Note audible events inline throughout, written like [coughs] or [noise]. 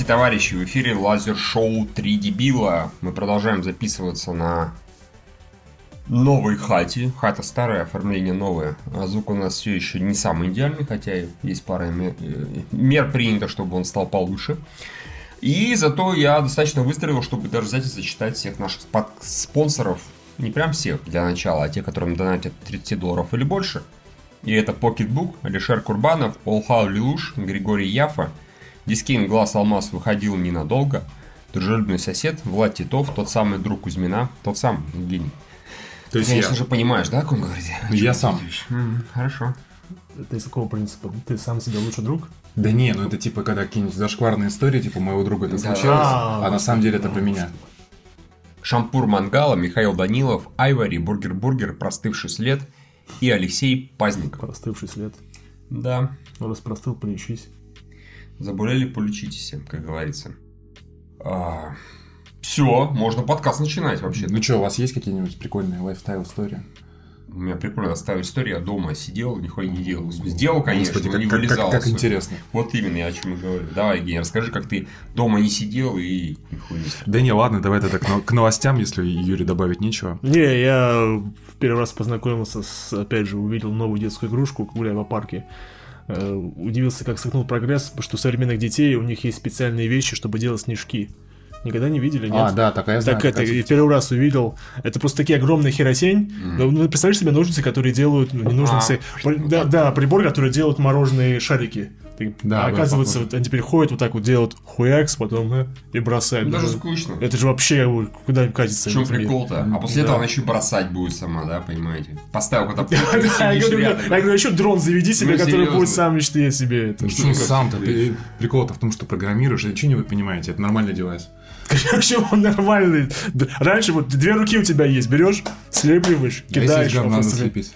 Здравствуйте, товарищи! В эфире лазер-шоу «Три дебила». Мы продолжаем записываться на новой хате. Хата старая, оформление новое. А звук у нас все еще не самый идеальный, хотя есть пара мер, э, мер принято, чтобы он стал получше. И зато я достаточно выстрелил, чтобы даже взять и зачитать всех наших спонсоров. Не прям всех для начала, а те, которым донатят 30 долларов или больше. И это Pocketbook, Алишер Курбанов, Олхау Лилуш, Григорий Яфа, Дискейн Глаз Алмаз выходил ненадолго, Дружелюбный сосед, Влад Титов, тот самый друг Кузьмина, тот самый Евгений. То есть Ты, конечно я... же, понимаешь, да, о ком говорить? Я сам. Mm, хорошо. Ты из какого принципа? Ты сам себе лучший друг? Да не, ну это типа когда какие-нибудь зашкварные истории, типа моего друга это да. случилось, а, а на самом деле это про меня. Шампур Мангала, Михаил Данилов, Айвари, Бургер Бургер, Простывший след и Алексей Пазник. Простывший след. Да. Распростыл, полечись. Заболели, полечитесь, как говорится. А, все, можно подкаст начинать вообще. Ну что, у вас есть какие-нибудь прикольные лайфстайл истории? У меня прикольно оставила история, я дома сидел, нихуя не делал. Сделал, конечно, Господи, но не как, вылезал. Как, как интересно. Вот именно, я о чем и говорю. Давай, Евгений, расскажи, как ты дома не сидел и нихуя не. Да не, ладно, давай тогда к новостям, если Юре добавить нечего. Не, я в первый раз познакомился с, опять же, увидел новую детскую игрушку, гуляя по парке. Э, удивился, как согнул прогресс, потому что у современных детей у них есть специальные вещи, чтобы делать снежки. Никогда не видели, нет? А, да, такая знаю. Так это, и первый раз увидел. Это просто такие огромные херосень. Mm. Ну, представляешь себе ножницы, которые делают... Ну, не ножницы. А, да, да, прибор, который делает мороженые шарики. Да, а оказывается, вот, они теперь ходят вот так вот, делают хуякс, потом э, и бросают. Ну, даже скучно. Это же вообще куда катится. В чем прикол-то? А после да. этого она еще бросать будет сама, да, понимаете? Поставил куда-то. [laughs] Я говорю, еще дрон заведи себе, ну, который будет сам мечтать себе. Ну, сам-то прикол-то в том, что программируешь, это что не вы понимаете, это нормальный девайс. [laughs] Почему он нормальный? Раньше вот две руки у тебя есть, берешь, слепливаешь, кидаешь. А надо слепить.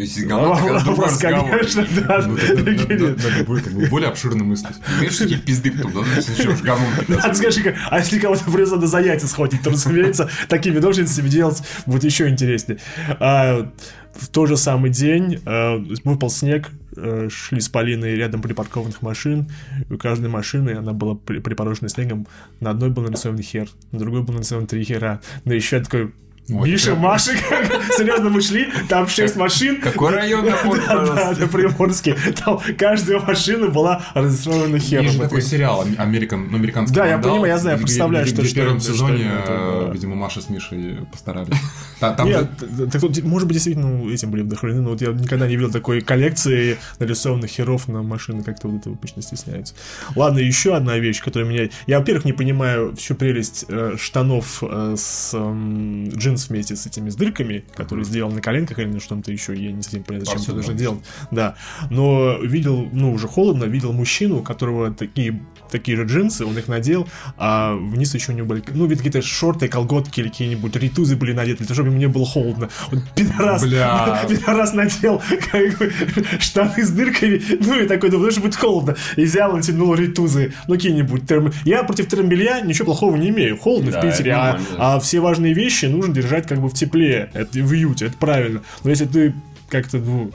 Ну, если говно, то другой разговор. конечно, да. Надо будет более обширно мыслить. Видишь, какие пизды потом, да, начнешь говном А скажи, а если кого-то придется надо за яйца схватить, то, разумеется, такими ножницами делать будет еще интереснее. А, в тот же самый день э, выпал снег, э, шли с Полиной рядом припаркованных машин, и у каждой машины она была припорошена снегом, на одной был нарисован хер, на другой был нарисован три хера, но еще такой Ой, Миша, да. Маша, [laughs] серьезно, мы шли, там шесть машин. Какой район, напомню, Да, да, это Приморский. Там каждая машина была разрисована хером. Есть такой сериал, американ, ну, американский Да, я понимаю, я знаю, представляю, что... В первом сезоне, э, видимо, Маша с Мишей постарались. Нет, может быть, действительно этим были вдохновлены, но вот я никогда не видел такой коллекции нарисованных херов на машины, как-то вот это обычно стесняются. Ладно, еще одна вещь, которая меня... Я, во-первых, не понимаю всю прелесть э, штанов э, с джинсами джинс вместе с этими с дырками, которые сделал на коленках или на что-то еще, я не совсем понимаю, зачем это нужно делать. Да. Но видел, ну, уже холодно, видел мужчину, у которого такие такие же джинсы, он их надел, а вниз еще у него были, ну, видно, какие-то шорты, колготки или какие-нибудь ритузы были надеты, для того, чтобы мне было холодно. Он пидорас, Бля. [laughs] пидорас надел как бы, штаны с дырками, ну, и такой, думаю, что будет холодно. И взял, натянул ритузы, ну, какие-нибудь. Терм... Я против термобелья ничего плохого не имею. Холодно да, в Питере, а, а все важные вещи нужно держать держать как бы в тепле, это в уюте, это правильно. Но если ты как-то, ну,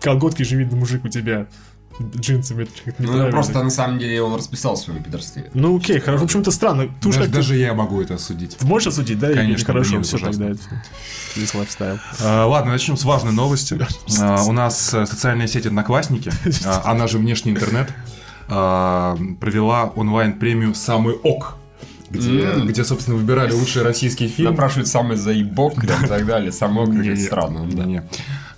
колготки же видно, мужик у тебя джинсами. Это ну, просто на самом деле он расписал в своем пидорстве. Ну, окей, хорошо. В общем-то, странно. Ты даже, даже я могу это осудить. Ты можешь осудить, да? Конечно. Хорошо, все тогда. Это... Весь лайфстайл. А, ладно, начнем с важной новости. [laughs] а, у нас э, социальная сеть Одноклассники, [laughs] а, она же внешний интернет, а, провела онлайн-премию «Самый ок» где, mm. где, собственно, выбирали лучший российский фильм. Напрашивают самый заебок и [laughs] так далее. Самый как странно. Да. Не.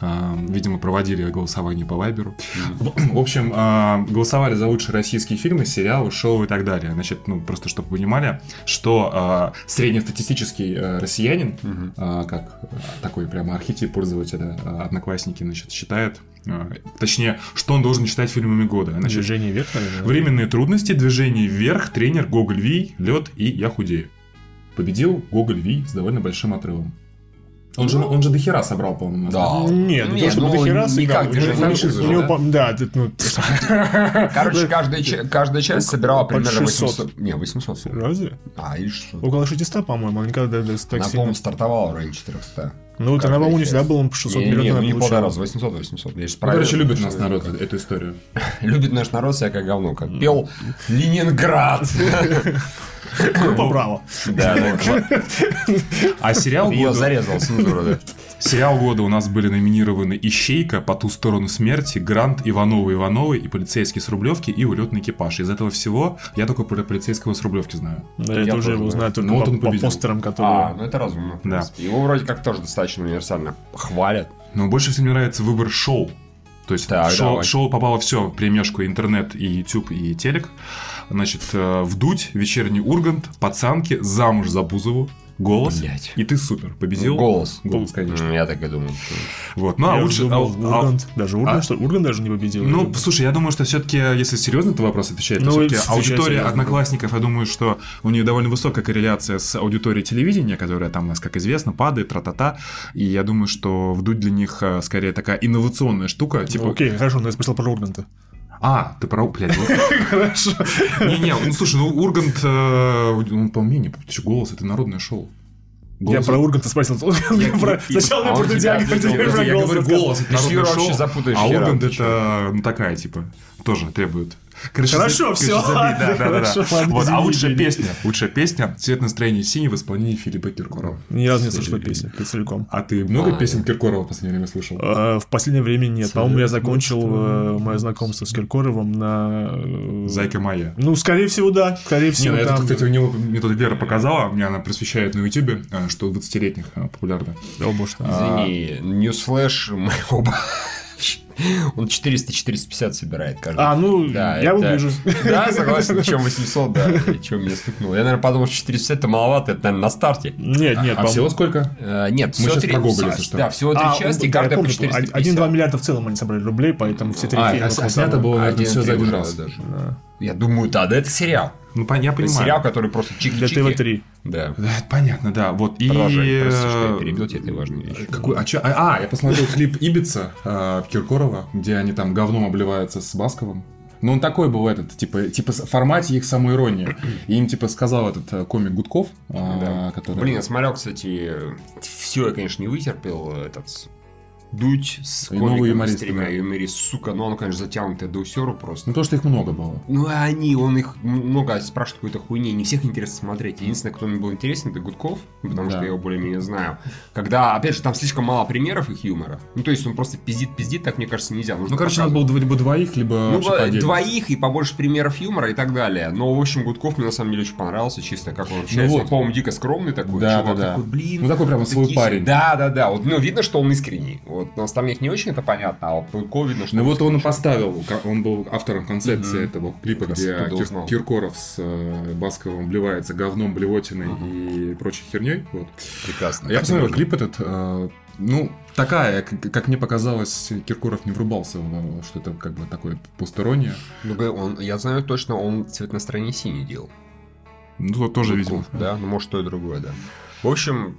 А, видимо, проводили голосование по Вайберу. Mm. В общем, а, голосовали за лучший российский фильм, сериалы, шоу и так далее. Значит, ну, просто чтобы вы понимали, что а, среднестатистический россиянин, mm-hmm. как такой прямо архетип пользователя Одноклассники, значит, считает Точнее, что он должен считать фильмами года. Значит, движение вверх, наверное. Временные трудности, движение вверх, тренер, Гоголь Ви, лед и я худею. Победил Гоголь Ви с довольно большим отрывом. Он же, он же до хера собрал, по-моему. Да. Нет, не Не, то, чтобы ну, до хера не сыграл. как У него- движение франшизы у него, же, по- да, это, ну, [laughs] Короче, каждая, каждая часть собирала примерно 600. 800. Не, 800. разве? А, или 600. Около 600, по-моему, он никогда да, да, так Она, сильно. по-моему, стартовала в районе 400. Ну, вот она, по-моему, часть. всегда был он по 600 Не, не, миллионов ну не полтора раз, 800, 800. Я Ну, короче, любит нас Что народ эту историю. [laughs] Любит наш народ всякое говно, как пел Ленинград. [laughs] Ну, поправо. Да, да. А сериал Ее года, зарезал цензура, да. сериал года у нас были номинированы «Ищейка», «По ту сторону смерти», «Грант», «Ивановы Ивановы» и «Полицейский с Рублевки» и «Улетный экипаж». Из этого всего я только про полицейского с Рублевки знаю. Да, я Я тоже его знаю. только Ну, вот по, он по победил. постерам, А, которые... ну это разумно. в Да. принципе. Его вроде как тоже достаточно универсально хвалят. Но больше всего мне нравится выбор шоу. То есть Так, шоу, давай. шоу попало все, премешку интернет и YouTube и телек. Значит, э, вдуть, вечерний Ургант, пацанки, замуж за Бузову, голос. Блядь. И ты супер, победил. Голос. Голос, конечно. Я так и думал. Вот, ну а Я лучше. думал, а- а- Ургант. Даже Ургант, а? что? Ургант даже не победил. Ну, Я слушай, я думаю, что все-таки, если серьезно этот вопрос отвечать, то Ну, все-таки аудитория серьезно. одноклассников, я думаю, что у нее довольно высокая корреляция с аудиторией телевидения, которая там у нас, как известно, падает, тра-та-та. И я думаю, что вдуть для них э, скорее такая инновационная штука. думаю, Типа, ну, Окей, хорошо, но я спросил про Урганта. А, ты про... Блядь. [laughs] Хорошо. Не-не, ну слушай, ну Ургант, э, он по мне, ты чё, голос, это народное шоу. Я Голос- про Урганта спросил. Я- Про- я- Сначала я про Подожди, про я голос говорю голос, это Ты народное вообще шоу, запутаешь а Ургант это, ну, такая, типа, тоже требует. Короче, Хорошо, за- короче, забей, ладно, да, да, да, да. хорошо, ладно, Вот, а лучшая извини. песня, лучшая песня «Цвет настроения синий» в исполнении Филиппа Киркорова. Ни разу не слышал эту песню целиком. А ты много А, песен Киркорова в последнее время слышал? Э, В последнее время нет. По-моему, я закончил э, мое знакомство с Киркоровым на... э, Зайка моя. Ну, скорее всего, да. Скорее Не, всего, ну это, там... кстати, у него мне тут Вера показала, мне она просвещает на Ютубе, э, что у 20-летних э, популярно. О, боже ты. Извини, newsflash моего ба- [laughs] Он 400-450 собирает каждый. А, ну, Да, я это- ближе. [laughs] Да, согласен, чем 800, да, [laughs] чем мне стукнуло. Я, наверное, подумал, что 450 это маловато, это, наверное, на старте. Нет, нет, А всего сколько? Э, Нет, Мы всего щас три про Гоголя, всего- если что. Да, всего три А, части, да, я каждая по помню, что 450. 1-2 миллиарда в целом они собрали рублей, поэтому все три А, фильма. а снято было, наверное, все за один раз. даже. Я думаю, да, да, это сериал. Ну, я понимаю. сериал, который просто чики Для ТВ-3. Да. Да, понятно, да. Вот и... Продолжай, прости, что я э, перебил тебя, это важная вещь. Какой, а, чё- а, а, я посмотрел клип Ибица э, Киркорова, где они там говном обливаются с Басковым. Ну, он такой был этот, типа, типа в формате их самоиронии. И им, типа, сказал этот э, комик Гудков, э, Да. который... Блин, я смотрел, кстати, все я, конечно, не вытерпел. Этот Дудь с И новые комиками, с юмористы, тремя да. юморист, сука, ну он, конечно, затянутый до усеру просто. Ну, то, что их много было. Ну, и они, он их много спрашивает какой-то хуйни, не всех интересно смотреть. Единственное, кто мне был интересен, это Гудков, потому Да. что я его более-менее знаю. Когда, опять же, там слишком мало примеров их юмора. Ну, то есть он просто пиздит-пиздит, так, мне кажется, нельзя. Нужно Ну, короче, надо было либо двоих, либо Ну, вообще отдельности. двоих и побольше примеров юмора и так далее. Но, в общем, Гудков мне на самом деле очень понравился, чисто как он общается. вот. Он, по-моему, дико скромный такой. Да, чувак, да, да. такой, блин. Ну, такой прямо свой парень. Да, да, да. Вот, ну, видно, что он искренний. Вот на остальных не очень это понятно, а вот Гудкову видно, что Ну вот он и поставил, он был автором концепции Мгм. этого клипа, раз где Кир-. Киркоров с э, Басковым вливается говном, блевотиной и прочей херней. Вот. Прекрасно. Я Так и посмотрел нужно. клип этот, э, ну, такая, как, мне показалось, Киркоров не врубался, в, что это как бы такое постороннее. Ну, он, я знаю точно, он цвет настроения синий делал. Ну, вот тоже, видимо. Гудков, Да, ну, может, то и другое, да. В общем,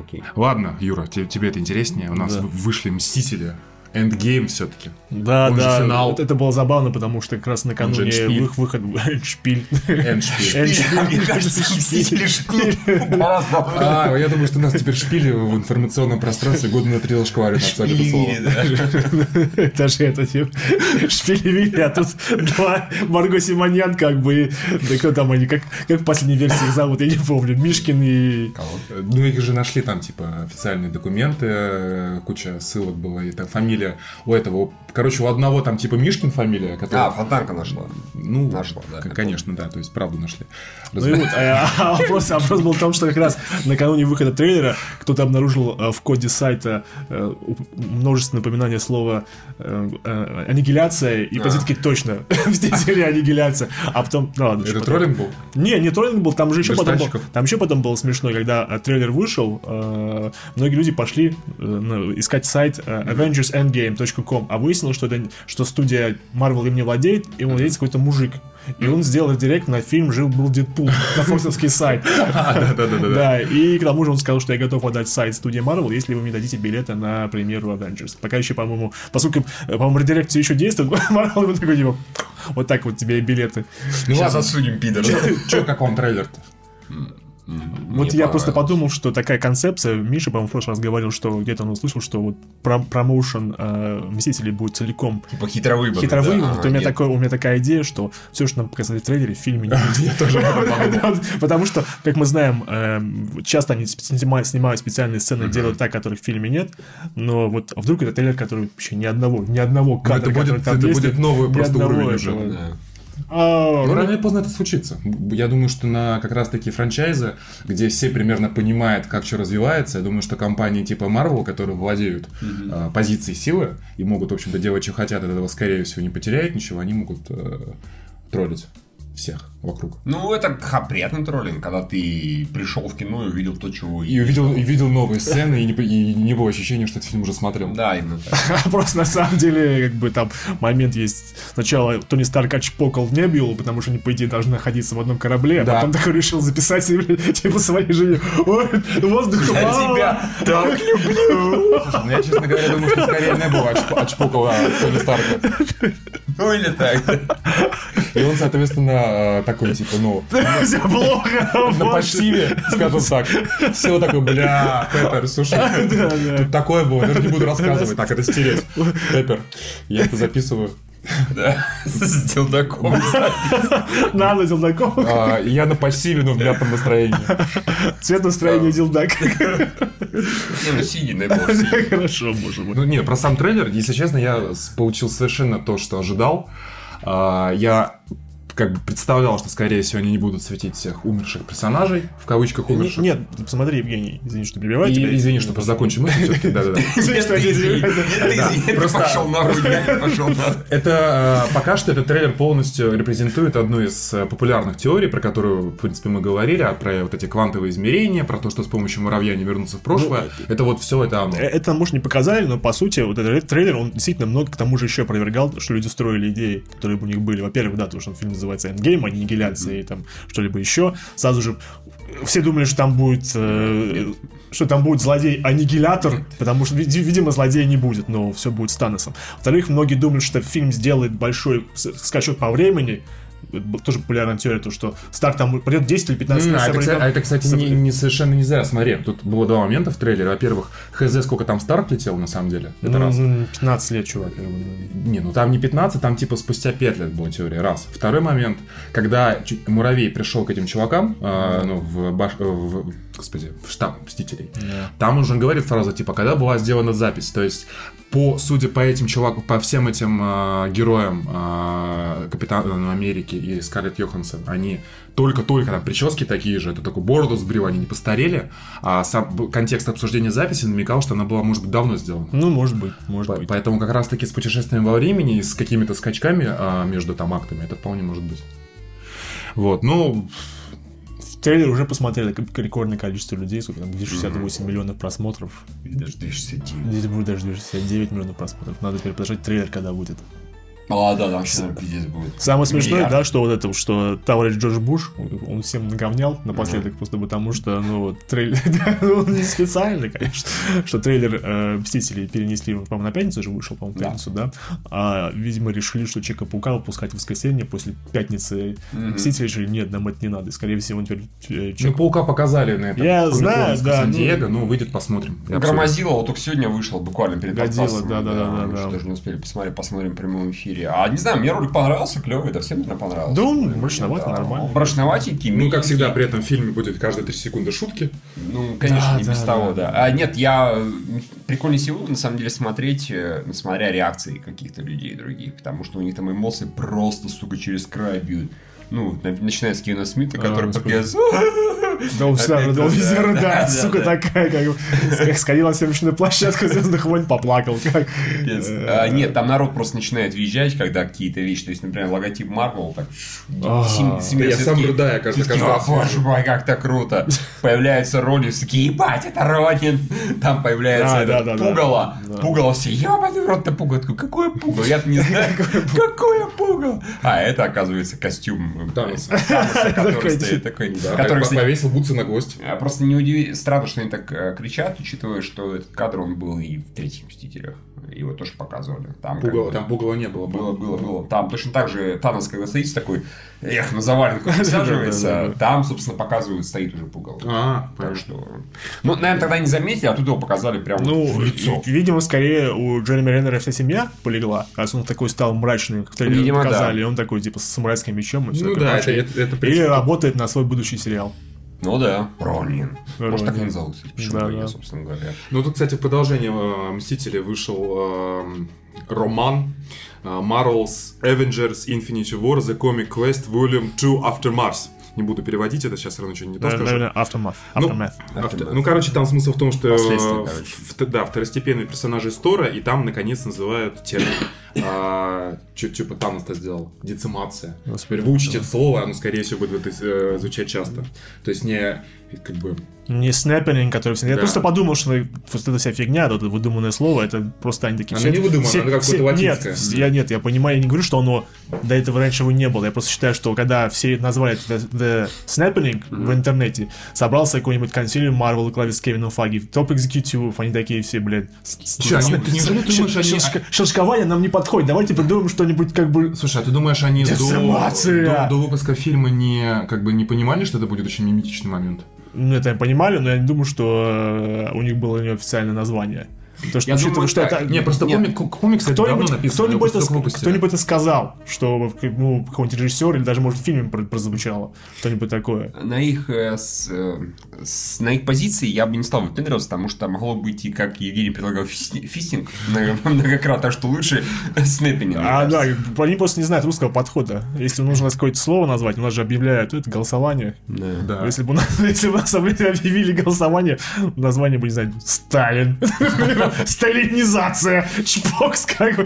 окей. Ладно, Юра, те- тебе это интереснее. У нас Да. вышли Мстители. Эндгейм все-таки. Да, Он же да. финал. Вот Это было забавно, потому что как раз накануне их выход... Эндшпиль. Эндшпиль. Эндшпиль. Мне кажется, Мстители [laughs] шпиль. А, я думаю, что у нас теперь шпили в информационном пространстве года на три шкварит абсолютно слово. Шпили, да. Даже [laughs] это типа шпилевили, а тут два Марго Симоньян как бы, да кто там они, как, как в последней версии их зовут, я не помню, Мишкин и... Ну, их же нашли там, типа, официальные документы, э, куча ссылок было, и там фамилия у этого, короче, у одного там, типа, Мишкин фамилия, которая... А, фонтанка нашла. ну, нашла, да, Конечно, да, то есть правду нашли. Ну и вот, а, [laughs] а вопрос, а вопрос был в том, что как раз накануне выхода трейлера кто-то обнаружил э, в коде сайта э, множественное напоминание слова э, э, аннигиляция, и А. позитки точно [laughs] в стиле аннигиляция. А потом, ну ладно. Это троллинг был? Не, не троллинг был, там же еще потом был, там еще потом было смешно, когда э, трейлер вышел, э, многие люди пошли э, искать сайт э, avengersendgame.com, а выяснилось, что это что студия Marvel им не владеет, и владеет какой-то мужик. И он сделал директ на фильм «Жил-был Дедпул» на фоксовский сайт. [laughs] Да-да-да. Да, и к тому же он сказал, что я готов отдать сайт студии Marvel, если вы мне дадите билеты на премьеру Avengers. Пока еще, по-моему, поскольку, по-моему, редирект все еще действует, [laughs] Marvel вот такой, типа, вот так вот тебе и билеты. Ну ладно, засудим пидора. Че, как вам трейлер-то? Вот я просто подумал, что такая концепция, Миша, по-моему, в прошлый раз говорил, что где-то он услышал, что вот про- промоушен э, Мстителей будет целиком. Типа хитровыбор. хитровыемый, то у меня, такое, у меня такая идея, что все, что нам показали в трейлере, в фильме не [laughs] будет. Я тоже. [laughs] Потому что, как мы знаем, эм, часто они снимают, специальные сцены, делают так, которых в фильме нет, но вот а вдруг это трейлер, который вообще ни одного, ни одного кадра, это будет, новый просто уровень уже. А, Ну, рано или поздно это случится. Я думаю, что на как раз таки франчайзы, где все примерно понимают, как что развивается, я думаю, что компании типа Marvel, которые владеют э, позицией силы и могут, в общем-то, делать, что хотят, от этого, скорее всего, не потеряют ничего, они могут э, троллить всех вокруг. Ну, это ха, приятный троллинг, когда ты пришел в кино и увидел то, чего... И увидел, и видел новые сцены, и не, и не было ощущения, что этот фильм уже смотрел. Да, именно так. [laughs] Просто на самом деле, как бы там момент есть. Сначала Тони Старк отчпокал в Небулу, потому что они, по идее, должны находиться в одном корабле, а Да. потом такой решил записать себе, [laughs] типа, своей жене. Ой, воздуха Я мало». тебя [laughs] так люблю. Слушай, ну я, честно говоря, думаю, что скорее не было очп- очпокал а, Тони Старка. Ну или так. И он, соответственно, э, такой, типа, ну, [laughs] Все плохо. на почтиве, скажем так. Все такое, бля, Пеппер, слушай, [laughs] тут такое было, даже не буду рассказывать, так, это стереть. [laughs] Пеппер, я это записываю. Да. С делдаком. Надо делдаком. А, я на пассиве, но в мятном настроении. Цвет настроения делдак. Не, ну синий, синий. Хорошо, боже мой. Ну, не, про сам трейлер, если честно, я получил совершенно то, что ожидал. А, Я как бы представлял, что, скорее всего, они не будут светить всех умерших персонажей, в кавычках умерших. Нет, посмотри, Евгений, извини, что перебиваю тебя. извини, что просто закончу мысль да-да-да. [laughs] Извини, что я Нет, извини. Нет, просто- пошел [laughs] нахуй, я пошел. Это э, пока что этот трейлер полностью репрезентует одну из э, популярных теорий, про которую, в принципе, мы говорили, а про вот эти квантовые измерения, про то, что с помощью муравья не вернуться в прошлое. Это вот все это оно. Э, Это, может, не показали, но по сути, вот этот трейлер, он действительно много к тому же еще опровергал, что люди строили идеи, которые у них были. Во-первых, да, потому что фильм называется Endgame, Аннигиляция и там что-либо еще. Сразу же все думали, что там будет, э, что там будет злодей-аннигилятор, потому что, види- видимо, злодея не будет, но все будет с Таносом. Во-вторых, многие думают, что фильм сделает большой скачок по времени, тоже популярная теория, то, что Старк там придет 10 или 15 М, лет. А это, кстати, а это, кстати, не, не совершенно не зря. Смотри, тут было два момента в трейлере. Во-первых, хз, сколько там Старк летел, на самом деле. Это Ну, раз. ну, 15 лет, чувак. Не, ну там не 15, там типа спустя 5 лет была теория. Раз. Второй момент, когда Муравей пришел к этим чувакам, э, ну, в, баш- в- господи, в штаб Мстителей, там он же говорит фразу, типа, когда была сделана запись. То есть, по, судя по этим чувакам, по всем этим э, героям э, Капитана Америки и Скарлетт Йоханссон, они только-только там прически такие же, это такой бороду сбрил, они не постарели, а сам контекст обсуждения записи намекал, что она была, может быть, давно сделана. Ну, может быть, может По- быть. Поэтому как раз таки с путешествием во времени и с какими-то скачками а, между там актами это вполне может быть. Вот, ну, трейлер уже посмотрели рекордное количество людей, сколько там, 268 миллионов просмотров. Даже 269. Здесь будет даже 269 миллионов просмотров. Надо теперь подождать трейлер, когда будет. А, да, там сейчас пиздец будет. Самое смешное, да, что вот это, что товарищ Джордж Буш, он всем наговнял напоследок, mm-hmm. просто потому что, ну, вот, трейлер, [laughs] он не специально, конечно, что трейлер э, перенесли, по-моему, на пятницу же вышел, по-моему, пятницу, да. А, видимо, решили, что Чека-паука выпускать в воскресенье после пятницы mm-hmm. Решили, нет, нам это не надо, скорее всего, он теперь... Э, Чек... Ну, «Паука» показали на этом. Я знаю, да. Диего, ну, ну, выйдет, посмотрим. Громозила вот только сегодня вышел, буквально перед Годзилла, да-да-да. да, да, да, да, да, да, посмотрим, да, да, да, 4. А не знаю, мне ролик понравился, клевый, да всем, наверное, понравился. Да он мрачноватый, да. нормально. Мрачноватенький, Ну, как всегда, при этом в фильме будет каждые 3 секунды шутки. Ну, конечно, да, не да, без да. того, да. А, нет, я... Э, прикольнее всего, на самом деле, смотреть, э, смотря реакции каких-то людей других, потому что у них там эмоции просто, сука, через край бьют ну, начиная с Кевина Смита, а, который а, попец, да, тоже, Зеро, да, сука такая, как сходила на съемочную площадку Звездных войн, поплакал. Пипец. Э, А, Нет, там народ просто начинает въезжать, когда какие-то вещи. То есть, например, логотип Marvel, так А, я сам рыдаю каждый- все такие, каждый «О, раз Боже вижу». мой, как так круто. Появляются роли, такие, ебать, это Родин. Там появляется А, пугало. Пугало все, в рот ты пугало. Какое пугало? Я-то не знаю, какое пугало. А, это, оказывается, костюм Таноса. Таноса, который стоит такой. Который, как повесил бутсы на гвоздь. а, Просто не удиви... странно, что они так э, кричат, учитывая, что этот кадр он был и в третьих мстителях. Его тоже показывали. Там, как Пугало, бы, там пугала не было. было, было, было. Там точно так же Танос, когда стоит такой, эх, на заваленках [laughs] Да, да, присаживается, да. там, собственно, показывают, стоит уже пугало. А, Так что... Ну, наверное, тогда не заметили, а тут его показали прям Ну, в лицо. видимо, скорее у Джереми Реннера вся семья полегла, раз он такой стал мрачный, как Видимо, да. показали, и он такой, типа, с самурайским мечом и все Ну да, это, это, это Или работает на свой будущий сериал. Ну да, Ронин. Может, так и назовут, почему Да, да. собственно говоря. Ну, тут, кстати, в продолжение э, Мстителей вышел э, роман э, Marvel's Avengers Infinity War The Comic Quest Volume 2 After Mars. Не буду переводить это, сейчас все равно что-нибудь не то скажу. Наверное, Aftermath. Ну, Aftermath. Ну, короче, там смысл в том, что э, в- да, второстепенные персонажи Стора, и там, наконец, называют термин, а, чё- типа Танос-то сделал, децимация. Господи. Теперь выучить это слово, оно, скорее всего, будет э, звучать часто. То есть не, как бы, Не снэппинг, который все... Я Да. просто подумал, что вот эта вся фигня, это выдуманное слово, это просто они такие... Оно не выдуманное, оно какое-то Нет, латинское. все- я, нет, я понимаю, я не говорю, что оно до этого раньше его не было. Я просто считаю, что когда все назвали это the, snapping в интернете, собрался какой-нибудь консилиум Marvel и с Кевином Фаги, топ экзекутив, они такие все, блядь... с- они- ты щ- думаешь, они- Щелчкование нам не подходит, давайте придумаем что-нибудь как бы... Слушай, а ты думаешь, они до, до, до выпуска фильма не, как бы, не понимали, что это будет очень миметичный момент? Ну, это понимали, но я не думаю, что э, у них было неофициальное название. Потому что, Я учитывая, думаю, что так. это... Не, просто Нет. комик, комик, кстати, давно Кто-нибудь, написан. кто-нибудь, это, кто-нибудь это сказал, что ну, какой-нибудь режиссер или даже, может, в фильме про- прозвучало. Что-нибудь такое. На их, э, с, э, с- на их позиции я бы не стал выпендриваться, потому что могло быть и, как Евгений предлагал, фисти- фистинг [laughs] много- многократно, так что лучше [laughs] снэппинг. А, да, они просто не знают русского подхода. Если нужно какое-то слово назвать, у нас же объявляют это голосование. Да. Если бы у нас, [laughs] если бы у нас объявили голосование, название бы, не знаю, Сталин. Сталинизация. Чпокс, как бы.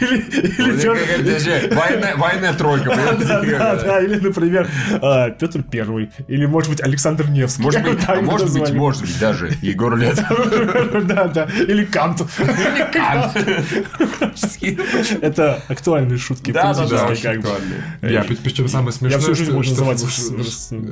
Или, или подожди, Военная военная тройка. Да, да, или, например, а, Петр Первый, или, может быть, Александр Невский. Может быть, может быть, может быть, даже Егор Лет. [laughs] Да, да, или Кант. Это актуальные шутки Да, да, да, очень актуальные. Я, причем самое смешное, Я всю жизнь буду называть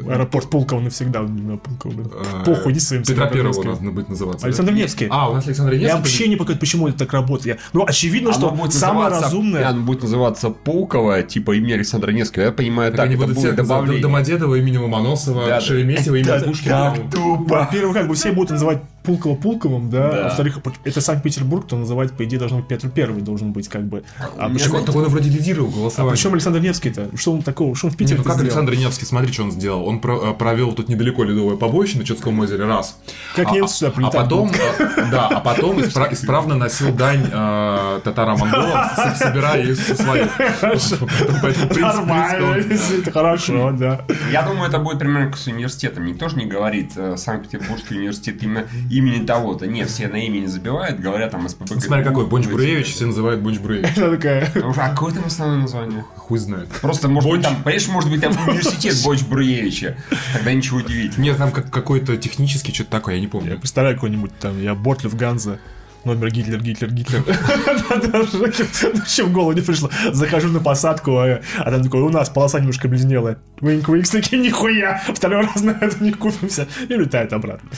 аэропорт Пулково навсегда. Пулково, э, Похуй, иди своим Петра Первого надо быть называться. Александр Невский. А, у нас Александр Невский. Я вообще не понимаю, почему это так работает. Я- Ну, очевидно, Оно что будет самое разумное... Оно будет называться Пулково, типа имени Александра Невского. Я понимаю Так, так, они это будут будет добавление. Домодедово, имени Ломоносова, Да, да. Шереметьево, имя Это Пушкина. так Во-первых, как бы все будут называть Пулково Пулковым, да. Да. Во-вторых, это Санкт-Петербург, то называть, по идее, должен быть Петр Первый должен быть, как бы. А Мне почему, Так он- так он вроде лидировал голосование. причем Александр Невский-то? Что он такого? Что он в Питере ну как Александр Невский, смотри, что он сделал. Он про- э, провел тут недалеко ледовое побоище на Чудском озере, раз. Как А- немцы сюда а, прилетать потом, э, да, а потом испра- исправно носил дань э, татаро-монголам, собирая их со своих. [laughs] Поэтому, принципе, [laughs] хорошо, да. Я думаю, это будет примерно как с университетом. Никто же не говорит э, Санкт-Петербургский университет именно имени того-то. Нет, все на имени забивают, говорят там СПБ. Смотри, какой Бонч Бруевич, все называют Бонч Бруевич. Она такая... А какое там основное название? Хуй знает. Просто, может быть, там, понимаешь, может быть, там университет [laughs] Бонч Бруевича. Тогда ничего удивительного. Нет, там как, какой-то технический что-то такое, я не Я помню. представляю какой-нибудь там, я Бортлев Ганза, номер Гитлер, Гитлер, Гитлер. [laughs] [laughs] Вообще в голову не пришло. Захожу на посадку, а а там такой, у нас полоса немножко бледнела. Винк Викс такие, нихуя, второй раз на это не купимся. И улетает обратно.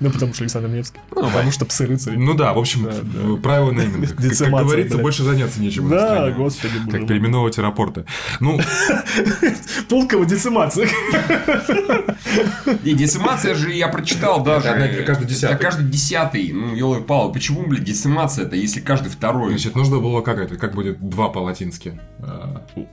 Ну, потому что Александр Невский. Потому что псы рыцари. Ну да, в общем, э, правило нейминга. Как, как говорится, больше заняться нечем. Да, господи, Как переименовывать аэропорты. Ну, [laughs] Пулково децимация. И децимация же я прочитал даже. Каждый десятый. Каждый десятый. Ну, елы пал. Почему, блядь, децимация-то, если каждый второй? значит, нужно было как это, как будет два по-латински?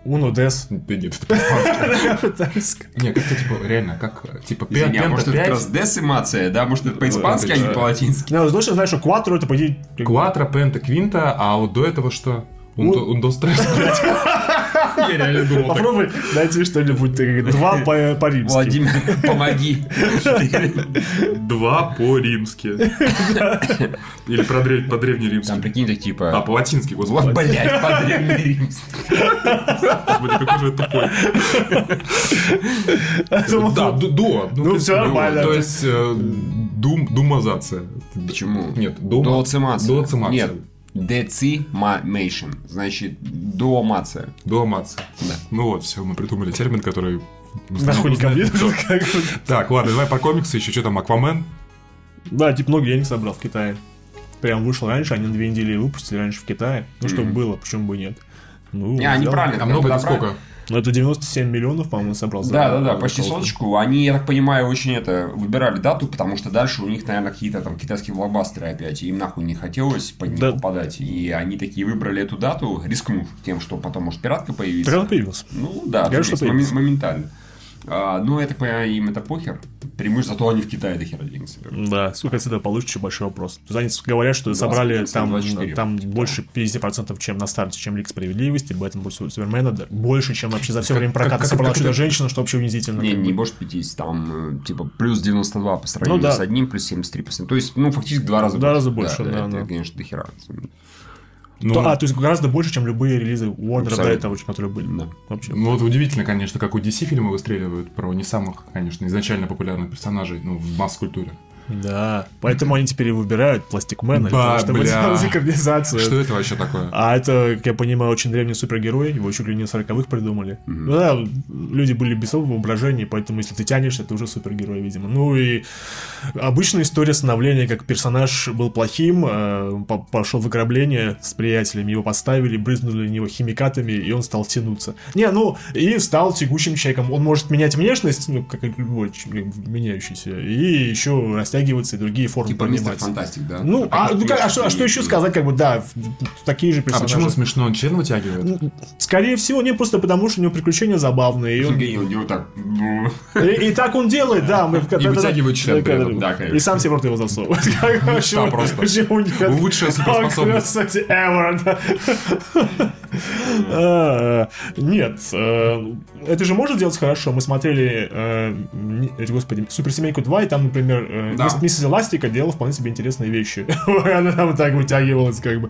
Уно дес. Да нет, это по-испански. [laughs] Не, как-то типа, реально, как, типа, пента может это как раз децимация, да? Может это по-испански, а не по-латински? Ну, точно знаешь, что кватро это, по идее... кватро, пента, квинта, а вот до этого что? Ну- Ундо- Ундостресс, блядь. Я реально думал. так. Попробуй найти что-нибудь. Два по- по-римски. Владимир, помоги. Два по-римски. Или про древ- Там по-древнеримски. прикинь, так А, типа... по-латински, Вот, господи. блядь, по-древнеримски. Господи, какой же тупой. Да, ду- до. Ну, то всё есть, нормально. То есть, э, дум, думазация. Почему? Нет, дома. Дуоцимация. Дуоцимация. Нет, децимation. Значит, дуомация. Дуамация. Да. Ну вот, все, мы придумали термин, который... Нахуй не тут как бы. Так, ладно, давай по комиксу еще. Что там, Аквамен? Да, типа много денег собрал в Китае. Прям вышел раньше, они на две недели выпустили раньше в Китае. Ну, чтобы было, почему бы и нет. Ну, Не, они правильно. А много сколько? Ну, это 97 миллионов, по-моему, собрал. за- Да, да, да, почти соточку. Они, я так понимаю, очень это выбирали дату, потому что дальше у них, наверное, какие-то там китайские блокбастеры опять, им нахуй не хотелось по ним Да. попадать. И они такие выбрали эту дату, рискнув тем, что потом может пиратка появится. Так он появился. Ну да, появится. момен- моментально. А, ну, я так понимаю, им это похер. Преимущество, зато они в Китае до хера денег соберут. Да, сколько отсюда получишь, еще большой вопрос. Они говорят, что 20, собрали там, 24. там больше 50%, чем на старте, чем Лиг Справедливости, Бэтмен против Супермена, да, больше, чем вообще за все Как- время проката как- собрала как это- Чудо-женщина, что вообще унизительно. Не, не может 50, там, э, типа, плюс 92 по сравнению Ну да. с одним, плюс 73%. То есть, ну, фактически два раза В два раза больше, да, это, да. конечно, до хера. Ну, То- а, то есть гораздо больше, чем любые релизы Warner до этого, которые были. Да. Вообще. Ну вот удивительно, конечно, как у DC фильмы выстреливают про не самых, конечно, изначально популярных персонажей, ну, в масс-культуре. Да, поэтому они теперь и выбирают Пластикмена, Ба, чтобы бля. делать экранизацию. Что это вообще такое? А это, как я понимаю, очень древний супергерой, его чуть ли не 40-х придумали. Ну да, люди были без особого воображения, поэтому если ты тянешься, ты уже супергерой, видимо. Ну и обычная история становления, как персонаж был плохим, э, по- пошел в ограбление с приятелями, его подставили, брызнули на него химикатами, и он стал тянуться. Не, ну, и стал тягучим человеком. Он может менять внешность, ну, как и любой меняющийся, и еще растягиваться, и другие формы Типа мистер принимать. Фантастик, да? Ну, а, ну, как- а что, а что еще сказать, как бы, да, такие же А персонажи. почему он смешно? Он член вытягивает? Ну, Скорее всего, не просто потому, что у него приключения забавные. И, он- он делает так. И- и так он делает, да. мы- И вытягивает член при этом. Да, конечно. И сам себе в рот его засовывает. [laughs] Вообще- просто. Почему нет? Лучшая суперспособность. Ever, да. [laughs] А, Нет, э, это же можно делать хорошо. Мы смотрели, э, господи, Суперсемейку 2, и там, например, э, Да. мисс- миссис Эластика делала вполне себе интересные вещи. [laughs] Она там так вытягивалась, как бы.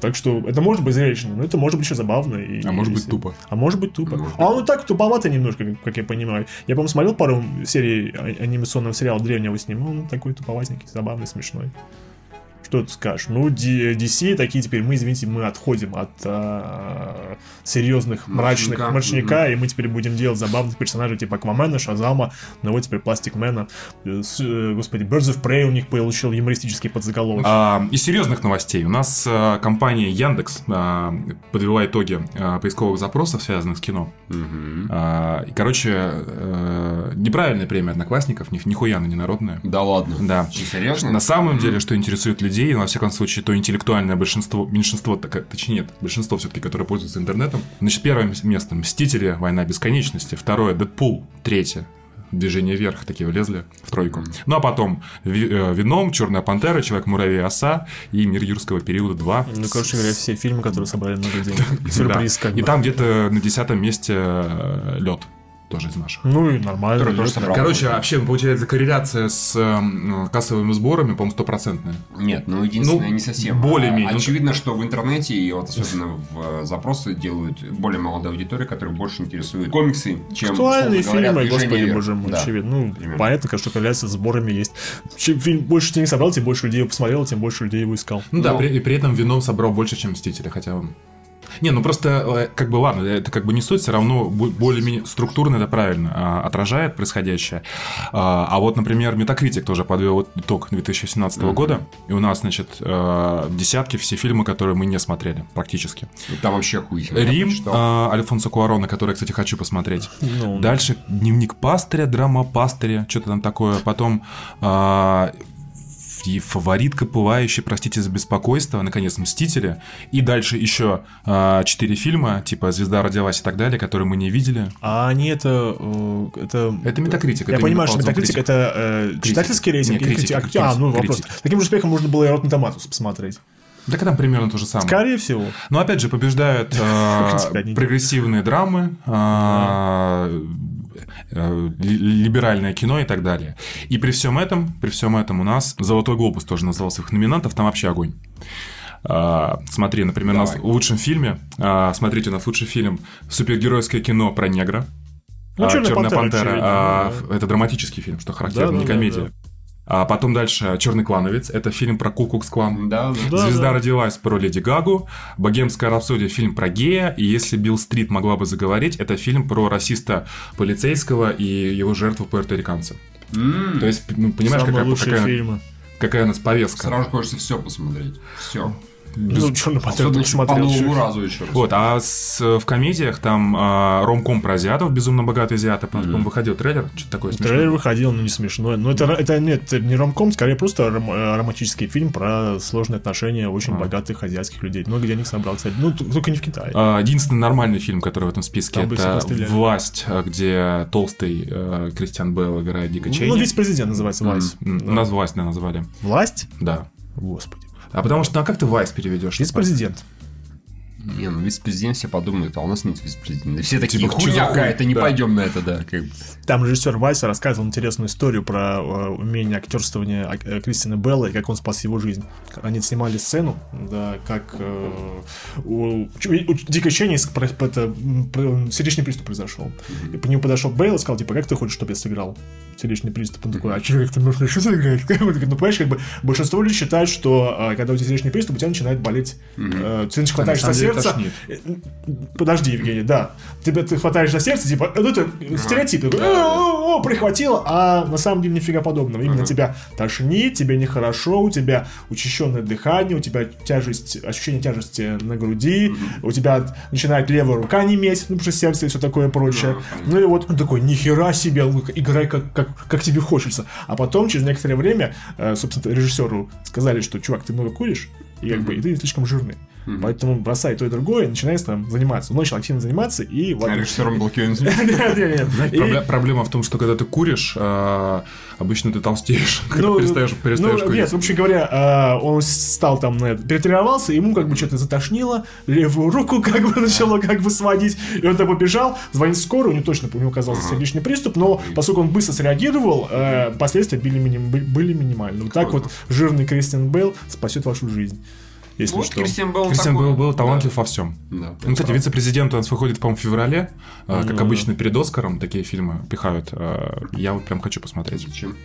Так что это может быть зрелищно, но это может быть еще забавно. А может быть тупо. а может быть тупо. А он и так туповато немножко, как я понимаю. Я, по-моему, смотрел пару серий анимационного сериала древнего с ним. Он такой туповатенький, забавный, смешной. Что ты скажешь? Ну, DC такие теперь, мы, извините, мы отходим от а, серьезных, мрачных Мрачника, мрачника, и мы теперь будем делать забавных персонажей типа Аквамена, Шазама, но вот теперь Пластикмена. Э, э, Господи, Birds of Prey у них получил юмористический подзаголовок. А, из серьезных новостей. У нас а, компания Яндекс а, подвела итоги а, поисковых запросов, связанных с кино. Мгм. А, и, короче, э, неправильная премия одноклассников, ни, нихуя она не народная. Да ладно. Да. Серьезно? На самом деле, что интересует людей, во всяком случае, то интеллектуальное большинство, меньшинство, так- точнее нет, большинство все-таки, которое пользуется интернетом. Значит, первое место Мстители, Война бесконечности, второе Дэдпул, третье Движение вверх такие влезли в тройку. Ну а потом Ви- э, Веном, Черная пантера, Человек муравей оса и Мир юрского периода 2. Ну, короче говоря, все фильмы, которые собрали много [laughs] денег. Сюрприз, как И там где-то на десятом месте лед. Тоже из наших. Ну и нормально. Тоже собрал. Короче, вообще получается корреляция с э, кассовыми сборами, по-моему, стопроцентная. Нет, ну единственное, Ну, не совсем. более-менее. А, Очевидно, что в интернете, и вот особенно в э, запросы делают более молодая аудитория, которая больше интересует комиксы, чем Актуальные говоря, фильмы, «Движение господи, вверх». боже мой, Да. очевидно. Ну, примерно. понятно, что корреляция с сборами есть. Чем фильм больше денег собрал, тем больше людей его посмотрело, тем больше людей его искал. Ну да, Ну. при, и при этом Веном собрал больше, чем Мстители, хотя он... Не, ну просто, э, как бы, ладно, это как бы не суть, все равно бо- более-менее структурно это правильно а, отражает происходящее. А, а вот, например, Метакритик тоже подвел итог 2017 года, и у нас, значит, э, десятки все фильмы, которые мы не смотрели, практически. Ну, Там вообще хуй. я Рим а, Альфонсо Куарона, который, я, кстати, хочу посмотреть. Ну, Дальше дневник пастыря, драма пастыря, что-то там такое. Потом и фаворитка пылающая, простите за беспокойство, наконец, Мстители. И дальше еще а, четыре фильма, типа Звезда родилась и так далее, которые мы не видели. А они это... э, Это, Это Метакритик. Я это понимаю, что именно Метакритик критик. это э, читательский рейтинг Нет, или критик, критик? А, критик, ну вопрос. критик. Таким же успехом можно было и Rotten Tomatoes посмотреть. Так там примерно то же самое. Скорее всего. Но опять же побеждают [laughs] э, прогрессивные драмы, э, э, либеральное кино и так далее. И при всем этом, при всем этом у нас Золотой глобус тоже назывался их номинантов, там вообще огонь. А, смотри, например, у нас Давай. в лучшем фильме, а, смотрите, у нас лучший фильм супергеройское кино про негра. Ну, А, «Чёрная «Чёрная пантера», пантера». а. Это драматический фильм, что характерно, Да, не да, да, комедия. да. А потом дальше Черный клановец. Это фильм про Кукукс клан. Да, да. Да, Звезда да. родилась про Леди Гагу, Богемская рапсодия фильм про гея, и если Билл Стрит могла бы заговорить, это фильм про расиста полицейского и его жертву пуэрториканца. М, То есть, ну, понимаешь, Самые какая, какая, фильмы. какая у нас повестка. Сразу хочется все посмотреть. Все. Ну, только еще по смотрел. новому чё. разу еще раз. Вот, а с- в комедиях там а, ромком про азиатов, безумно богатые азиаты, потом выходил трейлер, что-то такое Трейлер смешное. выходил, но не смешно. Но это, это нет, это не ромком, скорее просто ром- э, романтический фильм про сложные отношения очень А. богатых азиатских людей. Много денег собрал, кстати. Ну, т- только не в Китае. А, Единственный нормальный фильм, который в этом списке, Там это. «Власть», а, где толстый э, Кристиан Белл играет Дика Чейни. Ну, вице-президент называется Вайс. М, Да. У нас «Власть» да, назвали. Власть? Да. Господи. А потому что, ну а как ты Вайс переведешь? Вице-президент. Не, ну вице-президент все подумают, а у нас нет вице-президента. Все такие, Типа, хуйня хуй? какая-то, не Да. пойдем на это, да. [laughs] как бы. Там режиссер Вайса рассказывал интересную историю про э, умение актерствования Ак- э, Кристина Белла и как он спас его жизнь. Они снимали сцену, да, как э, у, Ч- у Дика Ченни сердечный приступ произошел. И по нему подошел Бейл и сказал, типа, как ты хочешь, чтобы я сыграл сердечный приступ? Он такой, а что, как ты можешь еще сыграть? [laughs] Ну, понимаешь, как бы большинство людей считают, что э, когда у тебя сердечный приступ, у тебя начинает болеть, э, ты начинаешь хватаешь на за деле сердце. Э, Подожди, Евгений, да. Тебя ты хватаешь за сердце, типа, ну это стереотип. такой, «О, прихватило, а на самом деле нифига подобного. Именно тебя тошнит, тебе нехорошо, у тебя учащенное дыхание, у тебя тяжесть, ощущение тяжести на груди, у тебя начинает левая рука неметь, ну, потому что сердце и все такое прочее. Ну и вот он такой, нихера себе, ну, играй как, как, как тебе хочется. А потом, через некоторое время, э, собственно, режиссеру сказали, что, чувак, ты много куришь, и как бы и ты слишком жирный. Поэтому бросай то и другое, и начинай там заниматься. Он начал активно заниматься, и. А режиссером был Кевин [laughs] проблема в том, что когда ты куришь, а, обычно ты толстеешь, [laughs] когда Ну, перестаешь, перестаешь ну, курить. Нет, вообще говоря, а, он стал там, перетренировался, ему как бы что-то затошнило, левую руку как бы начало как бы сводить, и он там побежал, звонить в скорую, у него точно у него оказался сердечный приступ, но поскольку он быстро среагировал, э, последствия были минимальны. Вот так вот жирный Кристиан Бейл спасет вашу жизнь. Если Вот что. Кристиан Белл Кристиан такой. был, был талантлив Да. во всем. Да, Ну, кстати, вице-президент у нас выходит, по-моему, в феврале. А, Как Ну. обычно, перед Оскаром такие фильмы пихают. А, Я вот прям хочу посмотреть. Зачем?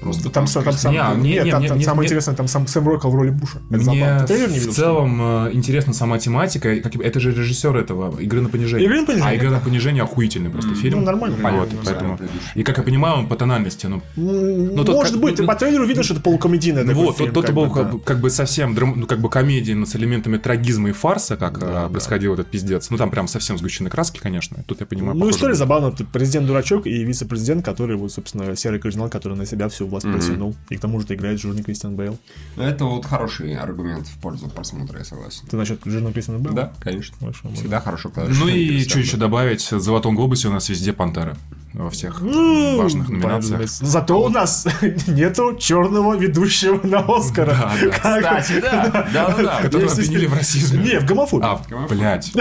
Просто там, там, сам, Не, нет, не, не, там, не, там не, самое не. интересное, там сам Сэм Рокл в роли Буша. Это Мне забавно. Ты в видел, что целом э, интересна сама тематика. как- Это же режиссер этого «Игры на понижение». «Игры на понижение», А «Игры да. на понижение» охуительный просто фильм. Ну, нормально, Вот, понятно, поэтому... предыдущий. И как я понимаю, он по тональности, ну, Ну, тот Может как- быть, ты ну, по трейлеру видно, что это полукомедийный Ну вот, фильм, тот, был бы, как, да. как бы совсем драм- ну, как бы комедия, с элементами трагизма и фарса, как Да, э, происходил этот пиздец. Ну там прям совсем сгущенные краски, конечно. Тут я понимаю. Ну, история забавная. Ты президент-дурачок и вице-президент, который, вот, собственно, серый кардинал, который на себя всю власть потянул. И к тому же играет жирный Кристиан Бейл. Это вот хороший аргумент в пользу просмотра, я согласен. Ты насчет жирного Кристиана Бейла? Да, конечно. Хорошо, можно. Всегда хорошо, когда Ну и что еще добавить? В «Золотом глобусе» у нас везде пантера во всех Ну, важных номинациях. Зато у нас [laughs] нету черного ведущего на Оскара. Да, да. Как- Кстати, да, [laughs] да, да, да. [laughs] Которого Если- обвинили в расизме. Не, в гомофобии. А, блядь.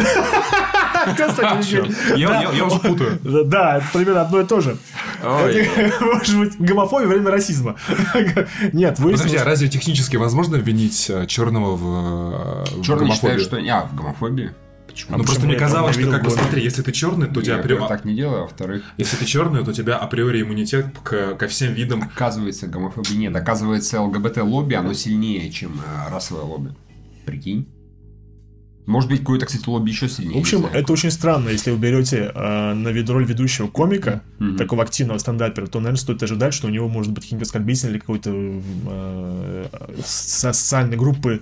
Кстати, Чёрт. Я уже путаю. Да, это примерно одно и то же. Может быть, гомофобия во время расизма. Нет, Подожди, а разве технически возможно обвинить э, черного в, э, в Черный считает, гомофобии? что... А, в гомофобии? Почему? Ну просто почему мне казалось, что как бы смотри, если ты черный, то тебя Я, так не делаю, а во-вторых, если ты черный, то у тебя априори иммунитет ко всем видам. оказывается, гомофобии нет. Оказывается, ЛГБТ-лобби, оно сильнее, чем э, расовое лобби. Прикинь. Может быть, какое-то, кстати, лобби еще сильнее. В общем, это очень странно, если вы берете э, на вид роль ведущего комика, Мгм. такого активного стендапера, то, наверное, стоит ожидать, что у него может быть какие-нибудь оскорбительные или какой-то э, со- социальной группы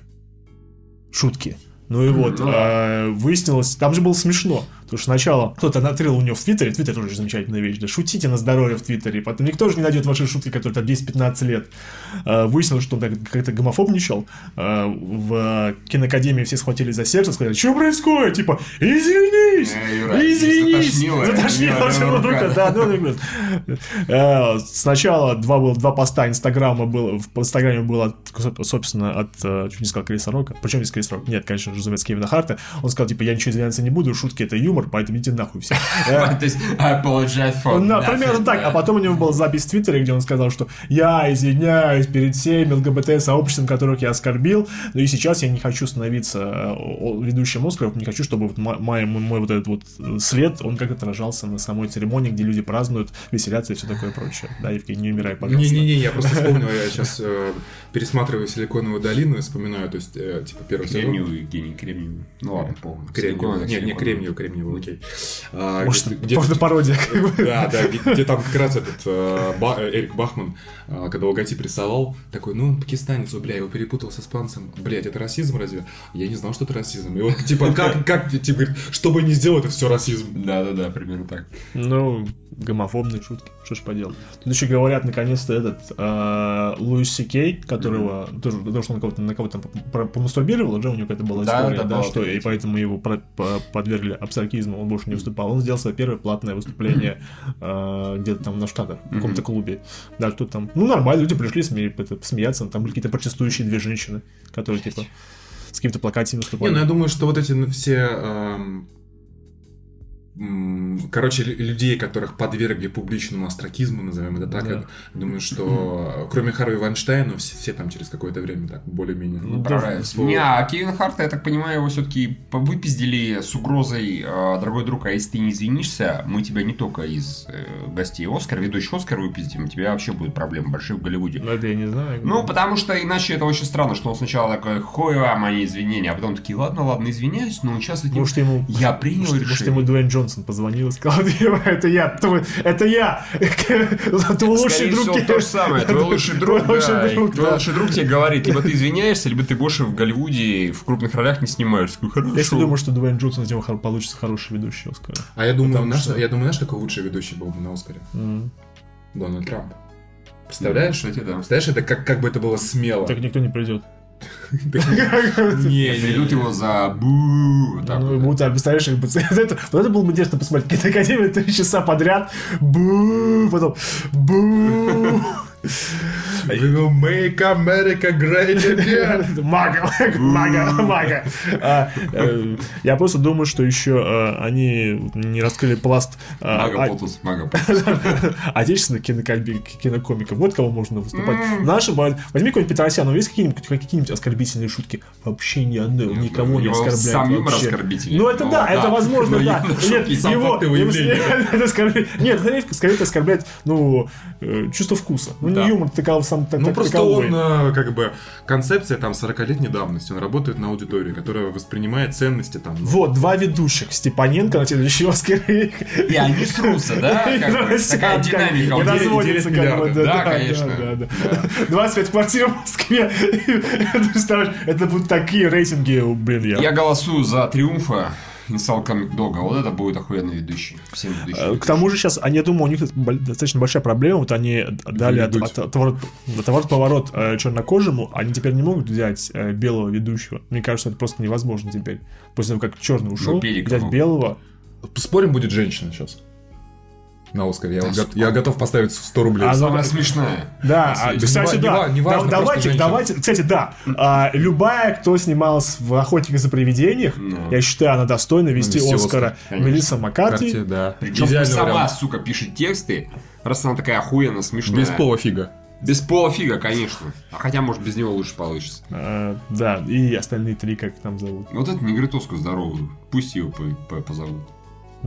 шутки. Ну и вот, э, выяснилось, там же было смешно. Потому что сначала кто-то натрил у него в Твиттере, Твиттер тоже замечательная вещь, да, шутите на здоровье в Твиттере, потом никто же не найдет ваши шутки, которые там 10-15 лет. А, выяснилось, что он как-то гомофобничал. А, в киноакадемии все схватили за сердце, сказали, что происходит? Типа, извинись! Э, извинись! затошнило. Юра, рука, рука. да, ну, Э, Сначала два, было, два поста Инстаграма было, в Инстаграме было, собственно, от, э, чуть не сказал, Криса Рока. Причем здесь Крис Рок? Нет, конечно, разумеется, Кевина Харта. Он сказал, типа, я ничего извиняться не буду, шутки это юмор, поэтому идите нахуй все. [laughs] Э, То есть, I apologize for ну, примерно так. А потом у него была запись в Твиттере, где он сказал, что я извиняюсь перед всеми ЛГБТ-сообществом, которых я оскорбил, но и сейчас я не хочу становиться э, ведущим Оскара, не хочу, чтобы мой, мой вот этот вот э, след, он как отражался на самой церемонии, где люди празднуют, веселятся и все такое прочее. Да, Евгений, не умирай, пожалуйста. Не-не-не, я просто [laughs] вспомнил, я сейчас пересматриваю Силиконовую долину и вспоминаю, то есть, э, типа, первый сезон. Кремниевый, Евгений, кремниевый. Ну ладно, помню. Кремниевый. Не, не Силиконовый. кремниевый, кремниевый, окей. А, Может, где- где- можно пародия. как бы. Да, да, где, где там как раз этот э, Ба- э, Эрик Бахман, э, когда логотип рисовал, такой, ну, он пакистанец, о, бля, его перепутал с испанцем. Блять, это расизм разве? Я не знал, что это расизм. И вот, типа, как, [laughs] как, типа, говорит, что бы ни сделал, это все расизм. Да-да-да, примерно так. Ну, гомофобные шутки, что ж поделать. Тут еще говорят, наконец-то, этот э, Луис Си Кей, которого тоже, потому что он кого-то, на кого-то помастурбировал, уже у него какая-то была Да, история, да, да, была что, и поэтому его про- по- подвергли абстракизму, он больше не выступал. Он сделал свое первое платное выступление э, где-то там на Штатах, в каком-то клубе. Да, что там, ну, нормально, люди пришли сме- это, смеяться, там были какие-то протестующие две женщины, которые, типа, с какими-то плакатами Не, выступали. ну я думаю, что вот эти ну, все... м, Короче, лю- людей, которых подвергли публичному астракизму, назовем это так, Да. я думаю, что кроме Харви Вайнштейна, все, все там через какое-то время так более-менее. Ну, слово. Не, а Кевин Харта, я так понимаю, его все-таки выпиздили с угрозой, э, дорогой друг, а если ты не извинишься, мы тебя не только из э, гостей Оскар, ведущих Оскар выпиздим, у тебя вообще будут проблемы большие в Голливуде. Ну, это я не знаю. Ну, потому что иначе это очень странно, что он сначала такой, хуй вам мои извинения, а потом такие, ладно, ладно, извиняюсь, но участвовать не Может, ему Я принял Может, может, решение. ему Дуэйн Джонсон позвонил и сказал, [laughs] «Дима, это я, твой, это я, [laughs] твой лучший друг. всего, то же [laughs] самое. Твой лучший друг, Твой да, друг, твой да. лучший друг тебе говорит, либо ты извиняешься, либо ты больше в Голливуде в крупных ролях не снимаешься. Хорошо. Если думаю, что Дуэйн Джонсон из него получится хороший ведущий Оскара. А я думаю, Потому знаешь, что- я думаю, знаешь, какой лучший ведущий был бы на Оскаре? М. Дональд Трамп. Представляешь? Кстати, да. Представляешь, это как, как бы это было смело. Так никто не придет. Не, Ведут его за бу. Ну, а, представляешь, как бы, [laughs] это, вот это было бы интересно посмотреть. Киноакадемия [laughs] три часа подряд. Бу, потом бу. We will make America great again. [laughs] Мага, мага, мага. А, э, Я просто думаю, что еще э, они не раскрыли пласт э, Мага а- Потус, Мага Потус. [laughs] отечественных кинокоми- кинокомиков. Вот кого можно выступать. Наши, бывают- возьми какой-нибудь Петросян, есть какие-нибудь какие-нибудь оскорбительные шутки? Вообще ни одной, никого у не него оскорбляет. сам юмор вообще. оскорбительный. Ну это [laughs] Ну, да, это возможно, Но да. Нет, его, Нет, скорее, оскорбляет, ну, э, чувство вкуса. Ну, не Да. юмор такого сам так- Ну, так- просто таковой. он, э, как бы, концепция там 40-летней давности, он работает на аудиторию, которая воспринимает ценности там. ну, Вот, два ведущих. Степаненко на следующий Оскар. И они срутся, да? [laughs] Такая динамика. Здесь. разводится, как бы. Да, конечно. да, да. 25 [laughs] квартир в Москве. [laughs] Ты представляешь, Это будут такие рейтинги, блин, я... Я голосую за триумфа Install Comic Dog. Вот это будет охуенный ведущий. Всем Э, ведущим. К тому же сейчас, они, я думаю, у них достаточно большая проблема. Вот они дали от, отворот- отворот-поворот э, чернокожему, они теперь не могут взять э, белого ведущего. Мне кажется, это просто невозможно теперь. После того, как черный ушел, Пелика взять могут. белого. Спорим, будет женщина сейчас. На Оскаре. Я, вот го- я готов поставить 100 рублей. А, ну, Самая смешная. Да, а, кстати, не да. не Да, важно, давайте, давайте, кстати, да. А, любая, кто снималась в «Охотниках за привидениях», Ну. я считаю, она достойна вести вести Оскара. Оскар. Мелисса Маккарти. Да. Причем сама, вариант. сука, пишет тексты, раз она такая охуенно смешная. Без пола фига. Без пола фига, конечно. А хотя, может, без него лучше получится. А, да, и остальные три, как там зовут. Вот это негритоску здоровую. Пусть по- по- позовут.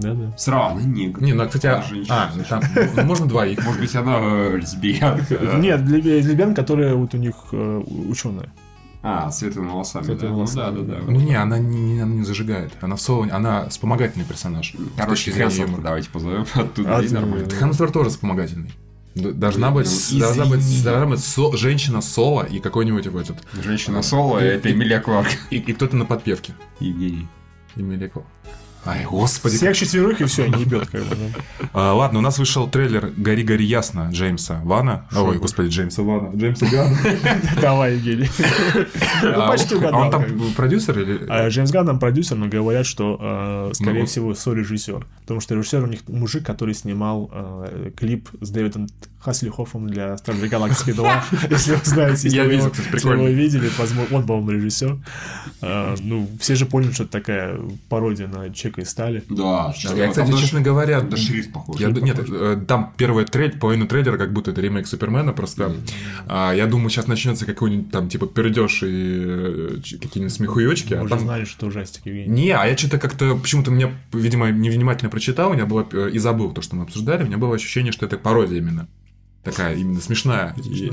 Да-да. Сразу, она негр. Не, ну, кстати, а, женщина. а, там, ну, можно двоих. Может быть, она э, лесбиянка. Нет, лебян, которые вот у них э, ученые. А, с светлыми волосами, Светлыми да? волосами, ну, да, да, да. Ну не, она не, не- она не зажигает. Она в соло, она вспомогательный персонаж. Короче, юмора. давайте позовем оттуда. А, и ты- нормально. Хемсворт тоже вспомогательный. Должна быть, Ну, должна быть, должна быть со- женщина соло и какой-нибудь вот этот. Женщина соло, это Эмилия Кларк. И, и кто-то на подпевке. Евгений. Эмилия Кларк. Ай, господи. Всех четверых и все, не ебет как бы. А, ладно, у нас вышел трейлер «Гори, гори ясно» Джеймса Вана. Ой, господи, Джеймса Вана. Джеймса Гана. [laughs] Давай, Евгений. Ну, почти А угадал. он там продюсер или... А Джеймс Ганн нам продюсер, но говорят, что, э, скорее Ну. всего, сорежиссер. Потому что режиссер у них мужик, который снимал э, клип с Дэвидом Хаслихофом для Стражей Галактики 2. [laughs] Если вы знаете, если вы видел, его- кстати, если прикольно. вы его видели, возможно, он, по-моему, режиссер. Э, Ну, все же поняли, что это такая пародия на Чека и Стали. Да, Я, кстати, честно говоря... Да шрифт похож. Я, нет, э, там первый трейлер, половину трейлера, как будто это ремейк Супермена, просто а, я думаю, сейчас начнется какой-нибудь там, типа, пердеж и э, какие-нибудь смехуёчки, Мы а там... знали, что ужастик, Евгений. Не, а я что-то как-то, почему-то мне, видимо, невнимательно прочитал, у меня было, э, и забыл то, что мы обсуждали, у меня было ощущение, что это пародия именно. Такая именно смешная. И,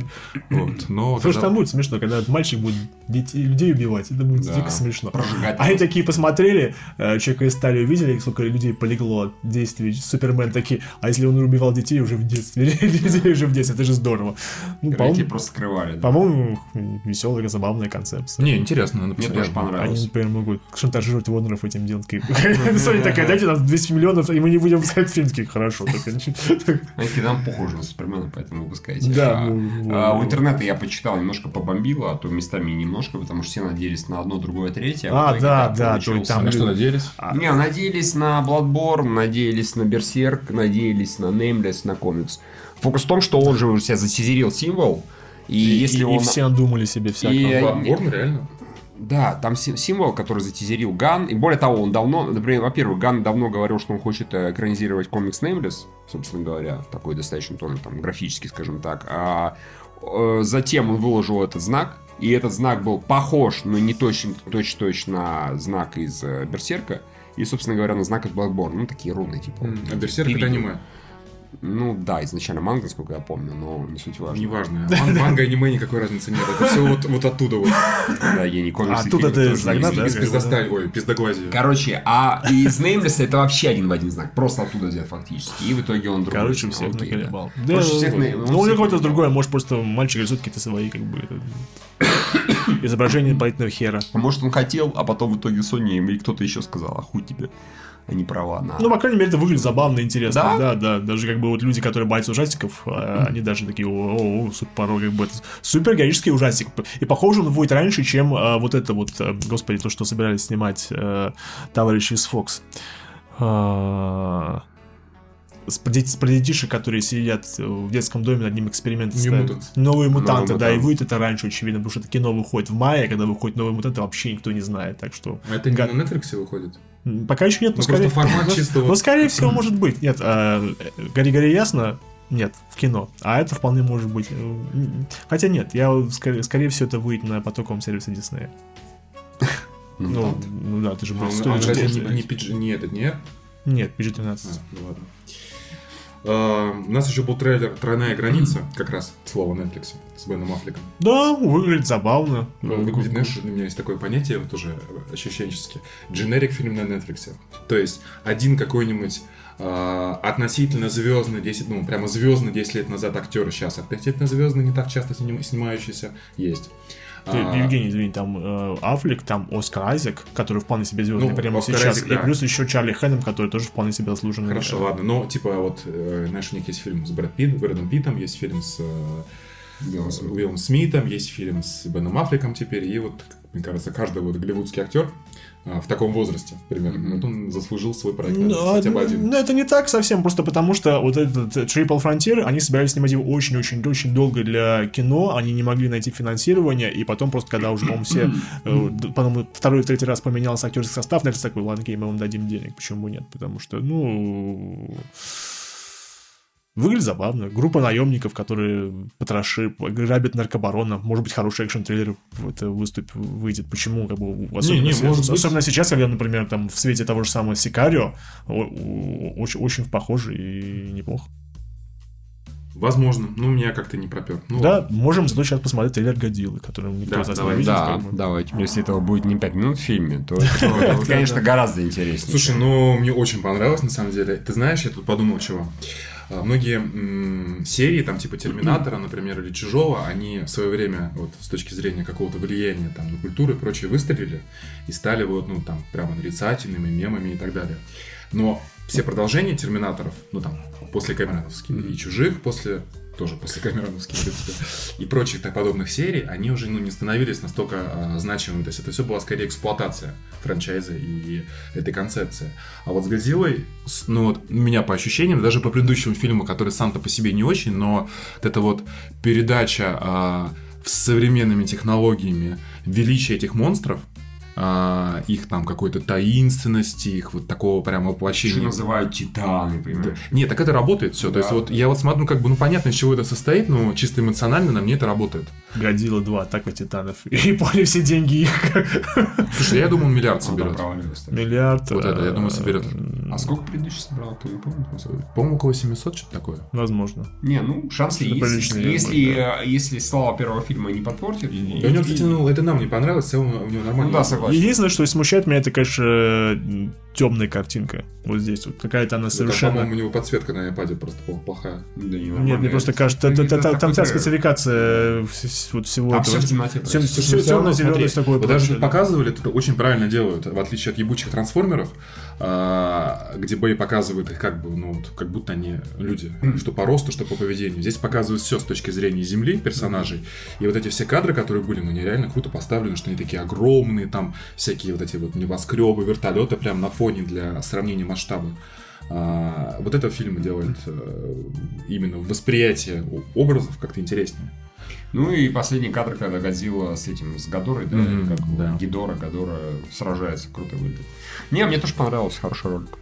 вот, но... Слушай, когда- там будет смешно, когда этот мальчик будет детей, людей убивать, это будет Да. дико смешно. Прожигать. А они такие посмотрели, э, Человека из стали увидели, сколько людей полегло от действий Супермен, такие, а если он убивал детей уже в детстве, [laughs] людей уже в детстве, это же здорово. Ну, по-моему, просто скрывали. да. по-моему, веселая, забавная концепция. Не, интересно, надо Мне тоже понравилось. Они, например, могут шантажировать Вонеров этим делом. [laughs] [laughs] Смотри, такая, дайте нам 200 миллионов, и мы не будем пускать фильм. Такие, хорошо. Они нам похоже на Супермена, поэтому выпускайте. Да, А, ну, а, ну. у интернета я почитал, немножко побомбило, а то местами немножко, потому что все надеялись на одно, другое, третье. А, итоге, да, да, получился. то там На что надеялись? Не, надеялись на Bloodborne, надеялись на Berserk, надеялись на Nameless, на комикс. Фокус в том, что он же уже себя затизерил символ, и, И, если и он... все думали себе всякого. И- Bloodborne, реально? Да, там си- символ, который затизерил Ган. И более того, он давно, например, во-первых, Ган давно говорил, что он хочет э, экранизировать комикс Nameless, собственно говоря, такой достаточно тоже там графический, скажем так. А э, затем он выложил этот знак, и этот знак был похож, но не точно, точно на знак из э, Берсерка. И, собственно говоря, на знак из Bloodborne. Ну, такие руны, типа. А Берсерк это аниме. Ну, да, изначально манга, насколько я помню, но не суть важно. Неважно. Ман- Манга и [laughs] аниме никакой разницы нет. Это все вот, вот оттуда вот. Да, я не комиксы. А тут фильмы это тоже знак, не да, видел. да? Без пиздоста... Ой, пиздоглазия. Короче, а из Nameless это вообще один в один знак. Просто оттуда взят фактически. И в итоге он другой. Короче, всех наколебал. Короче, всех он Ну, у него какое-то другое, может, просто мальчик рисует какие-то свои, как бы, изображение дополнительного хера. А Может, он хотел, а потом в итоге Sony или кто-то еще сказал, а хуй тебе. Они права на... Ну, по крайней мере, это выглядит забавно и интересно. Да? Да, да. Даже как бы вот люди, которые боятся ужастиков, а, они даже такие, о, супер, порой как бы это супер героический ужастик. И похоже он будет раньше, чем а, вот это вот, а, господи, то, что собирались снимать а, товарищи из Fox. А, с с детишек, которые сидят в детском доме над ним эксперименты New ставят. Mutants. Новые мутанты, да, и мутанты. выйдет это раньше, очевидно, потому что это кино выходит в мае, когда выходит новые мутанты, вообще никто не знает, так что... А это не Гад- на Netflix выходит? Пока еще нет, но Ну, скорее... формат [laughs] чисто Ну, вот... скорее всего, может быть. Нет, а, э, гори-гори ясно, нет, в кино. А это вполне может быть. э, Хотя нет, я скорее, скорее всего это выйдет на потоковом сервисе Диснея. [laughs] Ну, Ну, да. ну да, ты же А просто он- он же не, не не этот, не? Нет, А, PG-13. ну ладно. А, У нас еще был трейлер «Тройная граница», как раз слово Netflix с Беном Аффлеком. Да, выглядит забавно. Ну, вы- Знаешь, у меня есть такое понятие, вот тоже ощущенчески. Дженерик фильм на Netflix. То есть один какой-нибудь а, относительно звездный, 10, ну, прямо звездный 10 лет назад актер, сейчас относительно звездный, не так часто сним- снимающийся, есть. Ты, А, Евгений, извини, там э, Аффлек, там Оскар Айзек, который вполне себе звездный Ну, прямо Оскар сейчас. Айзек, И плюс еще Чарли Хэннем, который тоже вполне себе заслуженный. Хорошо, ладно, но типа вот, э, знаешь, у них есть фильм с Брэд Питт, Брэдом Питтом, есть фильм с э, Уиллом с Смитом. Уиллом Смитом, есть фильм с Беном Аффлеком теперь, и вот, мне кажется, каждый вот голливудский актер а, в таком возрасте, примерно, Мгм. вот он заслужил свой проект, Ну, наверное, хотя бы один. ну, это не так совсем, просто потому что вот этот э, Triple Frontier, они собирались снимать его очень-очень-очень долго для кино, они не могли найти финансирование, и потом просто, когда уже, по-моему, все, э, по-моему, второй или третий раз поменялся актерский состав, Netflix такой, ладно, окей, мы вам дадим денег, почему нет? Потому что, ну... Выглядит забавно. Группа наемников, которые потроши, грабят наркобарона. Может быть, хороший экшн-трейлер в это выступ выйдет. Почему? Как бы, особенно, не, се- может быть. особенно сейчас, когда, например, там в свете того же самого Сикарио очень, очень похоже и неплохо. Возможно, но меня как-то не пропер. Ну, да, ладно. можем зато сейчас посмотреть трейлер Годзиллы, который никто Да, из давай, не видел. Да, давайте. Если этого будет не 5 минут в фильме, то [laughs] это, конечно, гораздо интереснее. Слушай, ну мне очень понравилось на самом деле. Ты знаешь, я тут подумал чего. А, многие серии, там типа Терминатора, например, или Чужого, они в свое время, вот с точки зрения какого-то влияния там на культуру и прочее, выстрелили и стали вот, ну, там, прямо нарицательными, мемами и так далее. Но все продолжения Терминаторов, ну, там, после Камероновских и Чужих, после тоже после Камероновских, в принципе, и прочих так подобных серий, они уже ну, не становились настолько а, значимыми. То есть это все была скорее эксплуатация франчайза и этой концепции. А вот с Годзиллой, ну вот меня по ощущениям, даже по предыдущему фильму, который сам-то по себе не очень, но вот эта вот передача а, с современными технологиями величия этих монстров, а, их там какой-то таинственности, их вот такого прямо Что воплощения. называют титаны, Да. понимаешь? Нет, так это работает все. То Да. есть вот я вот смотрю, как бы, ну понятно, из чего это состоит, но чисто эмоционально на мне это работает. Годзилла 2, атака титанов. [laughs] И поняли все деньги их. Слушай, я думаю, он миллиард соберет. Миллиард. Вот это, я думаю, соберет. А сколько предыдущий собрал, не помнит? По-моему, около 700, что-то такое. Возможно. Не, ну, шансы есть. Если, да. э, если слава первого фильма не подпортит. У него, кстати, ну, это нам не понравилось, в целом у него нормально. Ну да, согласен. Единственное, что смущает меня, это, конечно, темная картинка. Вот здесь вот. Какая-то она Ну, там, совершенно... по-моему, у него подсветка на iPad просто плохая. Да, не, Нет, мне просто кажется, Это- та- та- это та- там вся спецификация вс- вот всего Там этого. все в темноте. Равно, темно-зелёное смотри, такое Вот даже да. показывали, это очень правильно делают, в отличие от ебучих трансформеров, а, где бои показывают их как бы, ну, вот, как будто они люди, что по росту, что по поведению. Здесь показывают все с точки зрения земли, персонажей. И вот эти все кадры, которые были, ну, нереально круто поставлены, что они такие огромные, там всякие вот эти вот небоскребы, вертолеты прям на фоне для сравнения масштаба. А, вот это фильм делает э, именно восприятие образов как-то интереснее. Ну и последний кадр, когда Годзилла с этим, с Гадорой, да, Мгм, как да. Гидора, Гадора сражается, круто выглядит. Не, мне тоже понравился, хороший ролик.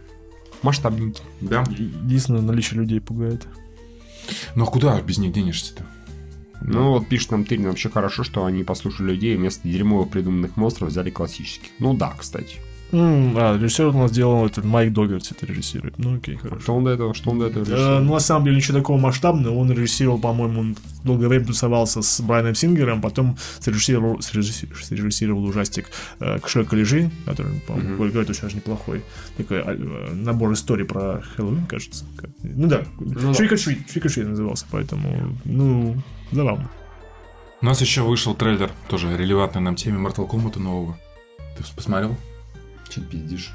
Масштабненький. Да. Единственное, наличие людей пугает. Ну а куда без них денешься-то? Ну вот пишет нам Тырин, вообще хорошо, что они послушали людей и вместо дерьмовых придуманных монстров взяли классических. Ну да, кстати. А, режиссер у нас делал этот Майк Доггерти это режиссирует. Ну окей, хорошо. Что он до этого, что он до этого Э, решил? ну, на самом деле, ничего такого масштабного. Он режиссировал, по-моему, он долгое время тусовался с Брайаном Сингером, потом срежиссировал, срежисси- срежиссировал ужастик э, «Шрек или жизнь», который, по-моему, Мгм. говорит, очень даже неплохой. Такой э, набор историй про Хэллоуин, кажется. Ну да, да. Шрик и Шрик, Шрик и Шрик назывался, поэтому, ну, забавно. У нас еще вышел трейлер, тоже релевантный нам теме Mortal Kombat нового. Ты посмотрел? Че ты пиздишь?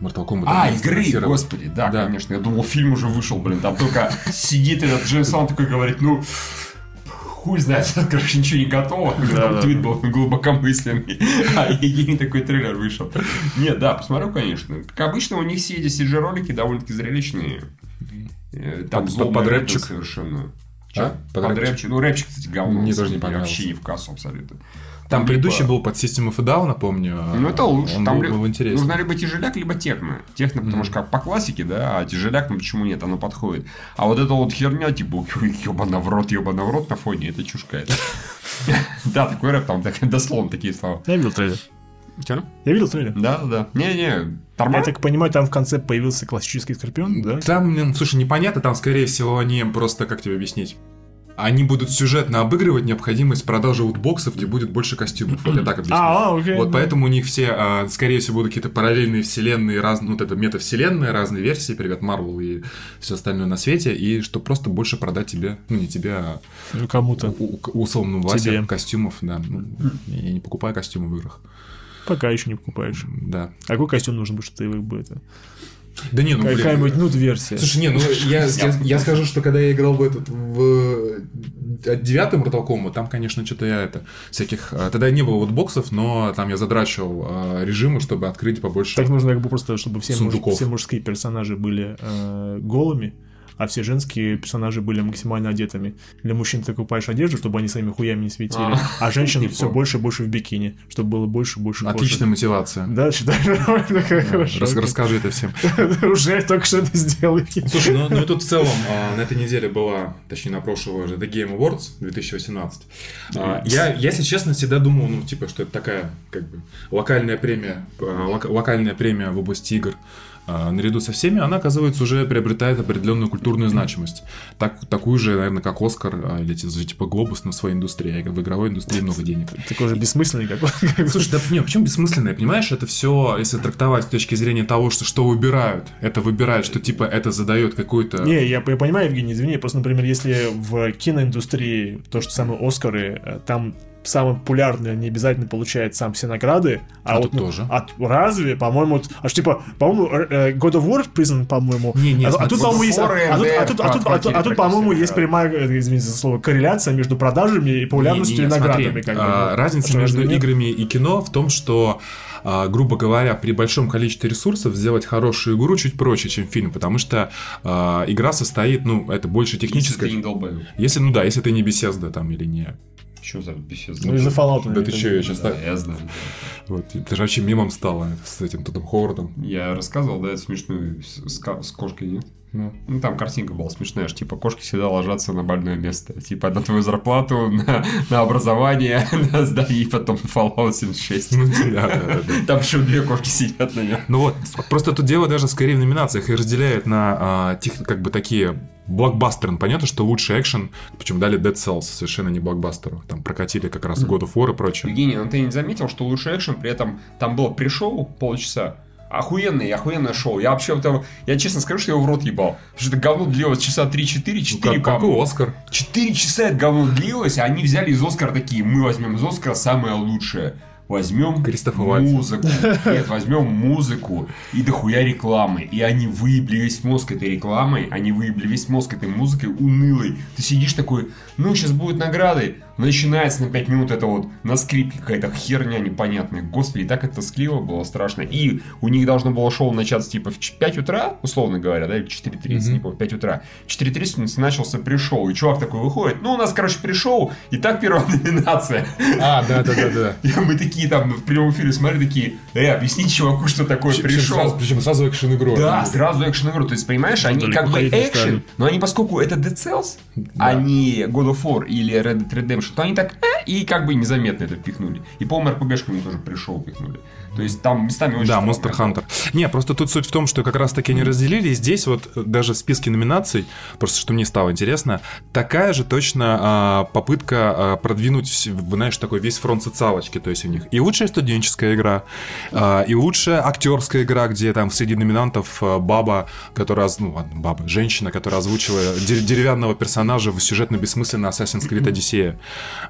Mortal Kombat. А, игры, господи, да, Да. конечно. Я думал, фильм уже вышел, блин. Там только сидит этот Джеймс Ван такой говорит, ну, хуй знает, [laughs] короче, ничего не готово. Да, Там да, твит был глубокомысленный. [laughs] А и такой трейлер вышел. Нет, да, посмотрю, конечно. Как обычно, у них все эти CG-ролики довольно-таки зрелищные. Э, Там Под- зло под понятно рэпчик? совершенно. А? Под Под рэпчик? Ну, рэпчик, кстати, говно. Мне тоже не понравился. Вообще не в кассу абсолютно. Там предыдущий либо- был под System of a Down, напомню. ну, это лучше. Он Там был, ли- был интересный. Нужно либо тяжеляк, либо техно. Техно, потому Мгм. что как по классике, да, а тяжеляк, ну почему нет, оно подходит. А вот эта вот херня, типа, ебана в рот, ебана в рот на фоне, это чушка это. [laughs] Да, такой рэп, там так- дословно такие слова. Я видел трейлер. Чё? Я видел трейлер. Да, да, да. Не-не, Я нормально. так понимаю, там в конце появился классический скорпион, да? Там, ну, слушай, непонятно, там, скорее всего, они просто, как тебе объяснить, они будут сюжетно обыгрывать необходимость продажи лутбоксов, где будет больше костюмов. Вот я так объясню. А, окей. Вот да. поэтому у них все, а, скорее всего, будут какие-то параллельные вселенные, разные, вот это метавселенные, разные версии, привет, Марвел и все остальное на свете, и чтобы просто больше продать тебе, ну не тебе, а Ну, кому-то. у- у- условному Васе Тебе. костюмов, да. Ну, Я не покупаю костюмы в играх. Пока еще не покупаешь. Да. А какой костюм нужен будет, что ты бы это? Да не, ну, Какая-нибудь нут-версия. Слушай, не, ну я, я, я скажу, что когда я играл в этот в э, девятый Mortal Kombat, там, конечно, что-то я это всяких. э, Тогда не было вот боксов, но там я задрачивал э, режимы, чтобы открыть побольше. Так нужно как бы просто, чтобы все, муж- Сундуков. все мужские персонажи были э, голыми, а все женские персонажи были максимально одетыми. Для мужчин ты покупаешь одежду, чтобы они своими хуями не светили, А, а, женщин [laughs] все больше и больше в бикини, чтобы было больше и больше кожи. Отличная мотивация. Да, [laughs] как хорошо. Расскажи это всем. [laughs] Уже только что это сделали. Слушай, ну, ну и тут в целом а, на этой неделе была, точнее на прошлой уже, The Game Awards 2018. А, я, я, если честно, всегда думал, ну, типа, что это такая, как бы, локальная премия, лока- локальная премия в области игр наряду со всеми, она, оказывается, уже приобретает определенную культурную значимость. Так, такую же, наверное, как Оскар а, или типа Глобус на своей индустрии. А в игровой индустрии много денег. Такой же бессмысленный какой Слушай, да нет, почему бессмысленный? Понимаешь, это все, если трактовать с точки зрения того, что, что выбирают, это выбирают, что типа это задает какой-то... Не, я, я понимаю, Евгений, извини, просто, например, если в киноиндустрии то, что самое Оскары, э, там самый популярный не обязательно получает сам все награды, а, А вот тут тоже. А, разве, по-моему, вот- аж типа, по-моему, э, God of War признан, по-моему. Не, не, а, а тут, по-моему, есть, а, и а тут, а тут, а тут, а тут, а тут, по-моему, есть прямая, э, извините за слово, корреляция между продажами и популярностью Не-не-не, и наградами. смотри, как бы. а, Ну, разница что, между нет? играми и кино в том, что, а, грубо говоря, при большом количестве ресурсов сделать хорошую игру чуть проще, чем фильм, потому что а, игра состоит, ну, это больше Если техническая. ты не долбоёб. Если, ну да, если ты не Bethesda там или не... Что за беседа? Ну, из-за Fallout. Да ты это- чё, я сейчас Да, так... я знаю. Вот, это же вообще мемом стало с этим Тодом Ховардом. Я рассказывал, да, эту смешную с, с кошкой, нет? Ну. Ну, там картинка была смешная, что, типа, кошки всегда ложатся на больное место. Типа, на твою зарплату, [laughs] на, на образование, [laughs] на здание, и потом Fallout 76. Ну, да, да, да. [laughs] Там еще две кошки сидят на нем. Ну вот, просто тут дело даже скорее в номинациях и разделяет на а, тех- как бы такие блокбастеры. Ну, Понятно, что лучший экшен, причем дали Dead Cells, совершенно не блокбастеру. Там прокатили как раз God of War и прочее. Евгений, ну ты не заметил, что лучший экшен, при этом там было пришел полчаса, охуенное, охуенное шоу. Я вообще, его- я честно скажу, что я его в рот ебал. Потому что это говно длилось часа 3-4, 4, Ну, как, как. Оскар. 4 часа это говно длилось, а они взяли из Оскара такие, мы возьмем из Оскара самое лучшее. Возьмем музыку. Нет, возьмем музыку и дохуя рекламы. И они выебли весь мозг этой рекламой, они выебли весь мозг этой музыкой унылой. Ты сидишь такой, ну, сейчас будут награды. Начинается на 5 минут это вот на скрипке какая-то херня непонятная. Господи, так это тоскливо было, страшно. И у них должно было шоу начаться типа в 5 утра, условно говоря, да, или 4.30, Мгм. не помню, в 5 утра. В 4.30 начался пришоу, и чувак такой выходит, ну, у нас, короче, пришоу, и так первая [laughs] номинация. А, да, да, да, да. И мы такие там в прямом эфире смотрели, такие, э, объясни чуваку, что такое пришел. Причем сразу экшен игру. Да, сразу экшен игру. То есть, понимаешь, они далеко как бы экшен, но они, поскольку это Dead Cells, а не God of War или Red Dead Redemption, то они так э, и как бы незаметно это впихнули. И, по-моему, RPG-шками тоже пришел впихнули. То есть, там местами очень... Да. Monster Hunter. Не, просто тут суть в том, что как раз таки они разделили. И здесь вот даже в списке номинаций, просто что мне стало интересно, такая же точно а, попытка а, продвинуть, знаешь, такой весь фронт социалочки. То есть у них и лучшая студенческая игра, а, и лучшая актерская игра, где там среди номинантов а, баба, которая, ну ладно, баба, женщина, которая озвучила дер- деревянного персонажа в сюжетно-бессмысленной Assassin's Creed Odyssey.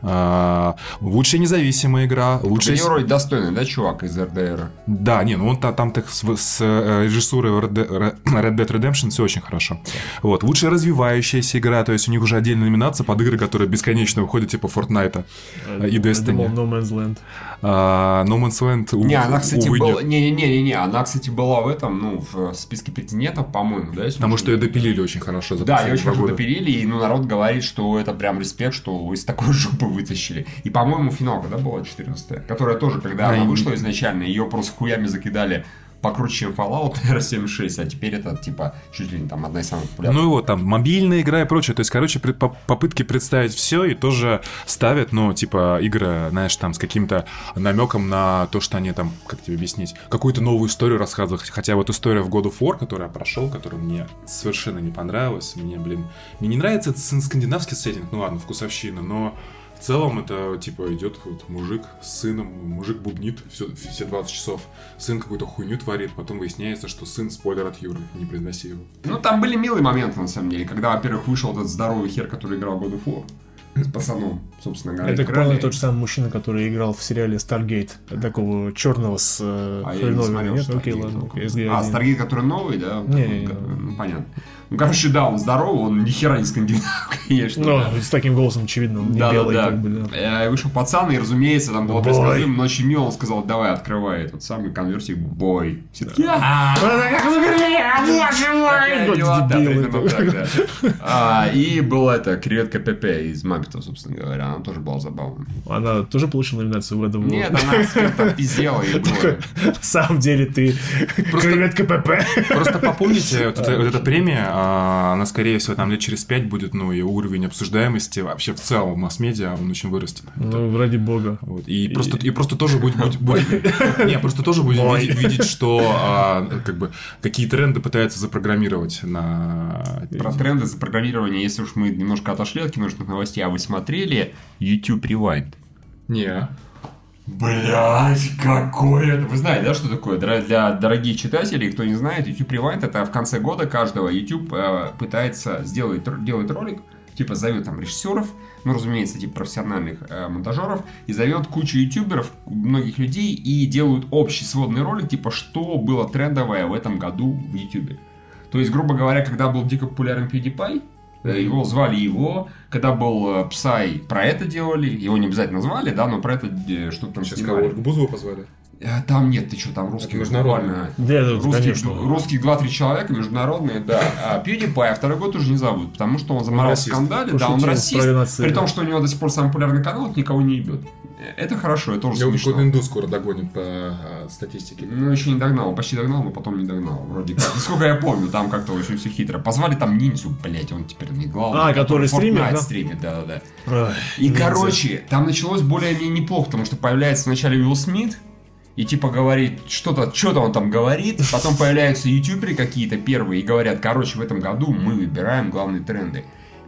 А, лучшая независимая игра, лучшая... Лучший вроде достойный, да, чувак из РДР? Да, не, ну он та- там так с, с, э, режиссурой Red Dead Red Dead Redemption все очень хорошо. Вот, лучшая развивающаяся игра, то есть у них уже отдельная номинация под игры, которые бесконечно выходят, типа Fortnite Э, и я думал, Destiny. No Man's Land. А, No Man's Land, у- Не, она, кстати, увы, была... Не-не-не, она, кстати, была в этом, ну, в списке претендентов, по-моему, да? Потому не что ее допилили очень хорошо за Да, и очень хорошо допилили, и ну, народ говорит, что это прям респект, что из такой [laughs] жопы вытащили. И, по-моему, финал когда была 14 которая тоже, когда Да, она и- вышла изначально, ее просто хуями закидали покруче, чем Fallout [laughs] R76, а теперь это, типа, чуть ли не там одна из самых популярных. Ну и вот там мобильная игра и прочее. То есть, короче, пред- по- попытки представить все и тоже ставят, ну, типа, игры, знаешь, там с каким-то намеком на то, что они там, как тебе объяснить, какую-то новую историю рассказывают. Хотя вот история в God of War, которую я прошел, которая мне совершенно не понравилась. Мне, блин, мне не нравится скандинавский сеттинг, ну ладно, вкусовщина, но целом это типа идет вот мужик с сыном, мужик бубнит все, все 20 часов, сын какую-то хуйню творит, потом выясняется, что сын спойлер от Юры, не произноси его. Ну, там были милые моменты, на самом деле, когда, во-первых, вышел этот здоровый хер, который играл в God of War. С пацаном, собственно говоря. Играли. понял, тот же самый мужчина, который играл в сериале Stargate, такого черного с э, А я не смотрел нет? Окей, Stargate ладно, толком. окей, SG-1. А, Старгейт, который новый, да? Не-не-не. Ну, понятно. Ну, короче, да, он здоровый, он ни хера не скандинав, [laughs] конечно. Ну, да. с таким голосом, очевидно, он не Да, белый, да, как бы, да. да. Э, Вышел пацан, и, разумеется, там было предсказуемо, но очень мило, он сказал, давай, открывай этот самый конвертик, бой. Все такие, «А, Такая как да. [laughs] А, И была эта креветка Пепе из Маппетов, собственно говоря. Она тоже была забавной. Она тоже получила номинацию в этом. Нет, она [laughs] пиздела и. На самом деле ты креветка ПП. Просто попомните, вот эта, вот эта премия, а, она, скорее всего, там лет через пять будет, ну, и уровень обсуждаемости вообще в целом в масс-медиа, он очень вырастет. Ну, ради бога. Вот. И, просто, и просто тоже будет, будет, будет- не, просто тоже видеть, видеть, что а, как бы какие тренды пытаются запрограммировать на Про тренды запрограммирования, если уж мы немножко отошли от киношных новостей, а вы смотрели YouTube Rewind? не. Блять, какой это! Вы знаете, да, что такое? Для дорогих читателей, кто не знает, YouTube Rewind это в конце года каждого YouTube э, пытается сделать делает ролик, типа зовет там режиссеров, ну, разумеется, типа профессиональных э, монтажеров, и зовет кучу ютуберов, многих людей, и делают общий сводный ролик, типа, что было трендовое в этом году в YouTube. То есть, грубо говоря, когда был дико популярен PewDiePie, его звали его, когда был э, Psy, про это делали, его не обязательно звали, да, но про это э, что-то там Сейчас снимали. кого? Бузова позвали? Э, Там нет, ты что, там русские буквально. Да, да, Русских, конечно. русских 2-3 человека, международные, да. А PewDiePie второй год уже не зовут, потому что он заморал в скандале, да, он расист, при том, что у него до сих пор самый популярный канал, это никого не ебет. Это хорошо, это тоже Его смешно. какой-то индус скоро догонит по а, статистике. Ну, еще не догнал, он почти догнал, но потом не догнал, вроде как. Насколько я помню, там как-то очень все хитро. Позвали там ниндзю, блять, он теперь не главный. А, который стример, Fortnite да? стримит, да-да-да. И, ниндзя. короче, там началось более-менее неплохо, потому что появляется вначале Уилл Смит, и типа говорит, что-то, что-то он там говорит, потом появляются ютуберы какие-то первые и говорят, короче, в этом году мы выбираем главные тренды.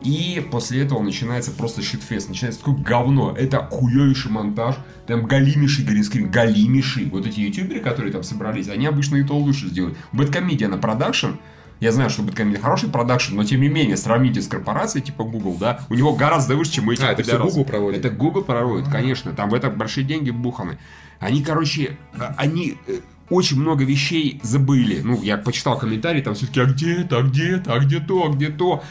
И после этого начинается просто shitfest, начинается такое говно. Это хуёвейший монтаж, там галимейший green screen, галимейший. Вот эти ютуберы, которые там собрались, они обычно и то лучше сделают. BadComedian а продакшн, я знаю, что BadComedian хороший продакшн, но тем не менее, сравните с корпорацией типа Google, да, у него гораздо выше, чем у этих А, это пидорасов. Google проводит? Это Google проводит, конечно. Там в это большие деньги вбуханы. Они, короче, а, они э, очень много вещей забыли. Ну, я почитал комментарии, там все-таки, а где это, а где это, а где то, а где то.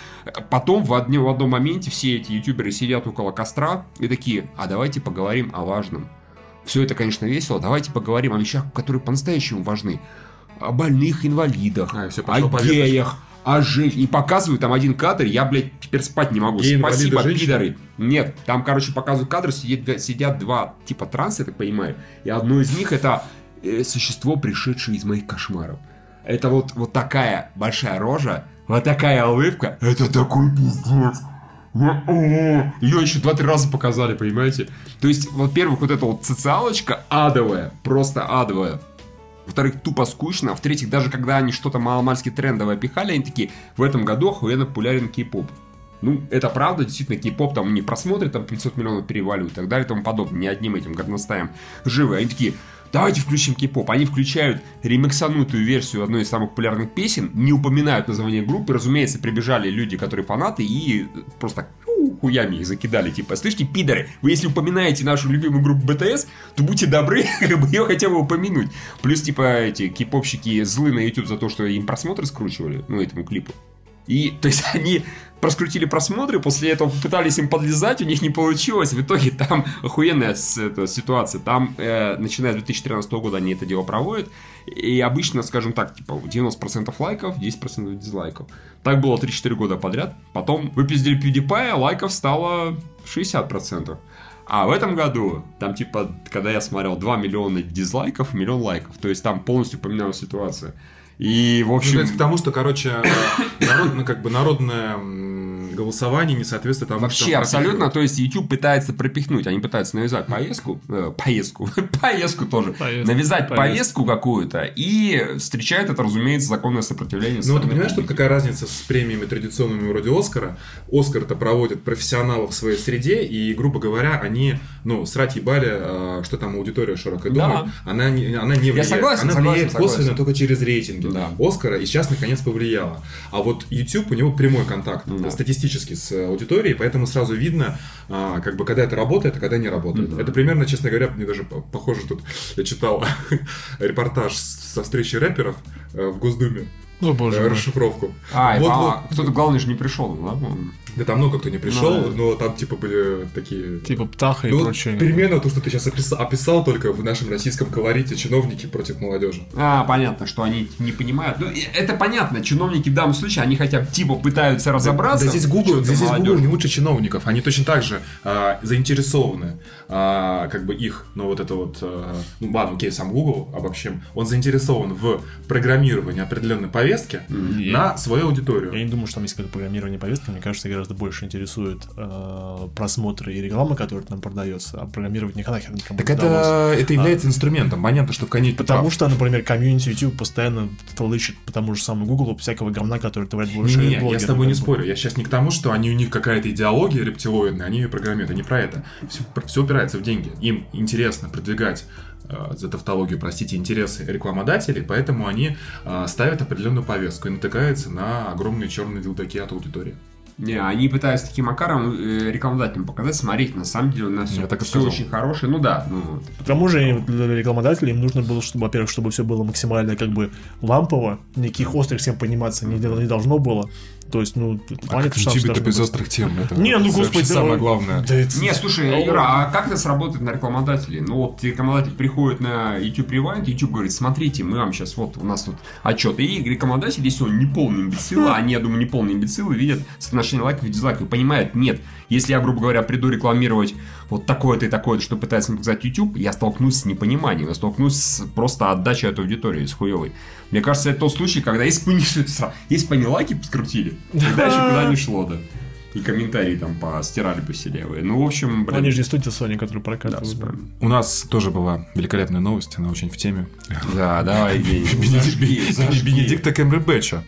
Потом в, одне, в одном моменте все эти ютуберы сидят около костра и такие, а давайте поговорим о важном. Все это, конечно, весело. Давайте поговорим о вещах, которые по-настоящему важны. О больных инвалидах, А, всё, о геях, о женщинах. И показывают там один кадр, я, блядь, теперь спать не могу. Геи, Спасибо, пидоры. Нет, там, короче, показывают кадры, сидят, сидят два типа транса, я так понимаю. И одно из них это существо, пришедшее из моих кошмаров. Это вот, вот такая большая рожа, вот такая улыбка. Это такой пиздец. Ее еще два-три раза показали, понимаете? То есть, во-первых, вот эта вот социалочка адовая, просто адовая. Во-вторых, тупо скучно. В-третьих, даже когда они что-то маломальски трендовое пихали, они такие, в этом году охуенно популярен кей-поп. Ну, это правда, действительно, кей-поп там не просмотры, там 500 миллионов переваливают и так далее и тому подобное. Не одним этим горностаем живы. Они такие, давайте включим кей-поп. Они включают ремиксанутую версию одной из самых популярных песен, не упоминают название группы. Разумеется, прибежали люди, которые фанаты, и просто фу, хуями их закидали. Типа, слышите, пидоры, вы если упоминаете нашу любимую группу BTS, то будьте добры, [laughs] как бы ее хотя бы упомянуть. Плюс, типа, эти кей-попщики злы на YouTube за то, что им просмотры скручивали, ну, этому клипу. И, то есть, они проскрутили просмотры, после этого пытались им подлезать, у них не получилось. В итоге там [laughs] охуенная эта ситуация. Там, э, начиная с 2013 года, они это дело проводят. И обычно, скажем так, типа 90% лайков, 10% дизлайков. Так было 3-4 года подряд. Потом выпиздили PewDiePie, а лайков стало 60%. А в этом году, там типа, когда я смотрел 2 миллиона дизлайков, миллион лайков. То есть там полностью поменялась ситуация. И, в Ну, общем... это к тому, что, короче, [coughs] народ, ну, как бы народное голосование не соответствует тому, что Вообще, там абсолютно, то есть YouTube пытается пропихнуть, они пытаются навязать поездку, э, поездку, [laughs] поездку тоже, Поездку, навязать поездку. повестку какую-то, и встречает это, разумеется, законное сопротивление. со Ну, вот ты понимаешь, тут какая разница с премиями традиционными вроде Оскара? Оскар-то проводят профессионалов в своей среде, и, грубо говоря, они, ну, срать ебали, а, что там аудитория широкая Да. думает. Она не, она не влияет. согласен, она согласен, влияет согласен. косвенно только через рейтинги Да. Оскара, и сейчас, наконец, повлияла. А вот YouTube, у него прямой контакт Да. статистически с аудиторией, поэтому сразу видно, а, как бы, когда это работает, а когда не работает. Да. Это примерно, честно говоря, мне даже по- похоже тут, я читал [laughs] репортаж со встречи рэперов э, в Госдуме. О, боже э, расшифровку. А, Вот, а, вот. кто-то главный же не пришел, да? Да там много кто не пришел, Ну, да. но там типа были такие... Типа птаха и Ну, прочее. примерно то, что ты сейчас описал, описал, только в нашем российском колорите чиновники против молодежи. А, понятно, что они не понимают. Ну, и это понятно, чиновники в данном случае, они хотя бы типа пытаются разобраться. Да здесь в Google, чём-то здесь Google не лучше чиновников. Они точно так же а, заинтересованы, а, как бы их, ну вот это вот, а, ну ладно, окей, сам Google обобщим, он заинтересован в программировании определенной повестки И- на свою Я аудиторию. не думаю, что там есть какое-то программирование повестки, мне кажется, гораздо больше интересует э, просмотры и реклама, которая там продается, а программировать никогда нахер никому Так не удалось. это, это является инструментом. Понятно, что в конечном Потому что, например, комьюнити YouTube постоянно толычет по тому же самому Google всякого говна, который творят большие Не-не-не, я блогеры, с тобой не спорю. Я сейчас не к тому, что они у них какая-то идеология рептилоидная, они ее программируют. Не про это. Все, упирается в деньги. Им интересно продвигать э, за тавтологию, простите, интересы рекламодателей, поэтому они э, ставят определенную повестку и натыкаются на огромные черные дилдаки от аудитории. Не, они пытаются таким макаром э, рекламодателям показать, смотрите, на самом деле у нас все, так и все сказал. очень хорошее. Ну да, ну, К тому же им, для рекламодателей им нужно было, чтобы, во-первых, чтобы все было максимально как бы лампово, никаких острых тем пониматься не, не должно было. То есть, ну, понятно, что там YouTube должно без острых тем. Это Не, ну господи, самое да, главное. да это- Не, слушай, Юра, а как это сработает на рекламодателей? Ну вот рекламодатель приходит на YouTube Rewind, YouTube говорит, смотрите, мы вам сейчас, вот у нас тут отчет. И рекламодатель, если он не полный имбецил, а они, я думаю, не полные имбецилы, видят соотношение лайков и дизлайков, и понимают, нет, если я, грубо говоря, приду рекламировать вот такое-то и такое-то, что пытается мне показать YouTube, я столкнусь с непониманием, я столкнусь с просто отдачей от аудитории, с хуевой. Мне кажется, это тот случай, когда если бы они, [laughs] если бы они лайки подкрутили, тогда еще куда не шло, да. И комментарии там постирали левые. Ну, в общем, блин. Они же не студия Sony, которые Да, прокатывают. правильно. У нас тоже была великолепная новость, она очень в теме. Да, давай. [laughs] Бенедикта Кембербэтча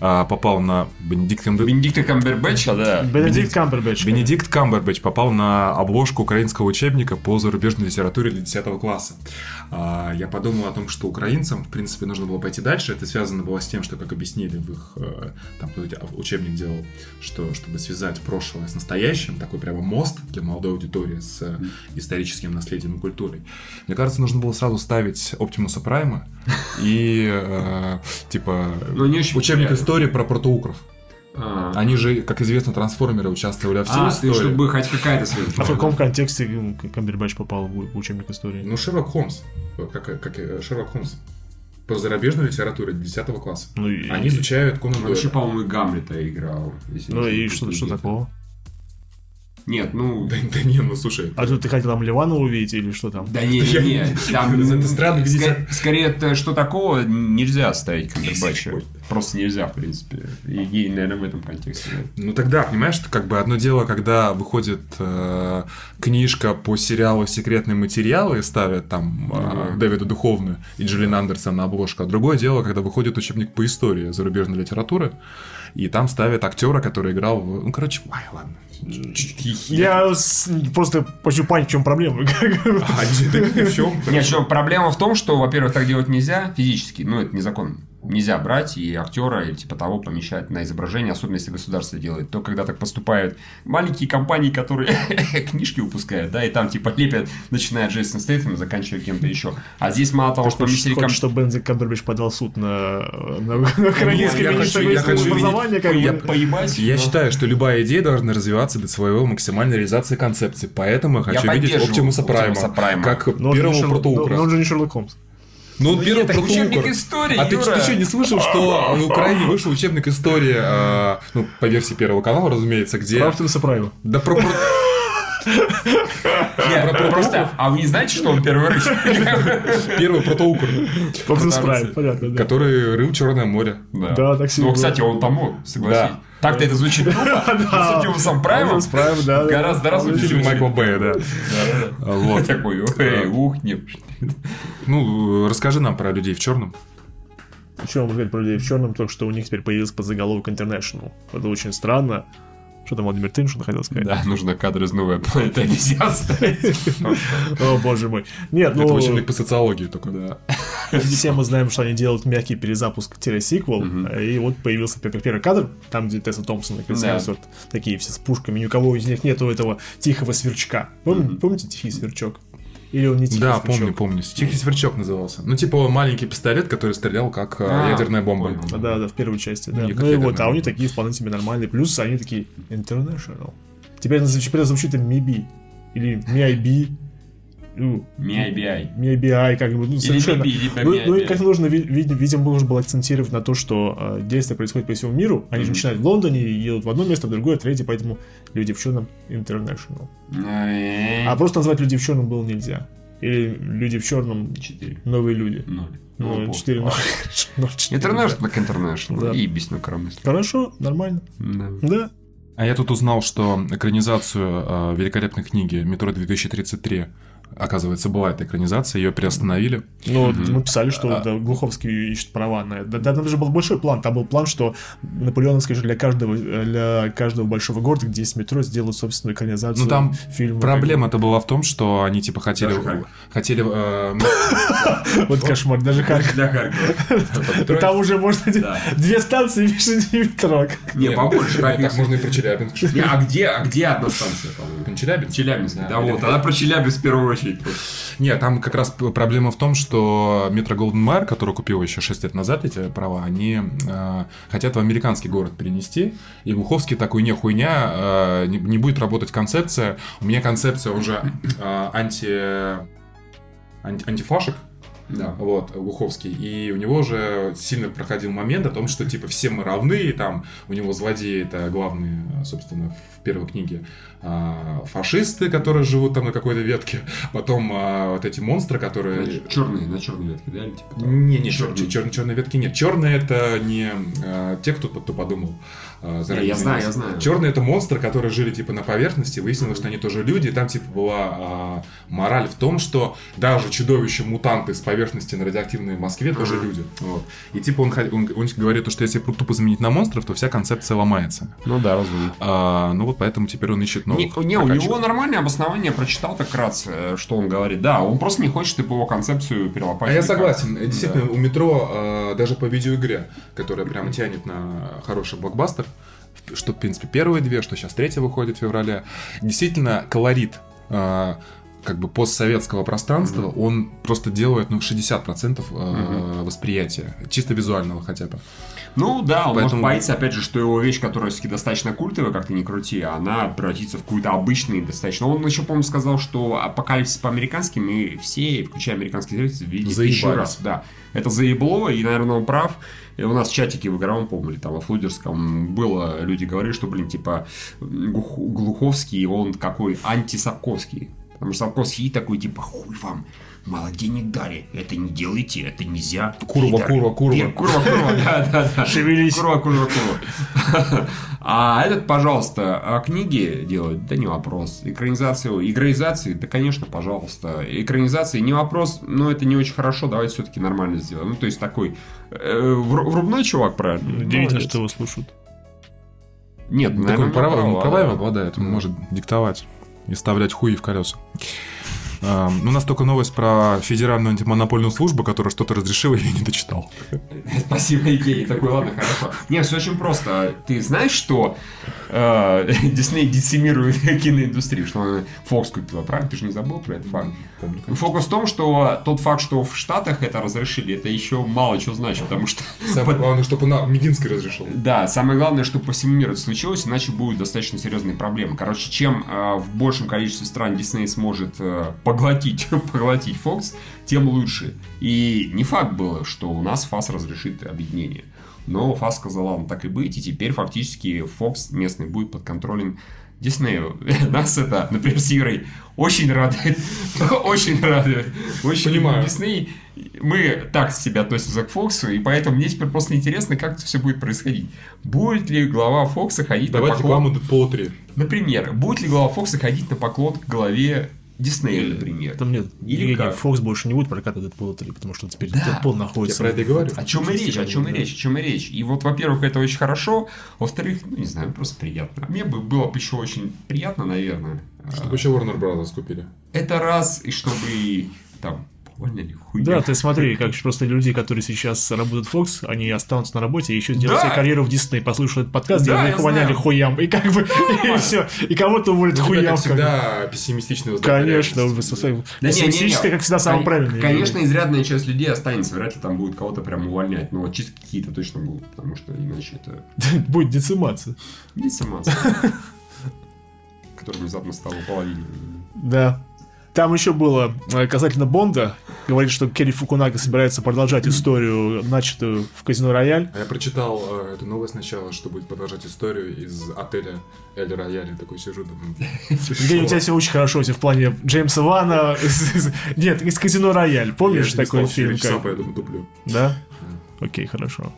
а, попал на Бенедикт Камбер- Бенедикта Камбербэтча, да. Бенедикт Камбербэтч. Бенедикт Камбербэтч попал на обложку украинского учебника по зарубежной литературе для 10 класса. А, Я подумал о том, что украинцам, в принципе, нужно было пойти дальше. Это связано было с тем, что, как объяснили в их, э, там кто-то учебник делал, что чтобы связать прошлое с настоящим, такой прямо мост для молодой аудитории с э, историческим наследием и культурой. Мне кажется, нужно было сразу ставить Оптимуса Прайма и, э, типа, Ну, учебник истории про протоукров. А, Они же, как известно, трансформеры участвовали во всей а, истории. ты, чтобы хоть какая-то связь А в каком контексте Камбербэтч попал в учебник истории? Ну, Шерлок Холмс. Как, как э, Шерлок Холмс. По зарубежной литературе 10 класса. Ну, и, Они изучают Конан Он вообще, по-моему, и Гамлета играл. ну и что, что такого? Нет, ну... Да, да не, ну слушай. А тут ты хотел там Ливана увидеть или что там? Да не, не, не, там... [laughs] Это странно Скорее, что такого нельзя ставить Камбербэтча. Просто нельзя, в принципе. И, и, наверное, в этом контексте. да. Ну тогда, понимаешь, что как бы одно дело, когда выходит э, книжка по сериалу «Секретные материалы» и ставят там э. Дэвида Духовны и Джиллин Андерсон на обложку, а другое дело, когда выходит учебник по истории зарубежной литературы, и там ставят актера, который играл в... Ну, короче, ай, ладно. Я с- просто хочу понять, в чем проблема. [laughs] А, в чем. Нет, что, проблема в том, что, во-первых, так делать нельзя физически, ну, это незаконно. Нельзя брать и актера или типа того помещать на изображение, особенно если государство делает. То, когда так поступают маленькие компании, которые [laughs] книжки выпускают, да, и там типа лепят, начиная от Джейсона Стейтема, заканчивая кем-то еще. А здесь мало того, что Хочешь, поместили хочешь, ком- чтобы Бензик Камбербэтч подал суд на, на, на украинское я министерство хочу- я хочу видеть- образования, как Я поебать. Я но- считаю, что любая идея должна развиваться до своего максимальной реализации концепции. Поэтому я хочу Я видеть Оптимуса Прайма, как Но первого Шерлок- протоукра. но- но он же не Шерлок Холмс. Ну, Ну первый нет, так учебник протоукр. истории, А ты, Юра. ты что, не слышал, что [laughs] в Украине вышел учебник истории, э, ну, по версии Первого канала, разумеется, где... Про Оптимуса Прайма. Да про... про- Нет, про просто, а вы не знаете, что он первый раз? [laughs] Первый протоукр, что- понятно, да. который рыл Черное море. Да, так себе Ну, кстати, он помог, согласись. Да. Так-то это звучит глупо, [laughs] но с Оптимусом Праймом Оптимус Прайм, да. гораздо раз лучше Фильм звучит. Майкла Бэя, да. Вот. Такой, эй, ух, не. Ну, расскажи нам про людей в черном. Еще вам сказать про людей в черном, только что у них теперь появился подзаголовок International. Это очень странно. Что там Владимир Тын, что хотел сказать? Да, нужно кадр из новой планеты обезьян. [laughs] О, боже мой. Нет, ну... Это учебник по социологии только. Да. Все мы знаем, что они делают мягкий перезапуск-сиквел, и вот появился пер- первый кадр, там, где Тесса Томпсон и Крис. Хемсворт, такие все с пушками, ни у кого из них нету этого тихого сверчка. Пом- Помните тихий сверчок? Или он не тихий Да, сверчок? помню, помню. Тихий сверчок назывался. Ну, типа маленький пистолет, который стрелял как э, А, ядерная бомба. понял. А, Да, да, в первой части, да. Как Ну и вот, а у них такие вполне себе нормальные. Плюс они такие international. Теперь, это- теперь это звучит им MIB. Или MIB. Ну, MIBI. MIBI, как бы, ну, совершенно. MIB, либо Ну, ну, и как нужно, ви- ви- видимо, нужно было акцентировать на то, что э, действие происходит по всему миру. Они же Мгм. начинают в Лондоне, и едут в одно место, в другое, в третье, поэтому люди в черном international. Э, А просто назвать люди в черном было нельзя. Или люди в черном Четыре. новые люди. Ноль. Ну, Ну, 4 плохо. International так International. Да. И без на коромысле. Хорошо, нормально. Да. Да. А я тут узнал, что экранизацию э, великолепной книги «Метро 2033» оказывается, была эта экранизация, ее приостановили. Ну, Мгм. мы писали, что А- да, Глуховский ищет права на это. Да, там даже был большой план. Там был план, что Наполеоновский же для каждого, для каждого большого города, где есть метро, сделают собственную экранизацию Ну, там фильма. Проблема-то была в том, что они типа хотели... Даже хотели э, [laughs] Вот кошмар, даже Харьков. Для Харькова. [laughs] Там уже можно две станции меньше не метро. Не, побольше. Так [laughs] Харьков. можно и про Челябинск. А где, а где одна станция, по-моему? Челябинск? Челябинск. Да. Вот. Тогда про Челябинск в первую очередь. Нет, там как раз проблема в том, что Метро Голден Майер, который купил еще 6 лет назад эти права, они э, хотят в американский город перенести. И Глуховский такой, не, хуйня, э, не, не будет работать концепция. У меня концепция уже э, анти... анти- антифашек, Да. вот, Глуховский, и у него уже сильно проходил момент о том, что, типа, все мы равны, и там у него злодеи, это главные, собственно, первой книге, а, фашисты, которые живут там на какой-то ветке, [laughs] потом а, вот эти монстры, которые... Черные, на черной ветке, да? Или типа того? Не, не, черные, черные ветки нет. Черные это не а, те, кто, кто подумал. а, я знаю, я знаю. Черные это монстры, которые жили типа на поверхности. Выяснилось, что они тоже люди. И там типа была а, мораль в том, что даже чудовища мутанты с поверхности на радиоактивной Москве тоже люди. Вот. И типа он, хо- он, он говорит, что если тупо заменить на монстров, то вся концепция ломается. Ну да, разумеется. А, ну вот поэтому теперь он ищет Не, новых. не, у прокачек. него нормальное обоснование, прочитал так вкратце, э, что он говорит. Да, он просто не хочет, чтобы его концепцию перелопатить. А я согласен. Действительно, Да. у метро э, даже по видеоигре, которая прямо тянет на хороший блокбастер, что, в принципе, первые две, что сейчас третья выходит в феврале, действительно колорит э, как бы постсоветского пространства, он просто делает, ну, 60% э, восприятия, чисто визуального хотя бы. Ну да, он Поэтому- может боится, опять же, что его вещь, которая все-таки достаточно культовая, как ты ни крути, она превратится в какую-то обычный достаточно. Он еще, по-моему, сказал, что апокалипсис по-американски мы все, включая американских зрителей, видели тысячу Заебались. раз. Да. Это заебло, и, наверное, он прав. И у нас в чатике в игровом, помнили, там, во Флудерском было, люди говорили, что, блин, типа, Глуховский, он какой антисапковский. Потому что Сапковский такой, типа, хуй вам, мало денег дали, это не делайте, это нельзя. Курва, Пидоры. курва, курва. Пи- Курва, курва, да, да, да. [laughs] Шевелись. Курва, курва, курва. А этот, пожалуйста, а книги делать, да не вопрос. Экранизацию, игроизации, да, конечно, пожалуйста. Экранизации не вопрос, но это не очень хорошо, давайте все-таки нормально сделаем. Ну, то есть такой э, вру- врубной чувак, правильно? Удивительно, Молодец. что его слушают. Нет, Так наверное, да. обладает, он может диктовать и вставлять хуи в колеса. Ну, У нас только новость про Федеральную антимонопольную службу, которая что-то разрешила, [laughs] я не дочитал. Спасибо, Евгений. Такой, ладно, хорошо. Нет, все очень просто. Ты знаешь, что э, [laughs] Дисней децимирует [laughs] киноиндустрию, что он Фокс купила, правильно? Ты же не забыл про этот факт? Фокус в том, что тот факт, что в Штатах это разрешили, это еще мало чего значит, потому что Самое главное, чтобы на Мединский разрешил. да, самое главное, что по всему миру это случилось, иначе будут достаточно серьезные проблемы. Короче, чем э, в большем количестве стран Дисней сможет э, поглотить, [laughs] поглотить Fox, тем лучше. И не факт было, что у нас ФАС разрешит объединение. Но ФАС сказал, ладно, так и быть, и теперь фактически Fox местный будет под контролем Диснею. [laughs] Нас это, например, с Ирой очень радует. [laughs] Очень радует. Очень Понимаю. Дисней. Мы так себя относимся к Фоксу, и поэтому мне теперь просто интересно, как это все будет происходить. Будет ли глава Фокса ходить Давайте на поклон... рекламу Дэдпула 3. Например, будет ли глава Фокса ходить на поклон к главе Диснея, например? Там нет, Или как? Фокс больше не будет прокатывать Дэдпула 3, потому что теперь Да. Дэдпул Я находится... про это и говорю. О чем и речь, о чем и речь, о чем и речь. И вот, во-первых, это очень хорошо, во-вторых, ну, не знаю, просто приятно. Мне бы было бы еще очень приятно, наверное. Чтобы еще Warner Brothers купили. Это раз, и чтобы там Увольняли хуйня. Да, ты смотри, как просто люди, которые сейчас работают в Fox, они останутся на работе и еще сделают Да. себе карьеру в Дисней, послушают подкаст, Да, где их увольняли хуям, и как бы, и все, и кого-то уволят Ну, хуям. как как всегда, пессимистично Конечно, вы вы со своим- Да пессимистическое, как всегда, самое правильное. Конечно, изрядная часть людей останется. Вряд ли там будет кого-то прям увольнять. Но чисто какие-то точно будут. Потому что иначе это [laughs] Будет децимация. диссонанс. [laughs] Который внезапно стал половиной. Да. Там еще было э, касательно Бонда. Говорит, что Керри Фукунага собирается продолжать историю, начатую в Казино Рояль. А я прочитал э, эту новость сначала, что будет продолжать историю из отеля Эль Рояль. Я такой сижу, думаю... Где у тебя все очень хорошо, все в плане Джеймса Вана. [laughs] Нет, из Казино Рояль. Помнишь такой фильм? Часа, как- поэтому туплю. Да? Окей, хорошо.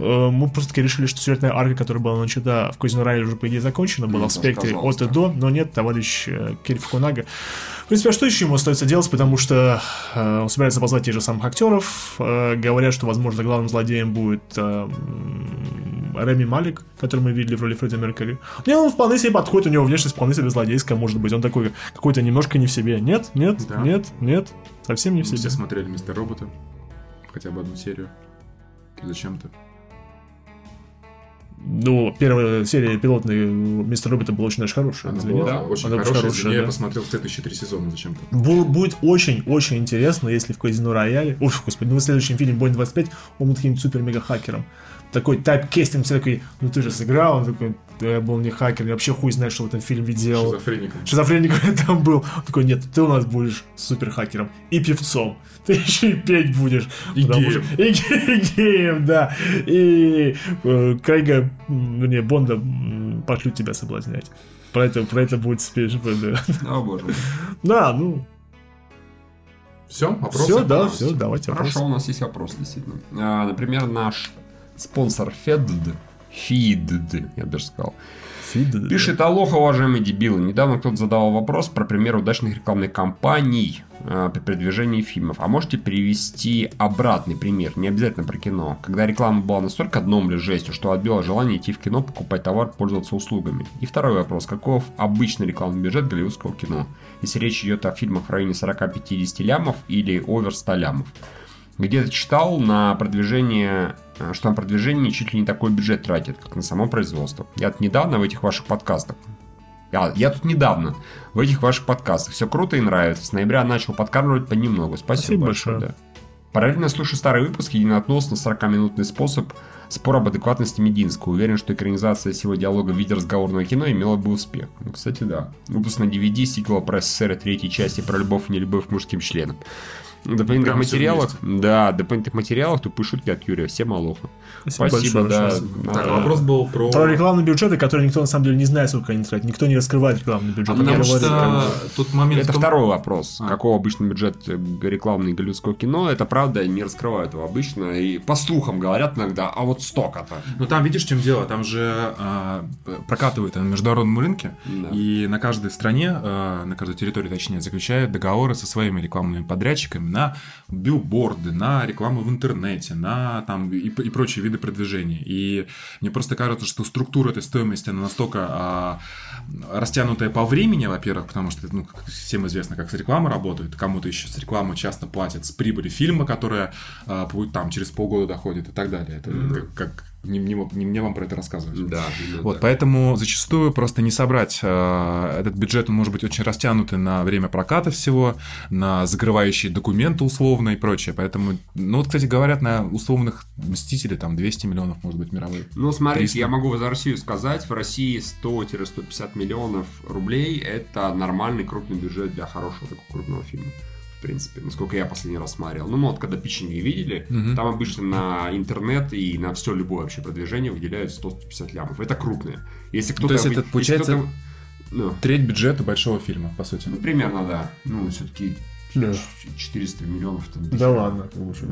Э, Мы просто таки решили, что сюжетная арка, которая была начата в Казино Рояль, уже, по идее, закончена, была в спектре от и до, но нет, товарищ э, Керри Фукунага. Принципе, а что еще ему остается делать, потому что э, он собирается позвать тех же самых актеров, э, говорят, что, возможно, главным злодеем будет э, Реми Малик, который мы видели в роли Фредди Меркьюри. Не, он вполне себе подходит, у него внешность вполне себе злодейская, может быть, он такой какой-то немножко не в себе. Нет, нет, Да. нет, нет, совсем не в Мы себе. все смотрели Мистер Робота. Хотя бы одну серию. Зачем-то. Ну, первая серия пилотной Мистер Робота была очень даже хорошая. Она была да, очень она очень хорошая. хорошая, да. я посмотрел следующие три сезона зачем-то. Бу- Будет очень-очень интересно, если в Казино Рояле... Уф, господи, ну в следующем фильме Боинг 25 он будет каким-нибудь супер-мега-хакером. Такой тайп-кестинг, все такой, ну ты же сыграл, он такой, да я был не хакер, я вообще хуй знает, что в этом фильме делал. Шизофреником. Шизофреник там [laughs] был. Он такой, нет, ты у нас будешь супер-хакером и певцом. Ты еще и петь будешь. И геем. что- И, ге- [laughs] и геем, да. И э, Крейга, не, Бонда м, пошлют тебя соблазнять. Про это, про это будет спеш. Да, О, боже. [laughs] Да, ну, Все, вопросы? все, да, все, давайте Хорошо, вопросы. у нас есть вопрос, действительно. А, например, наш спонсор FED, FED, я даже сказал, Фид- Пишет, алоха, уважаемые дебилы. Недавно кто-то задавал вопрос про пример удачных рекламных кампаний э, при продвижении фильмов. А можете привести обратный пример, не обязательно про кино, когда реклама была настолько дном или жестью, что отбила желание идти в кино, покупать товар, пользоваться услугами. И второй вопрос. Каков обычный рекламный бюджет голливудского кино? Если речь идет о фильмах в районе 40-50 лямов или овер 100 лямов. Где-то читал на продвижение, что на продвижение чуть ли не такой бюджет тратит, как на само производство. Я тут недавно в этих ваших подкастах. Я, я тут недавно в этих ваших подкастах. Все круто и нравится. С ноября начал подкармливать понемногу. Спасибо, Спасибо большое. большое. да. Параллельно слушаю старые выпуски и наткнулся на 40-минутный способ спор об адекватности Мединского. Уверен, что экранизация всего диалога в виде разговорного кино имела бы успех. Ну, кстати, да. Выпуск на DVD сиквела про СССР третьей части про любовь и нелюбовь к мужским членам. Дополнительных материалах, да, дополнительных материалах тупые шутки от Юрия. Всем алоха. Спасибо, большое, да. спасибо. Так, А, вопрос был про... Про рекламные бюджеты, которые никто на самом деле не знает, сколько они тратят. Никто не раскрывает рекламный бюджет. А потому говорит, что тут момент Это том- второй вопрос. А. Какого обычно бюджет э, рекламный голливудского кино? Это правда, не раскрывают его обычно. И по слухам говорят иногда, а вот столько-то. Ну там видишь, в чем дело, там же а, прокатывают на международном рынке, Да. и на каждой стране, а, на каждой территории, точнее, заключают договоры со своими рекламными подрядчиками на билборды, на рекламу в интернете, на там и, и прочие виды продвижения. И мне просто кажется, что структура этой стоимости она настолько а, растянутая по времени, во-первых, потому что ну, всем известно, как с рекламой работает. Кому-то еще с рекламы часто платят с прибыли фильма, которая а, будет там через полгода доходит и так далее. Это как, как- не, не, не мне вам про это рассказывать. Да, Вот, так. поэтому зачастую просто не собрать э, этот бюджет, он может быть очень растянутый на время проката всего, на закрывающие документы условно и прочее. Поэтому, ну вот, кстати, говорят, на условных Мстителей там 200 миллионов, может быть, мировых. Ну, смотрите, 300. я могу за Россию сказать, в России 100-150 миллионов рублей – это нормальный крупный бюджет для хорошего такого крупного фильма. В принципе, насколько я последний раз смотрел. Ну, вот когда питчинги видели, Мгм. там обычно на интернет и на все любое вообще продвижение выделяют 150 лямов. Это крупные. Если кто-то... есть это получается- Ну, Треть бюджета большого фильма, по сути. ну, примерно, да. Ну, все-таки Да. 400 миллионов. там, Да ладно, как бы, что.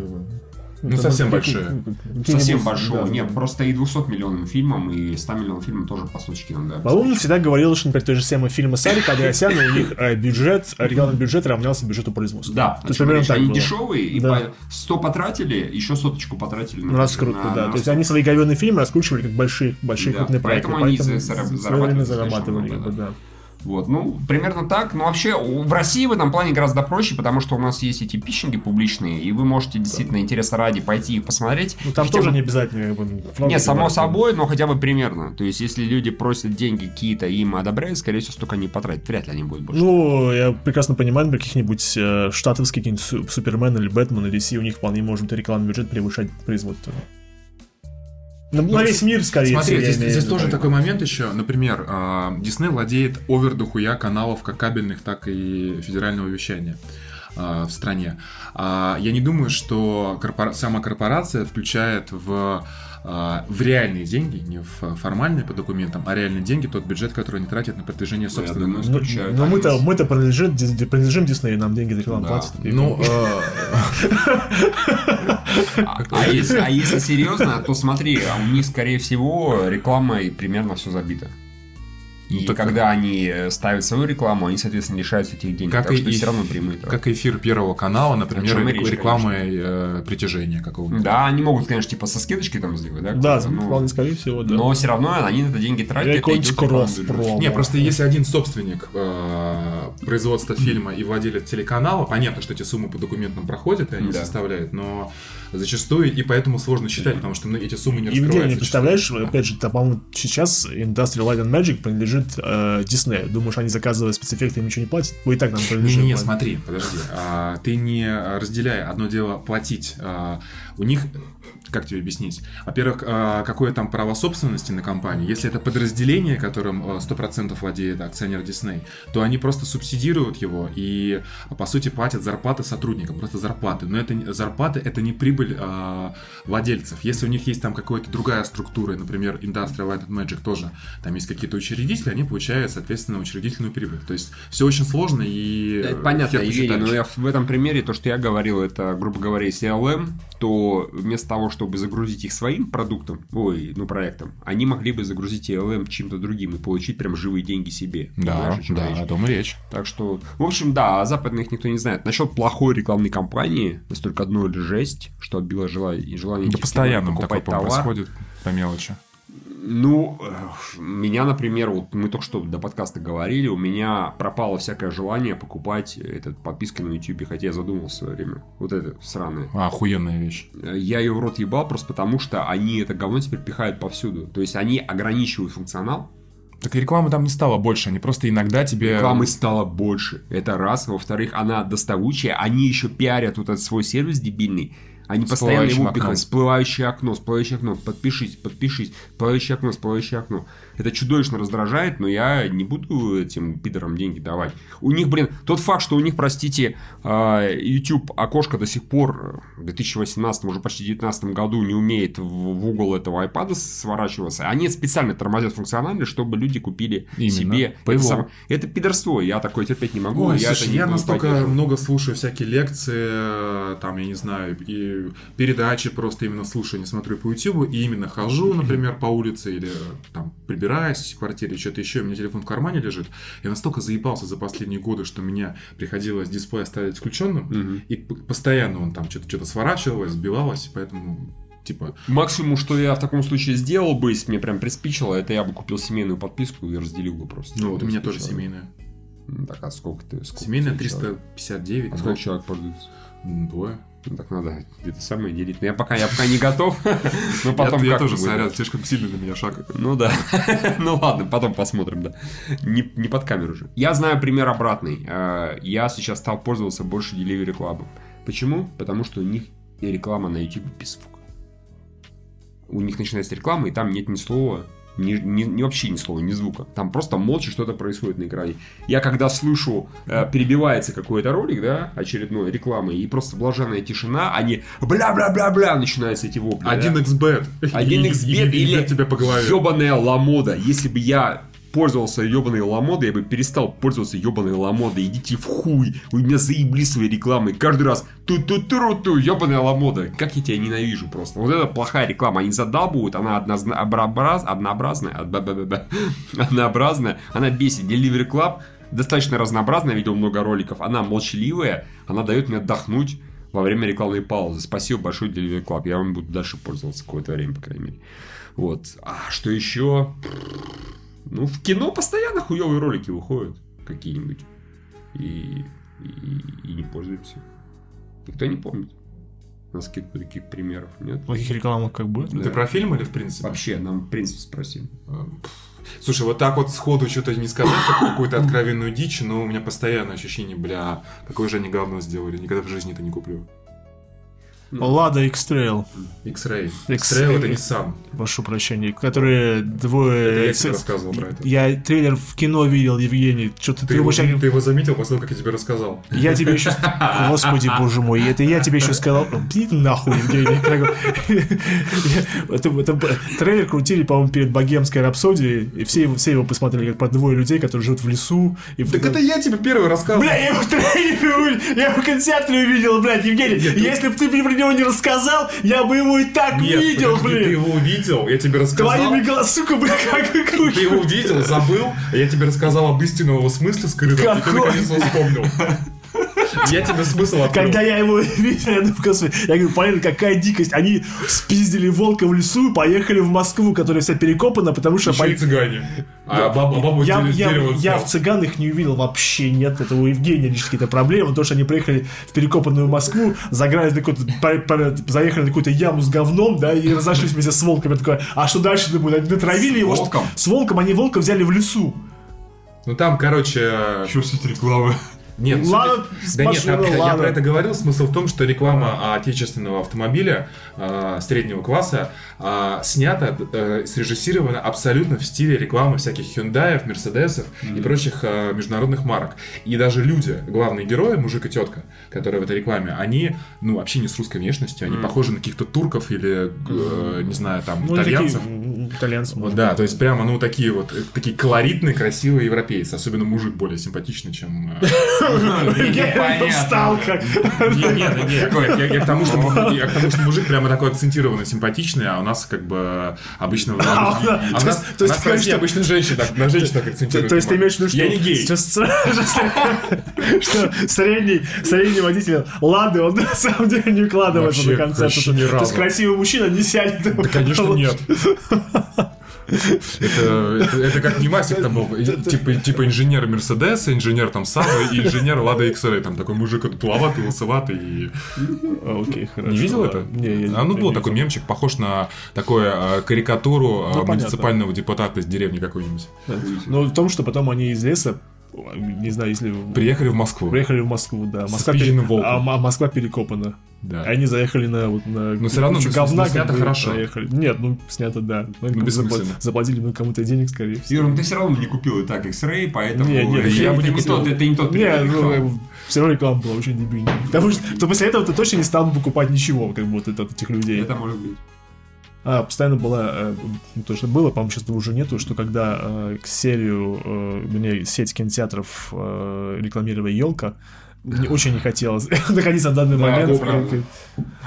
Ну, Это совсем как- большие. как- как- Совсем большого. да, Нет, да. просто и 200 миллионным фильмом, и 100 миллионным фильмом тоже по сучке надо. По-моему, всегда говорил, что, например, той же самой фильма Сарика Андреасяна, у них э, бюджет, э, рекламный бюджет равнялся бюджету производства. Да, то есть примерно так они было. дешевые, и Да. по 100 потратили, еще соточку потратили На раскрутку, на- да. на То есть они свои говенные фильмы раскручивали как большие, большие Да, крупные проекты. поэтому они Поэтому зарабатывали, много, да. Вот, ну, примерно так. Но вообще у- в России в этом плане гораздо проще, потому что у нас есть эти питчинги публичные, и вы можете действительно интереса ради пойти их посмотреть. Ну, там Хотя тоже бы- не обязательно, как бы... правда, Не, само собой, но хотя бы примерно. То есть, если люди просят деньги какие-то, им одобряют, скорее всего, столько они потратят. Вряд ли они будут больше. Ну, я прекрасно понимаю, например, каких-нибудь э, штатовских каких-нибудь Су- Супермен или Бэтмен или DC, у них вполне может рекламный бюджет превышать производство. На, на весь мир, скорее Смотри, всего. я здесь, здесь виду, тоже да. такой момент еще. Например, а, Disney владеет овер дохуя каналов как кабельных, так и федерального вещания а, в стране. А, Я не думаю, что корпора- сама корпорация включает в а, в реальные деньги, не в формальные по документам, а реальные деньги, тот бюджет, который они тратят на продвижение собственного. Ну, но мы-то, конечно. мы-то принадлежим, Дис- принадлежим Диснею, нам деньги за рекламу Да. платят. И- Ну, э, [laughs] А, а если, а если серьезно, то смотри, а у них, скорее всего, рекламой примерно все забито. И Ну, так- когда они э, ставят свою рекламу, они, соответственно, лишаются этих денег. Как так и- что и- все равно прямые траты. как эфир Первого канала, например, и речь, рекламой э, притяжения какого-нибудь. Да, они могут, конечно, типа со скидочкой там сделать, да? Да, ну, вполне скорее всего, да. Но все равно они на это деньги тратят. это идет кросс. Не, просто если один собственник э, производства фильма и владелец телеканала, понятно, что эти суммы по документам проходят, и они Да. составляют, но зачастую, и поэтому сложно считать, потому что ну, эти суммы не И где, раскрываются. не представляешь, опять же, по-моему, сейчас Industrial Light and Magic принадлежит э, Disney. Думаешь, они заказывая спецэффекты им ничего не платят? Вы и так нам принадлежит. Не-не-не, ладно. смотри, подожди. А, ты не разделяй одно дело платить. А, у них, как тебе объяснить? Во-первых, а, какое там право собственности на компанию? Если это подразделение, которым а, 100% владеет акционер Disney, то они просто субсидируют его и, а, по сути, платят зарплаты сотрудникам, просто зарплаты. Но это зарплаты это не прибыль а, владельцев. Если у них есть там какая-то другая структура, например, Industrial Light and Magic тоже, там есть какие-то учредители, они получают, соответственно, учредительную прибыль. То есть все очень сложно и... Э, э, Понятно, Евгений, но я в этом примере, то, что я говорил, это, грубо говоря, если LM, то вместо того, чтобы загрузить их своим продуктом, ой, ну, проектом, они могли бы загрузить LM чем-то другим и получить прям живые деньги себе. Да, о да, речь? о том и речь. Так что, в общем, да, а западных никто не знает. Насчет плохой рекламной кампании, настолько одно или жесть, что отбило желание, желание Да постоянно такое товар. происходит по мелочи. Ну, э, меня, например, вот мы только что до подкаста говорили, у меня пропало всякое желание покупать этот подписки на YouTube, хотя я задумался в свое время. Вот это сраное. А, охуенная вещь. Э, Я ее в рот ебал просто потому, что они это говно теперь пихают повсюду. То есть они ограничивают функционал, Так и рекламы там не стало больше, они просто иногда тебе... рекламы стало больше. Это раз. Во-вторых, она доставучая. Они еще пиарят вот этот свой сервис дебильный. Они постоянно его пихают. Всплывающее окно, всплывающее окно. Подпишись, подпишись. Всплывающее окно, всплывающее окно. Это чудовищно раздражает, но я не буду этим пидорам деньги давать. У них, блин, тот факт, что у них, простите, а, YouTube окошко до сих пор в 2018, уже почти 2019 году не умеет в в угол этого iPad сворачиваться. Они специально тормозят функциональность, чтобы люди купили Именно. себе. По это, его. сам- это пидорство, я такое терпеть не могу. Ой, я слушай, я настолько поддерживать. много слушаю всякие лекции, э, там, я не знаю, и передачи просто именно слушаю, не смотрю по YouTube, и именно хожу, например, по улице, или там прибираюсь в квартире, что-то еще, у меня телефон в кармане лежит. Я настолько заебался за последние годы, что мне приходилось дисплей оставить включенным, Мгм. и постоянно он там что-то что сворачивалось, сбивалось, поэтому, типа, Максимум, что я в таком случае сделал бы, если мне прям приспичило, это я бы купил семейную подписку и разделил бы просто. ну вот у меня тоже семейная. Так, а сколько ты? Сколько Семейная тебе человек? 359, А ну, сколько человек пользуется? двое. Так надо где-то самое делить. Но я пока, я пока не готов. [laughs] Но потом я, тоже сорян, слишком сильно на меня шаг. Ну да. [laughs] ну ладно, потом посмотрим, да. Не, не под камеру же. Я знаю пример обратный. Э, Я сейчас стал пользоваться больше Delivery Club. Почему? Потому что у них реклама на YouTube без звука. У них начинается реклама, и там нет ни слова, ни, ни- ни вообще ни слова, ни звука. Там просто молча что-то происходит на экране. Я когда слышу, э, перебивается какой-то ролик, да, очередной рекламы, и просто блаженная тишина, они бля-бля-бля-бля начинаются эти вопли. да. 1xbet. 1xbet И- и- и или бьет тебя по голове. ебаная ламода. Если бы я пользовался ебаной ламодой, я бы перестал пользоваться ебаной ламодой. Идите в хуй. Вы меня заебли своей рекламой. Каждый раз ту ту ту ту ебаная ламода. Как я тебя ненавижу просто. Вот это плохая реклама. Они задалбывают, она однообраз, однообразная, а, б-б-б-б, [laughs] однообразная. Она бесит. Delivery Club достаточно разнообразная, видел много роликов. Она молчаливая, она дает мне отдохнуть во время рекламной паузы. Спасибо большое, Delivery Club. Я вам буду дальше пользоваться какое-то время, по крайней мере. Вот. А что еще? Ну, в кино постоянно хуевые ролики выходят какие-нибудь. И, и, и не пользуемся. Никто не помнит. У нас каких-то таких примеров нет. Плохих рекламах как бы. Ты про фильм или в принципе? Вообще, нам в принципе спросили. А, Слушай, вот так вот сходу что-то не сказать, как какую-то откровенную дичь, но у меня постоянное ощущение, бля, какое же они говно сделали, никогда в жизни это не куплю. Лада X-Trail. X-Ray. X-Ray это не сам. Прошу прощения. Которые двое... Это я тебе рассказывал про это. Я трейлер в кино видел, Евгений. Что-то ты, Ты его, ты его заметил после того, как я тебе рассказал? Я тебе еще... [laughs] Господи, боже мой, это я тебе еще сказал... Иди нахуй, Евгений. [laughs] Это, это трейлер крутили, по-моему, перед Богемской рапсодией, и все его, все его посмотрели, как про двое людей, которые живут в лесу. И Так это я тебе первый рассказывал. Бля, я его в трейлере я его в концерте увидел, блядь, Евгений. Если бы ты него не рассказал, я бы его и так Нет, видел, подожди, ты блин. его увидел, я тебе рассказал. Твоими глазами, сука, бля, как Ты его увидел, забыл, а я тебе рассказал об истинном его смысле скрытом, и ты Какой? наконец его вспомнил. Я тебе смысл открыл. Когда я его [laughs] видел, я, говорю, понятно, какая дикость. Они спиздили волка в лесу и поехали в Москву, которая вся перекопана, потому что... Еще и цыгане. А баба, бабу я, в цыган их не увидел вообще, нет, это у Евгения лишь какие-то проблемы, то, что они приехали в перекопанную Москву, заграли на заехали на какую-то яму с говном, да, и разошлись вместе с волком. Я такой, а что дальше, думаю, они натравили его? что- волком? С волком, они волка взяли в лесу. Ну там, короче... Что с этой рекламы? Нет, Ладно, да нет, я, я про это говорил. Смысл в том, что реклама отечественного автомобиля э, среднего класса э, снята, э, срежиссирована абсолютно в стиле рекламы всяких Hyundai, Мерседесов и прочих э, международных марок. И даже люди, главные герои, мужик и тетка, которые в этой рекламе, они, ну, вообще не с русской внешностью, они похожи на каких-то турков или, э, не знаю, там, Ну, итальянцев. такие, итальянцев. Вот, да, то есть прямо, ну, такие вот, э, такие колоритные, красивые европейцы. Особенно мужик более симпатичный, чем... э, [laughs] встал как... Не, не, да не, я, к тому, что, мужик прямо такой акцентированно симпатичный, а нас как бы обычно... [laughs] То есть- ты обычно женщины так, на женщин так акцентируют. То есть ты имеешь в виду, что... Я не гей. Что, [laughs] средний, водитель Лады, он на самом деле не укладывается что- ни То есть красивый мужчина не сядет. Да, конечно, нет. [laughs] Это, это, это как не Масик там был, типа, типа инженер Мерседеса, инженер там Саба и инженер Лада X-Ray. Там такой мужик плаватый, лысоватый и Окей, хорошо. Не видел это? Не, я не- А ну был такой мемчик, похож на такую э, карикатуру э, Ну, понятно. муниципального депутата из деревни какой-нибудь. Ну, в том, что потом они из леса, не знаю, если... Приехали в Москву. Приехали в Москву, да. Москва, пере- а, а Москва перекопана. Да. Они заехали на вот на Но всё равно, ну, говна, ну, снято хорошо. проехали. Нет, ну снято, да. Ну, Ну, запла- бессмысленно. заплатили ну, кому-то денег, скорее всего. Юра, ну ты все равно не купил и так X-Ray, поэтому Не, не, это, я бы не это не купил. тот, это не тот Не, период рекламы. ну, все равно реклама была очень дебильная. Потому что то после этого ты точно не стал бы покупать ничего, как будто от этих людей. Это может быть. А, постоянно была, э, ну, то, что было, по-моему, сейчас уже нету, что когда э, к серию, э, мне сеть кинотеатров э, рекламировала елка, мне очень не хотелось [laughs] находиться на данный Да, момент. правда.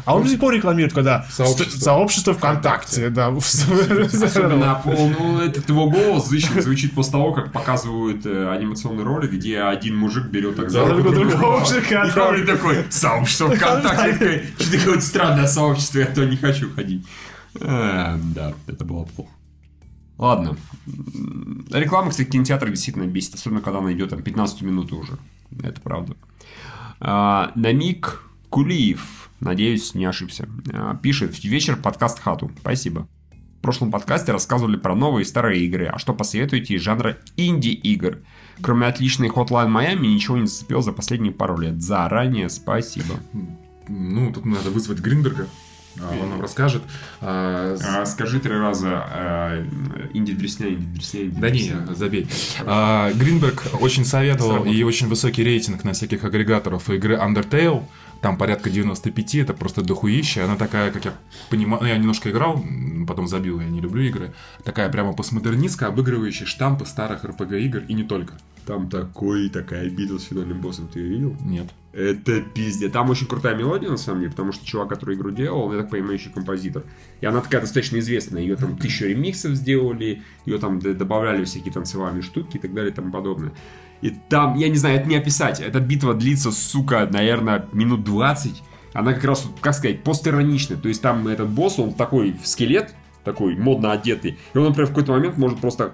А он до сих пор рекламирует, когда Сообщество. ст- сообщество ВКонтакте, да. Особенно, [laughs] по- ну, этот его голос звучит, звучит после того, как показывают э, анимационный ролик, где один мужик берет так за руку другого мужика, И да. он такой, сообщество ВКонтакте, [laughs] что-то какое-то странное сообщество, я то не хочу ходить. Э, Да, это было плохо. Ладно. Реклама, кстати, в кинотеатрах действительно бесит, особенно когда она идет там 15 минут уже. Это правда. А, Намик Кулиев, надеюсь, не ошибся, а, пишет «Вечер подкаст Хату». Спасибо. В прошлом подкасте рассказывали про новые и старые игры, а что посоветуете из жанра инди-игр? Кроме отличной Hotline Miami, ничего не зацепил за последние пару лет. Заранее спасибо. Ну, тут надо вызвать Гриндерга. А, Он нам расскажет. А, А, скажи три раза э, инди-дресня, инди-дресня, Да не, забей. А, Гринберг очень советовал и очень высокий рейтинг на всяких агрегаторов игры Undertale. Там порядка 95, это просто дохуища. Она такая, как я понимаю, ну, я немножко играл, потом забил, я не люблю игры. Такая прямо постмодернистка, обыгрывающая штампы старых RPG игр и не только. Там такой, такая битва с финальным боссом, ты ее видел? Нет. Это пиздец. Там очень крутая мелодия, на самом деле, потому что чувак, который игру делал, он, я так понимаю, еще композитор. И она такая достаточно известная. Ее там тысячу ремиксов сделали, ее там добавляли всякие танцевальные штуки и так далее и тому подобное. И там, я не знаю, это не описать. Эта битва длится, сука, наверное, минут 20. Она как раз, как сказать, постироничная. То есть там этот босс, он такой скелет, такой модно одетый. И он, например, в какой-то момент может просто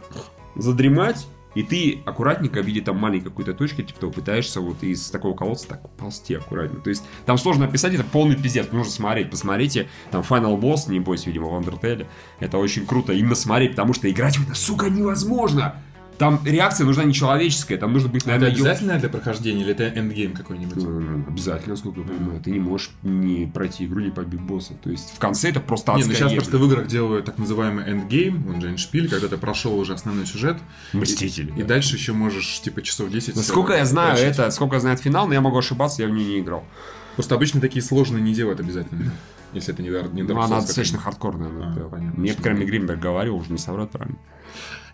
задремать, и ты аккуратненько, видя там маленькой какой-то точки, типа того, пытаешься вот из такого колодца так ползти аккуратнее. То есть там сложно описать, это полный пиздец, нужно смотреть. Посмотрите, там Final Boss, не бойся, видимо, в Undertale. Это очень круто именно смотреть, потому что играть в это, сука, невозможно. Там реакция нужна нечеловеческая, там нужно быть, Это наверное, ё- обязательно для прохождения или это эндгейм какой-нибудь? М, Обязательно, сколько я понимаю. Ты не можешь не пройти игру, не побить босса. То есть в конце это просто Не, ну адская сейчас ебля. просто в играх делают так называемый endgame, он же эндшпиль, когда ты прошел уже основной сюжет. Мстители. И дальше еще можешь, типа, часов 10... Насколько я знаю, это, сколько я знаю финал, но я могу ошибаться, я в нее не играл. Просто обычно такие сложные не делают обязательно. Если это не Dark Ну, она достаточно хардкорная. А, ну, да. понятно, Мне, по крайней мере, Гринберг говорил, уже не соврет правильно.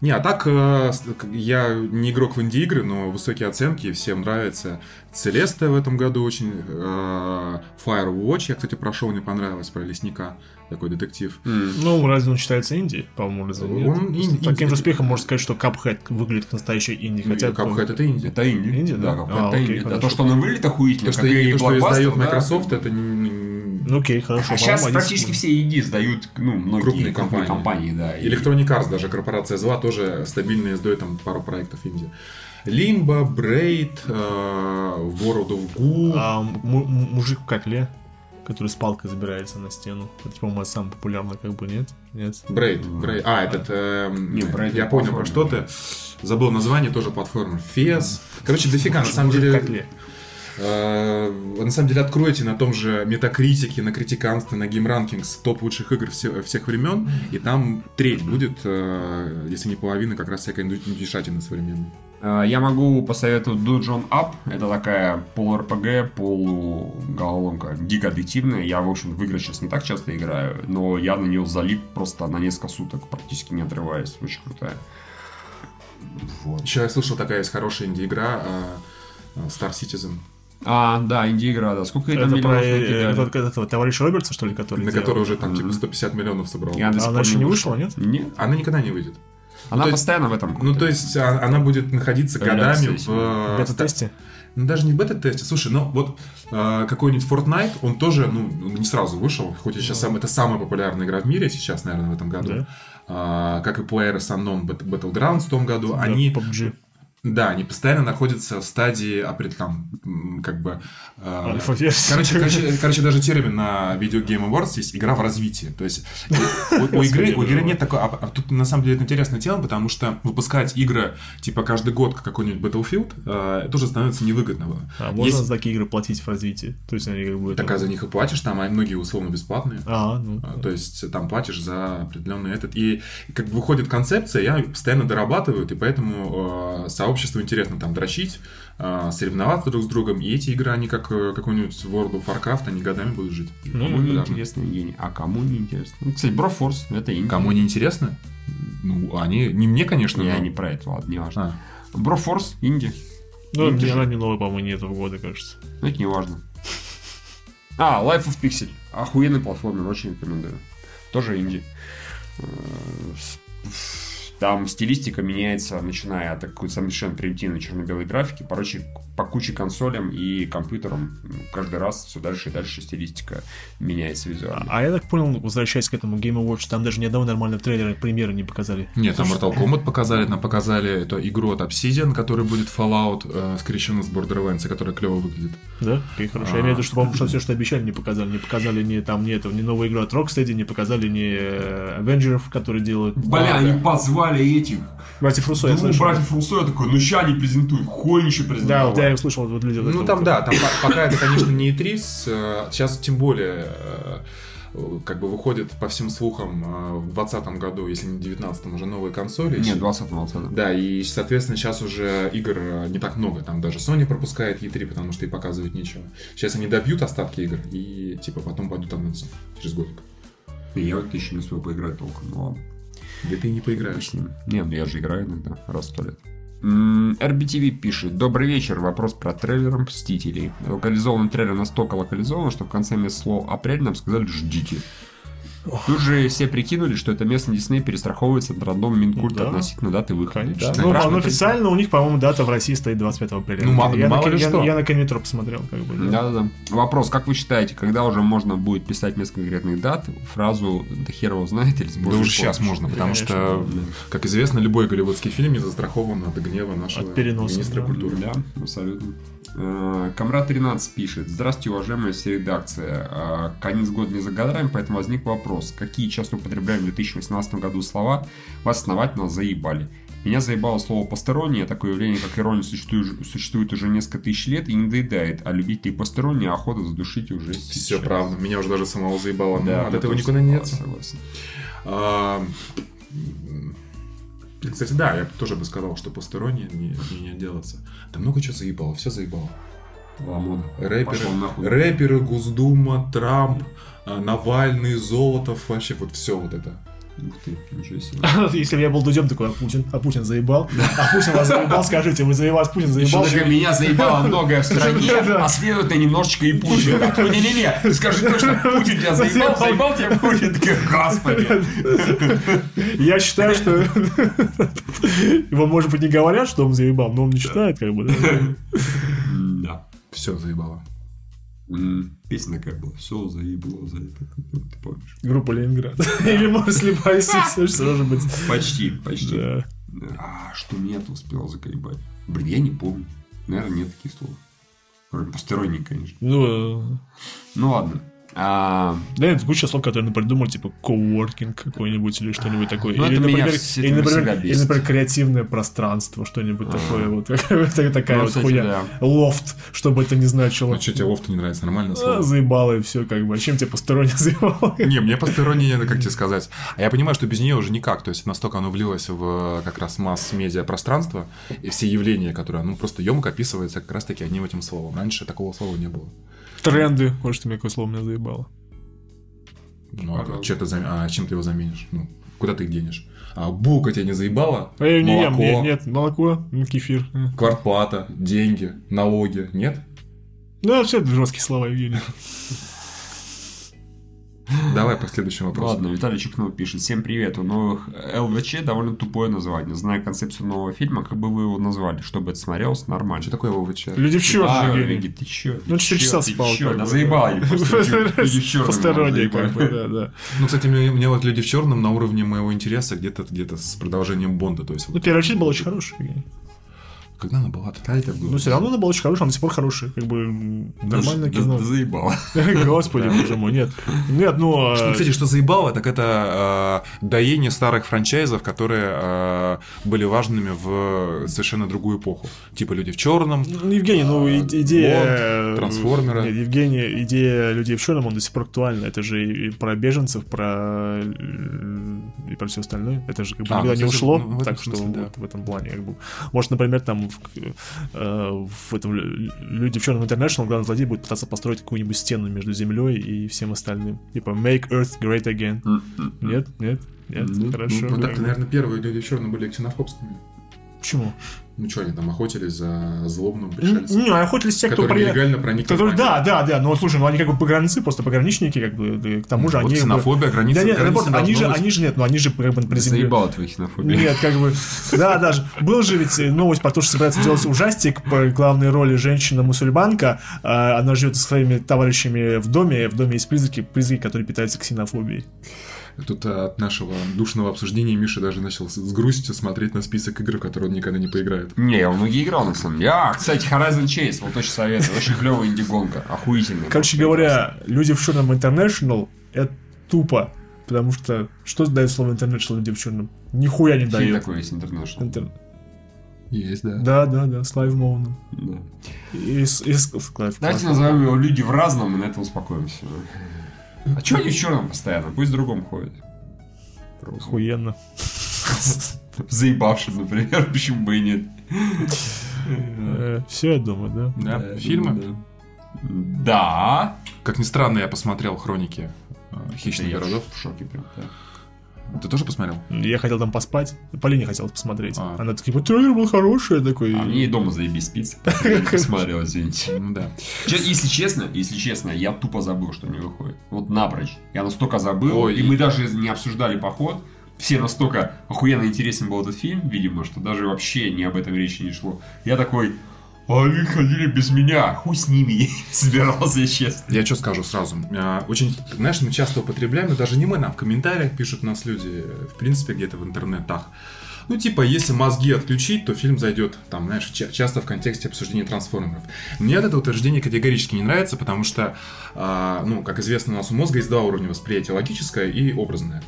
Не, а так, э, я не игрок в инди-игры, но высокие оценки, всем нравится. Celeste в этом году очень... э, Firewatch, я, кстати, прошел, мне понравилось, про лесника, такой детектив. Ну, разве он считается инди? По-моему, разве нет? Он инди- Таким же успехом можно сказать, что Cuphead выглядит как настоящий инди. Хотя Хотя Cuphead это инди. Это инди. Инди, да? да, А, это окей, инди. Да, хорошо. то, что он выглядит охуительно, То, что, как и то, что издает да. Microsoft, это не- Ну окей, хорошо. А сейчас практически все инди сдают, ну, многие Крупные крупные, компании. компании, да. и- Electronic Arts, даже корпорация зла, тоже стабильно издает там пару проектов инди. Limbo, Braid, э, World of Goo. А, мужик в котле, который с палкой забирается на стену. Это, по-моему, самый популярный, как бы, нет? Нет. Брейд, Брейд. А, этот... эм, Не, Braid я понял, про что ты. Забыл название, тоже платформер. Фес. Короче, дофига, на самом деле... э, Вы на самом деле откройте на том же Метакритике, на Критиканстве, на Rankings топ лучших игр все- всех времен, и там треть будет, э, если не половина, как раз всякая индюшатина современная. А, Я могу посоветовать Dungeon Up. Это такая полу-РПГ, полугололомка, дико аддиктивная. Я, в общем, в игры сейчас не так часто играю, но я на нее залип просто на несколько суток, практически не отрываясь. Очень крутая. Вот. Еще я слышал, такая есть хорошая инди-игра э, э, Star Citizen, А, да, инди-игра, да. Сколько это Это про миллионов э, накидали? этот- этого товарища Робертса, что ли, который на делал? которой уже там типа 150 миллионов собрал. До сих А она еще не вышла. нет? Нет. Она никогда не выйдет. Она есть- постоянно в этом. Ну, то есть, а- она будет находиться годами в... э, В бета-тесте? Ну, даже не в бета-тесте. Слушай, ну вот э, какой-нибудь Fortnite, он тоже, ну, не сразу вышел, хоть и сейчас сам, это самая популярная игра в мире сейчас, наверное, в этом году. Да. А, как и Players Unknown Bat- Battlegrounds в том году, Да, они, PUBG. Да, они постоянно находятся в стадии, апред- там, как бы... э. Короче, короче, короче, даже термин на Video Game Awards есть игра в развитии. То есть у, у игры, у игры нет такой... А, а тут на самом деле это интересная тема, потому что выпускать игры типа каждый год, как какой-нибудь Battlefield, э, тоже становится невыгодно. А можно Есть- за такие игры платить в развитии? То есть они как бы... Так а за них и платишь, там а многие условно бесплатные. А, ну. А, То есть там платишь за определенный этот. И как бы выходит концепция, я постоянно дорабатываю, и поэтому э, сообществу интересно там дрочить, э, соревноваться друг с другом. И эти игры, они как э, какой-нибудь World of Warcraft, они годами будут жить. Ну, Кому не Популярны. интересно, Евгений? А кому не интересно? Ну, кстати, Брофорс, это инди. Кому не интересно? Ну, они, не мне, конечно, Я но- не про это, ладно, не важно. А, Брофорс, инди. Ну, Инди она не новая, по-моему, не этого года, кажется. Ну, это не важно. А, Life of Pixel. Охуенный платформер, очень рекомендую. Тоже инди. Там стилистика меняется, начиная от такой совершенно примитивной черно-белой графики, короче, по куче консолям и компьютерам каждый раз все дальше и дальше стилистика меняется визуально. А я так понял, возвращаясь к этому Game Awards, там даже ни одного нормального трейлера, премьеры не показали. Нет, там Mortal Kombat показали, нам показали эту игру от Obsidian, который будет Fallout, э, скрещена с Borderlands, которая клево выглядит. Да? Окей, хорошо. А. Я имею в виду, что, по-моему, что все, что обещали, не показали. Не показали ни там, ни этого, ни новую игру от Rocksteady, не показали ни э, Avengers, которые делают. Бля, они позвали этих Братьев Руссо, я слышал. братьев Руссо, я такой, ну ща они презентуют, хуй еще Да, презентовали. вот я им слышал, вот люди. Ну там да, там по- пока это, конечно, не E3, э, сейчас тем более э, как бы выходит по всем слухам э, в 2020 году, если не в 2019 уже новые консоли. Нет, 20 молодца. Да, и, соответственно, сейчас уже игр не так много. Там даже Sony пропускает E3, потому что и показывать нечего. Сейчас они добьют остатки игр и, типа, потом пойдут анонсы через годик. Я вот еще не успел поиграть толком, ладно. Где ты не поиграешь. с ним. Не, ну я же играю иногда, раз в сто лет. RBTV пишет. Добрый вечер. Вопрос про трейлер Мстителей. Локализованный трейлер настолько локализован, что в конце вместо слова «апрель» нам сказали «ждите». Тут же все прикинули, что это местный Дисней перестраховывается от рандом Минкульта Да. относительно даты выхода. Да. Ну, а, ну, официально у них, по-моему, дата в России стоит 25 апреля. Ну, мало- я, мало на, ли я, что. я на Конвитро посмотрел, как бы. да. Да-да-да. Вопрос, как вы считаете, когда уже можно будет писать вместо конкретных дат фразу «Да хер его знает» или Да уже сейчас помощью»? можно, потому конечно. что, как известно, любой голливудский фильм не застрахован от гнева нашего От переноса, министра да. культуры. Да, абсолютно. Э, Камрад 13 пишет. Здравствуйте, уважаемая редакция. Э, Конец года не за годами, поэтому возник вопрос. Какие часто употребляем в 2018 году слова вас основательно заебали? Меня заебало слово «постороннее». Такое явление, как ирония, существует, существует уже несколько тысяч лет и не доедает. А любителей посторонние охота задушить уже сейчас. Все правда. Меня уже даже самого заебало. Да, от я этого никуда не деться. согласен. А, Кстати, да, я тоже бы сказал, что посторонние не, меня не отделаться. Да много чего заебало, все заебало. Ламода. Рэперы, рэперы, Госдума, Трамп, а, Навальный, Золотов, вообще вот все вот это. Ух ты, ничего себе. [laughs] Если бы я был Дудем, такой, а Путин, а Путин заебал. А Путин вас заебал, скажите, вы заебал, Путин Еще заебал. такая, меня заебало многое в [laughs] стране, а следует и немножечко и Путин. Не-не-не, ты скажи точно, Путин тебя заебал, заебал тебя Путин. Господи. Я считаю, что [laughs] его, может быть, не говорят, что он заебал, но он не считает, как бы. Да. Все заебало. М, Песня такая была. Все заебло, заебло. Ты помнишь? Группа Ленинград. [laughs] Или, может, слепая суть, может быть. Почти, почти. А что нет, успел заколебать? Блин, я не помню. Наверное, нет таких слов. Кроме посторонний, конечно. Ну, Ну ладно. А, да, это куча слов, которые придумали, типа coworking какой-нибудь или что-нибудь такое. Ну, или, это меня например, или, например, или, например, креативное пространство, что-нибудь такое вот. [laughs] Это такая Ну, вот кстати, да. Лофт, чтобы это не значило. А что тебе лофт не нравится? Нормально А, слово? заебало и все, как бы. А чем тебе посторонне [laughs] заебало? Не, мне посторонние, как тебе сказать. А я понимаю, что без нее уже никак. То есть настолько оно влилось в как раз масс-медиа пространство, и все явления, которые, ну, просто емко описывается как раз-таки одним этим словом. Раньше такого слова не было. Тренды. Вот что мне какое слово меня заебало. Ну, а, чё ты зам- а чем ты его заменишь? Ну, куда ты их денешь? А булка тебя не заебала? А я не ем, Молоко, нет, нет, молоко, ну, кефир. э. квартплата, деньги, налоги. Нет? Ну, все это жесткие слова, Евгений. Давай по следующему вопросу. Ладно, Виталий Чекнов пишет. Всем привет. У новых ЛВЧ довольно тупое название. Зная концепцию нового фильма, как бы вы его назвали, чтобы это смотрелось нормально. Что такое ОВЧ? Люди в черном, А, Евгений. Евгений, ты чё? Ну, Ты 4 чё? часа спал. Да [laughs] просто люди в чёрном Посторонние, как бы, да, да. Ну, кстати, мне, вот люди в черном на уровне моего интереса где-то где-то с продолжением Бонда. То есть, Ну, первая часть была очень хорошая. Когда она была? Да, это. Ну, все равно она была очень хорошая, она до сих пор хорошая. Как бы м, нормальное Да- кино. да заебало. [laughs] Господи, боже мой, нет. Нет, ну... Ну, а, кстати, что заебало, так это э, доение старых франчайзов, которые э, были важными в совершенно другую эпоху. Типа люди в черном. Ну, Евгений, ну и- идея... Бонд, э, Трансформеры. Нет, Евгений, идея людей в черном, он до сих пор актуальна. Это же и про беженцев, про... э, и про все остальное. Это же как бы А, никуда ну, не кстати, ушло. ну, так что смысле, да. вот в этом плане как бы... Может, например, там в, э, в этом лю- люди в черном International главный злодей будет пытаться построить какую-нибудь стену между землей и всем остальным. Типа Make Earth Great Again. Нет, нет, нет, Ну, хорошо. Ну, да. так, наверное, первые люди в черном были ксенофобскими. Почему? Ну, что, они там охотились за злобным пришельцем, Не, охотились те, кто которые при- нелегально проникли Которые, да, да, да, но слушай, ну они как бы погранцы, просто пограничники, как бы, да, к тому же Вот они... ксенофобия, граница, Да нет, граница наоборот, они же, быть. они же нет, ну они же как бы при земле... Заебало твоя хинофобия. Нет, как бы, да, даже, был же ведь новость про то, что собирается делать ужастик по главной роли женщина-мусульманка, а, она живет со своими товарищами в доме, в доме есть призраки, призраки, которые питаются ксенофобией. Тут а, от нашего душного обсуждения Миша даже начал с- грустью смотреть на список игр, в которые он никогда не поиграет. Не, я многие играл, на самом деле. А, кстати, Horizon Chase, вот очень советую. Очень клевая инди-гонка. Охуительная. Короче говоря, люди в черном International это тупо, потому что что дает слово International люди в черном? Нихуя не Фильм дает. такой есть International. Интер- Есть, да. Да, да, да, с Лайв Моуном. Да. И с, и с- с Давайте назовем его люди в разном, и на этом успокоимся. А чё они в черном постоянно? Пусть в другом ходят. Охуенно. Заебавшим, например, почему бы и нет. все, я думаю, да. Да, фильмы. Да. Как ни странно, я посмотрел хроники э, хищных я городов. в шоке прям, да. Ты тоже посмотрел? Я хотел там поспать, Полине хотелось посмотреть. А. Она такая, трейлер был хороший, я такой... А мне и дома заебись спится. Не посмотрел, извините. Ну да. Если честно, если честно, я тупо забыл, что не выходит. Вот напрочь. Я настолько забыл, и мы даже не обсуждали поход. Все настолько охуенно интересен был этот фильм, видимо, что даже вообще ни об этом речи не шло. Я такой, а они ходили без меня, хуй с ними, [laughs] я не собирался, если честно. Я что скажу сразу. А, Очень, знаешь, мы часто употребляем, и даже не мы, нам в комментариях пишут нас люди, в принципе, где-то в интернетах. Ну, типа, если мозги отключить, то фильм зайдет, там, знаешь, ча- часто в контексте обсуждения трансформеров. Мне это утверждение категорически не нравится, потому что, а, ну, как известно, у нас у мозга есть два уровня восприятия, логическое и образное.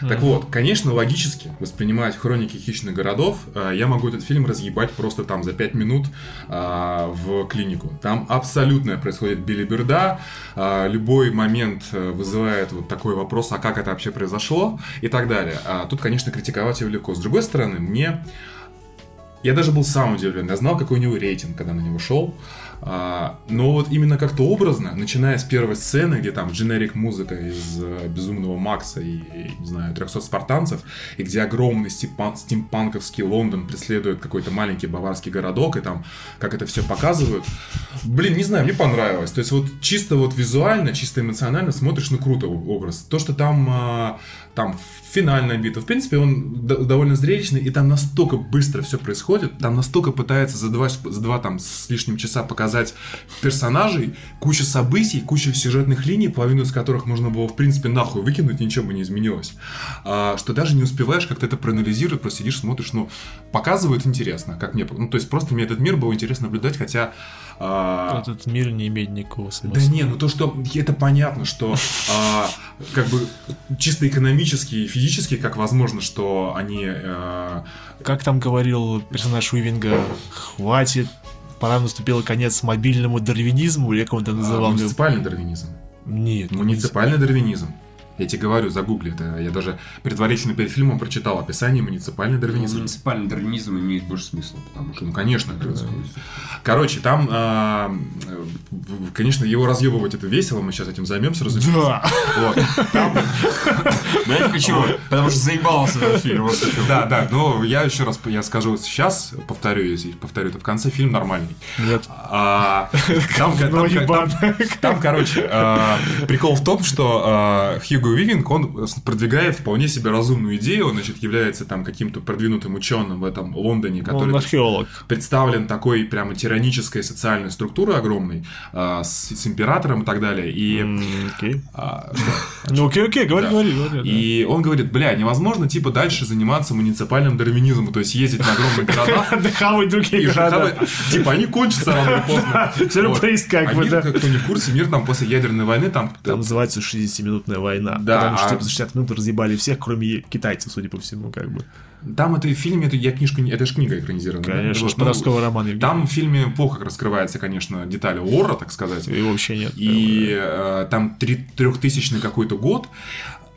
Так вот, конечно, логически воспринимать хроники хищных городов, а, я могу этот фильм разъебать просто там за 5 минут а, в клинику. Там абсолютно происходит билиберда, а, любой момент э, вызывает вот такой вопрос, а как это вообще произошло и так далее. А тут, конечно, критиковать его легко. С другой стороны, мне я даже был сам удивлен. Я знал, какой у него рейтинг, когда на него шел. А, но вот именно как-то образно, начиная с первой сцены, где там дженерик музыка из э, Безумного Макса и, не знаю, 300 спартанцев, и где огромный стимпан- стимпанковский Лондон преследует какой-то маленький баварский городок, и там как это все показывают. Блин, не знаю, мне понравилось. То есть вот чисто вот визуально, чисто эмоционально смотришь на круто образ. То, что там, а, там финальная битва, в принципе, он довольно зрелищный, и там настолько быстро все происходит, там настолько пытается за два, за два там с лишним часа показать персонажей, куча событий, куча сюжетных линий, половину из которых можно было, в принципе, нахуй выкинуть, ничего бы не изменилось. А, что даже не успеваешь как-то это проанализировать, просто сидишь, смотришь, ну, показывают интересно, как мне, ну, то есть просто мне этот мир было интересно наблюдать, хотя... а, Этот мир не имеет никакого смысла. да не, ну то, что это понятно, что а, как бы чисто экономически и физически, как возможно, что они а, Как там говорил персонаж Уивинга, хватит, пора наступил конец мобильному дарвинизму, или как он это называл? муниципальный дарвинизм. Нет, Муниципальный дарвинизм. Я тебе говорю, загугли это. Я даже предварительно перед фильмом прочитал описание муниципальный дарвинизм. Муниципальный дарвинизм имеет больше смысла, потому что... Ну, конечно. Короче, там, а, конечно, его разъебывать это весело, мы сейчас этим займемся, разумеется. Да. Вот. Там, Знаете почему? Потому что заебался этот фильм. вот. Да, да, но я еще раз я скажу сейчас, повторю, повторю, это в конце фильм нормальный. Нет. А, там, [laughs] там, Ну, там, короче, а, прикол в том, что а, Хьюго Вивинг, он продвигает вполне себе разумную идею, он, значит, является там каким-то продвинутым ученым в этом Лондоне, Он который археолог. представлен такой прямо тиранической социальной структурой огромной, а, с, с императором и так далее. И а? [laughs] Ну окей, окей, говори, Да. говори, говори. да. И он говорит, бля, невозможно, типа, дальше заниматься муниципальным дарвинизмом, то есть ездить на огромные города, [laughs] Отдыхавать другие города. Типа, они кончатся рано или поздно. [laughs] Сюрприз как бы, да. кто не в курсе, мир там после ядерной войны, там... Там называется 60-минутная война. Да, Потому что а- типа, за 60 минут разъебали всех, кроме китайцев, судя по всему, как бы. Там это в фильме, это я книжку, это же книга экранизирована. да? Конечно, Вот, ж подростковый роман. Евгений. Там в фильме плохо раскрывается, конечно, детали лора, так сказать. И вообще нет. И э, там три- трехтысячный какой-то год.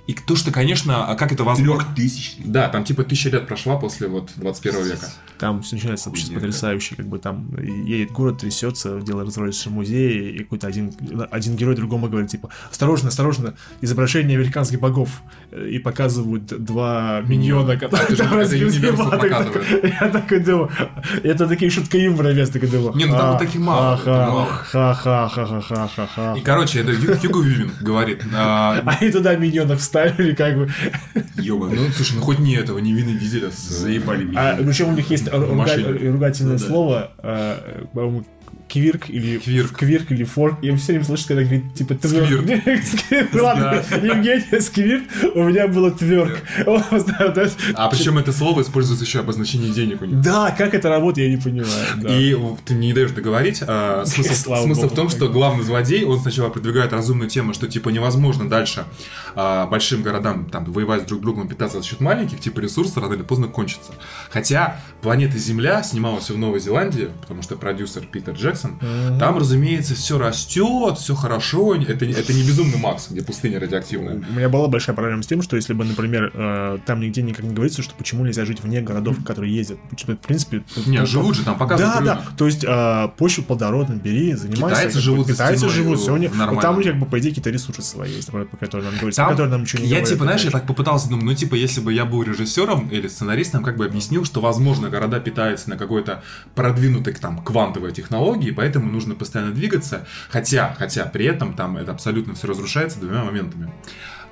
И то, что, конечно, а как это возможно... Трехтысячный. Да, там типа тысяча лет прошла после вот 21 века. Там все начинается вообще Хуйня потрясающе, как бы там едет город, трясется, дело разваливается в музее, и какой-то один, один герой другому говорит, типа, осторожно, осторожно, изображение американских богов, и показывают два миньона, которые там показывает. Я такой думаю, это такие шутка юмора, я такой думаю. Не, ну там «А, таких мало, Ха-ха-ха-ха-ха-ха-ха. И, короче, это Хью- Хьюго Вивинг говорит. а, Они туда миньонов вставили, как бы. Ёбаный. ну, слушай, ну хоть не этого, не Вина Дизеля. Заебали А, причем у них есть ругательное слово, а, по-моему, квирк или Квирк. квирк или форк. Я все время слышу, когда говорит, типа, тверк. Ладно, Евгений Сквирт, у меня было тверк. [laughs] А причем это слово используется еще обозначение денег у них. Да, как это работает, я не понимаю. И ты не даешь договорить. а, [laughs] смысл в том, что главный злодей, он сначала продвигает разумную тему, что типа невозможно дальше а, большим городам там воевать друг с другом, питаться за счет маленьких, типа ресурсы рано или поздно кончатся. Хотя планета Земля снималась в Новой Зеландии, потому что продюсер Питер Джексон. Там, разумеется, все растет, все хорошо. Это, это не безумный Макс, где пустыня радиоактивная. У меня была большая проблема с тем, что если бы, например, э, там нигде никак не говорится, что почему нельзя жить вне городов, которые ездят. В принципе... Не, ну, живут же там, показывают. Да, люди. да. То есть э, почву плодородную бери, занимайся. Китайцы живут Китайцы живут, э, все у них. в нормальном. Вот там у них, как бы, по идее, какие-то ресурсы свои есть, про которые нам говорится, Там которые нам ничего не я говорят. типа, знаешь, я так попытался, думаю, ну типа, если бы я был режиссером или сценаристом, как бы объяснил, что, возможно, города питаются на какой-то продвинутой там квантовой технологии, поэтому нужно постоянно двигаться, хотя, хотя при этом там это абсолютно все разрушается двумя моментами.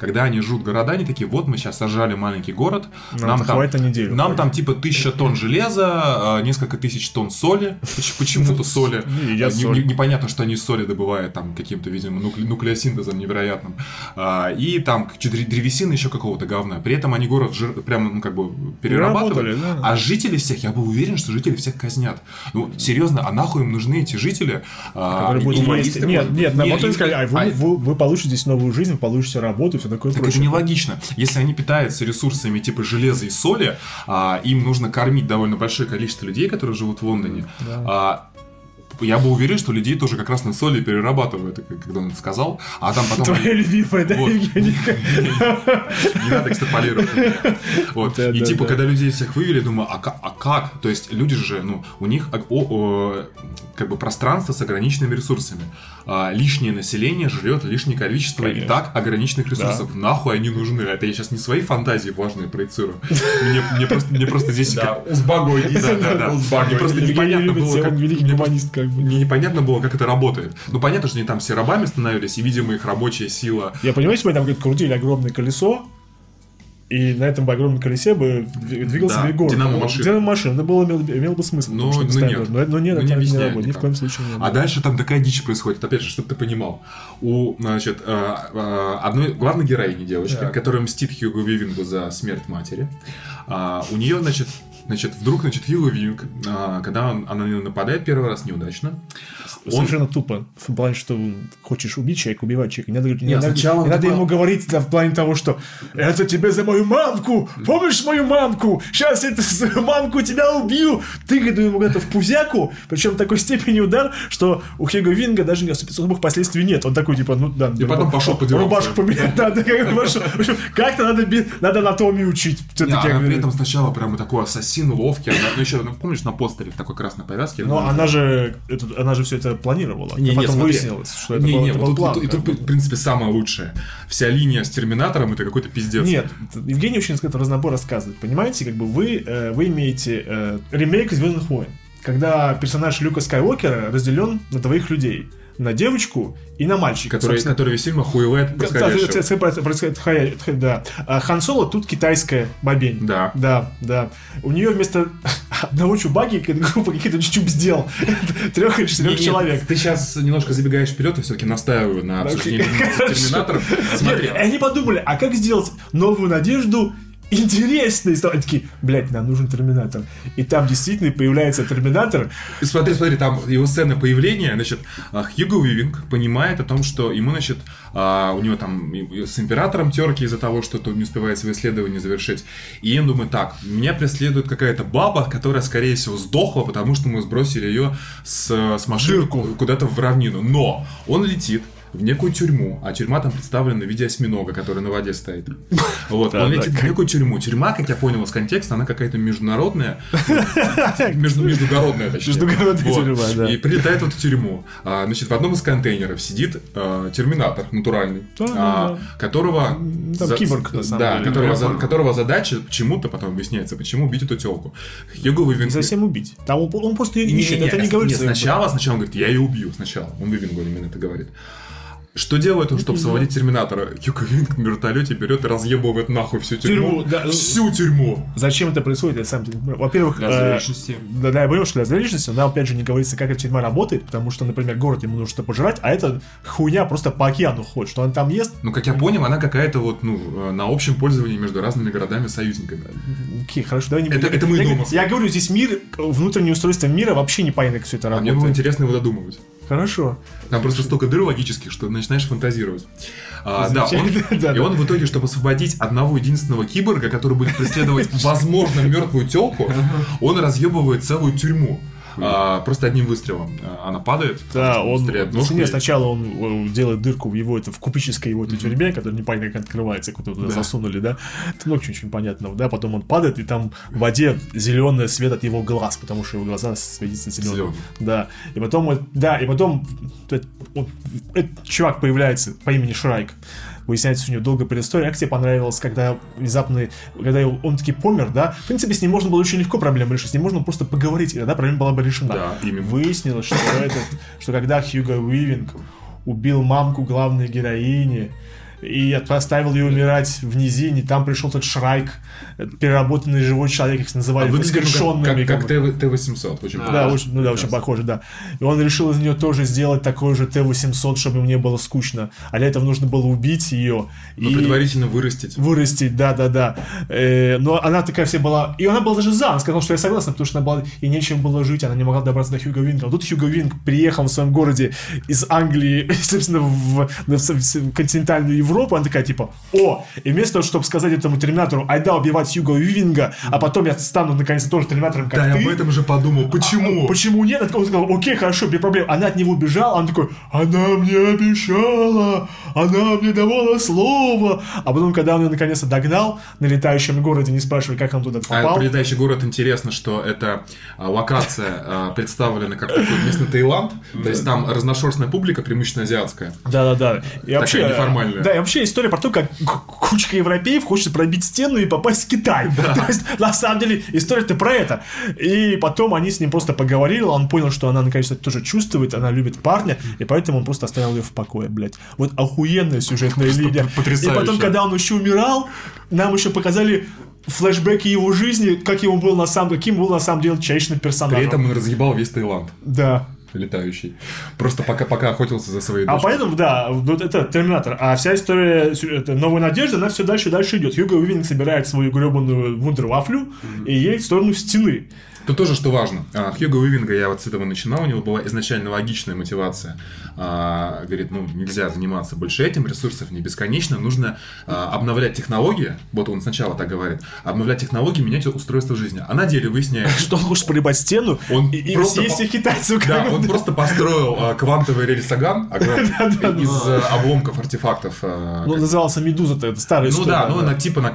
Когда они жрут города, они такие, вот мы сейчас сожрали маленький город, Нам нам там, на неделю. нам там типа тысяча тонн железа, а, несколько тысяч тонн соли, Поч- почему-то соли. Соль. не- Непонятно, что они соли добывают там каким-то, видимо, нукле- нуклеосинтезом невероятным. А, И там древесины еще какого-то говна. При этом они город прямо, ну, как бы перерабатывали. А жители всех, я был уверен, что жители всех казнят. Ну, серьезно, а нахуй им нужны эти жители? А, Которые будут Нет, нет, наоборот, сказали, вы, получите здесь новую жизнь, получите работу все такое Так это прочее. нелогично. Если они питаются ресурсами типа железа и соли, а, им нужно кормить довольно большое количество людей, которые живут в Лондоне. А, я был уверен, что людей тоже как раз на соли перерабатывают, когда он это сказал. А там потом... Твоя любимая, да, Вот. Не надо экстраполировать. Вот. Да, И да, типа, да. когда людей всех вывели, думаю, а а как? То есть люди же, ну, у них о- как бы пространство с ограниченными ресурсами. А, Лишнее население жрет лишнее количество и Конечно. так ограниченных ресурсов. Нахуй они нужны? Это я сейчас не свои фантазии важные проецирую. Мне, мне просто, мне просто здесь... Да, узбагой. Да, да, да. Мне просто непонятно было, как... мне непонятно было, как это работает. Ну, понятно, что они там все рабами становились, и, видимо, их рабочая сила Я понимаю, если бы там крутили огромное колесо, и на этом бы огромном колесе бы дви- двигался Да, город. динамо-машина. Динамо-машина. Это было, имело, имело бы смысл. Но- потому что но постоянно нет. Но, но нет, Ну, не это не объясняют работает. Ни в коем случае нет. А дальше там такая дичь происходит. Опять же, чтобы ты понимал. У, значит, э, э, одной главной героини девочки, Так. которая мстит Хьюго Вивингу за смерть матери, а, у нее, значит, Значит, вдруг, значит, Хьюго Винг, а, когда он- она на него нападает первый раз неудачно, он Совершенно тупо. В плане, что хочешь убить человека, убивать человека. Не надо, не Нет, надо- сначала не надо такой- ему говорить да, в плане того, что это тебе за мою мамку! Помнишь мою мамку? Сейчас я за мамку тебя убью! Тыкаю ему это в пузяку, причем такой степени удар, что у Хьюго Винга даже не особых последствий нет. Он такой, типа, ну да. И потом пошел подирался. Рубашку поменять надо. Как-то надо, надо анатомию учить. Не, Все-таки. она при этом сначала прямо такой ассасин ловкий. Она, ну, еще, ну, помнишь, на постере в такой красной повязке? Но она же, это- она же все это планировала. Не, А не, потом смотри. выяснилось, что это не, был, не, это вот был тут, план. и тут, как бы. в принципе, самое лучшее. Вся линия с Терминатором это какой-то пиздец. Нет, Евгений очень этот разнобор рассказывает. Понимаете, как бы вы, э, вы имеете э, ремейк Звездных войн, когда персонаж Люка Скайуокера разделен на двоих людей. На девочку и на мальчика. Который, Собственно, который весь фильм охуевает происходящего. происходит да. А Хан Соло тут китайская бабень. Да. Да, да. У нее вместо одного какая-то группа каких-то чуб сделал. [laughs] Трех или четырех человек. Ты сейчас немножко забегаешь вперед, и все-таки настаиваю на обсуждении [laughs] Хорошо. Терминаторов. Смотри, они подумали, а как сделать новую надежду интересной? Они такие, блядь, нам нужен Терминатор. И там действительно появляется Терминатор. Смотри, смотри, там его сцена появления, значит, а, Хьюго Вивинг понимает о том, что ему, значит, а, у него там с императором терки из-за того, что тот не успевает свои исследования завершить. И он думает, так, меня преследует какая-то баба, которая, скорее всего, сдохла, потому что мы сбросили ее с, с машины куда-то в равнину. Но он летит в некую тюрьму, а тюрьма там представлена в виде осьминога, который на воде стоит. Вот, Да, он да, летит в некую тюрьму. Тюрьма, как я понял из контекста, она какая-то международная, [laughs] между, междугородная, точнее. Междугородная тюрьма, да. И прилетает в эту тюрьму. А, значит, в одном из контейнеров сидит а, терминатор натуральный, Да, а, да, которого... Там киборг, на самом да, деле. Понял. которого задача почему-то потом объясняется, почему убить эту телку. Не Вивинг... совсем убить. Там он, просто ее ищет, это не говорится. сначала, сначала он говорит, я ее убью сначала. Он Вивингу именно это говорит. Что делает он, чтобы освободить Терминатора? Хьюго Винг на вертолете берет и разъебывает нахуй всю тюрьму. Тюрьму, да. Всю тюрьму. Зачем это происходит, я сам не понимаю. Во-первых, Для э, зрелищности. Да, да, я понял, что для зрелищности, но опять же не говорится, как эта тюрьма работает, потому что, например, город ему нужно что-то пожрать, а эта хуйня просто по океану ходит, что он там ест, Ну, как я понял, она какая-то вот, ну, э, на общем пользовании между разными городами-союзниками. Окей, хорошо, давай не Это- будем. это мы я, говорю- я говорю, здесь мир, внутреннее устройство мира вообще непонятно, как все это А мне работает. было интересно его додумывать. Хорошо. Там просто столько дыр логических, что начинаешь фантазировать. А, да, он- [laughs] да, и он в итоге, чтобы освободить одного единственного киборга, который будет преследовать, возможно, мертвую телку, он разъебывает целую тюрьму. А, просто одним выстрелом а, она падает. Да, он, стреляет ну, ножкой. не, сначала он э, делает дырку в его, это в кубической его этой тюрьме, которая непонятно как открывается, куда туда засунули, да. Это много чего очень непонятного, да. Потом он падает, и там в воде зеленый свет от его глаз, потому что его глаза светятся зеленым. Зелёным. Да. И потом, да, и потом этот чувак появляется по имени Шрайк. Выясняется, у него долгая предыстория. Как тебе понравилось, когда внезапно, когда он таки помер, да? В принципе, с ним можно было очень легко проблему решить. С ним можно было просто поговорить, и тогда проблема была бы решена. Да, именно. Выяснилось, что, этот, что когда Хьюго Уивинг убил мамку главной героини и поставил ее умирать в низине, там пришел тот Шрайк, переработанный живой человек, их называли А ну, воскрешенными. как, как, как бы. как Т-800. Очень Да, очень, ну да, очень похоже, да. И он решил из нее тоже сделать такой же Т-800, чтобы ему не было скучно. А для этого нужно было убить ее Но и предварительно вырастить. вырастить, да-да-да. Э, но она такая вся была... И она была даже за, она сказала, что я согласна, потому что она была... И нечем было жить, она не могла добраться до Хьюго Винга. Тут Хьюго Винг приехал в своем городе из Англии, [laughs] собственно, в, в- в- в континентальную Европу, она такая, типа, о, и вместо того, чтобы сказать этому Терминатору, айда убивать Хьюго Винга, а потом я стану, наконец, тоже Терминатором, как Да, я ты. об этом же подумал. Почему? Почему нет? Он сказал, окей, хорошо, без проблем. Она от него убежала, он такой, она мне обещала, она мне давала слово. А потом, когда он ее наконец-то догнал на летающем городе, не спрашивая, как он туда А попал. прилетающий город интересно, что эта а, локация а, представлена как такой местный Таиланд, то есть там разношерстная публика, преимущественно азиатская. Да-да-да. И вообще, неформальная. Да, и вообще история про то, как кучка европеев хочет пробить стену и попасть в Китай. [laughs] То есть, на самом деле, история-то про это. И потом они с ним просто поговорили, он понял, что она наконец-то тоже чувствует, она любит парня, и поэтому он просто оставил ее в покое, блядь. Вот охуенная сюжетная линия. потрясающе. И потом, когда он еще умирал, нам еще показали флешбеки его жизни, как ему был на самом, каким был на самом деле человечным персонажем. При этом он разъебал весь Таиланд Да. Летающий. Просто пока, пока охотился за своей А дочкой. поэтому, да, вот это Терминатор. А вся история это Новая Надежда, она все дальше и дальше идет. Хьюго Уивинг собирает свою гребаную вундервафлю и едет в сторону стены. Тут тоже, что важно. А, Хьюго Уивинга, я вот с этого начинал, у него была изначально логичная мотивация. А, говорит, ну, нельзя заниматься больше этим, ресурсов не бесконечно, нужно а, обновлять технологии, вот он сначала так говорит, обновлять технологии, менять устройство жизни. А на деле выясняется, [laughs] Что он хочет проебать стену Он и, просто съесть китайцев. Да, он просто построил квантовый рельсоган [laughs] из а, обломков артефактов. Ну, назывался Медуза-то, это старая Ну история. да, ну она типа на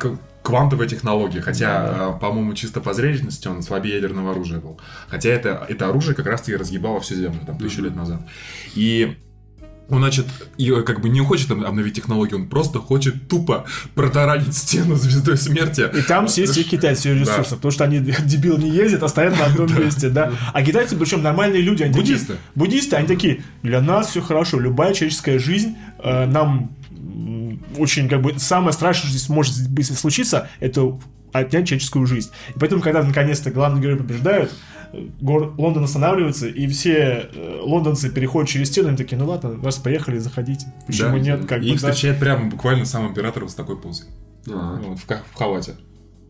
к- квантовой технологии, хотя, э, по-моему, чисто по зрелищности он слабее ядерного оружия был. Хотя это, это оружие как раз-таки разъебало всю Землю, там, тысячу лет назад. И он, значит, э, как бы не хочет об- обновить технологию, он просто хочет тупо протаранить стену звездой смерти. И там съесть все китайцы ее ресурсов, потому что они, дебилы, не ездят, а стоят на одном [laughs] месте, да. А китайцы, причем нормальные люди, они Буддисты. такие... Буддисты. они такие, для нас все хорошо, любая человеческая жизнь э, нам очень, как бы, самое страшное, что здесь может быть случиться, это отнять человеческую жизнь. И поэтому, когда наконец-то главные герои побеждают, э, гор- Лондон останавливается, и все э, лондонцы переходят через стену, и такие, ну ладно, раз поехали, заходите. Почему Да, нет? Как и их бы, да. встречает прямо буквально сам император вот с такой позой. А. Вот, в, в халате.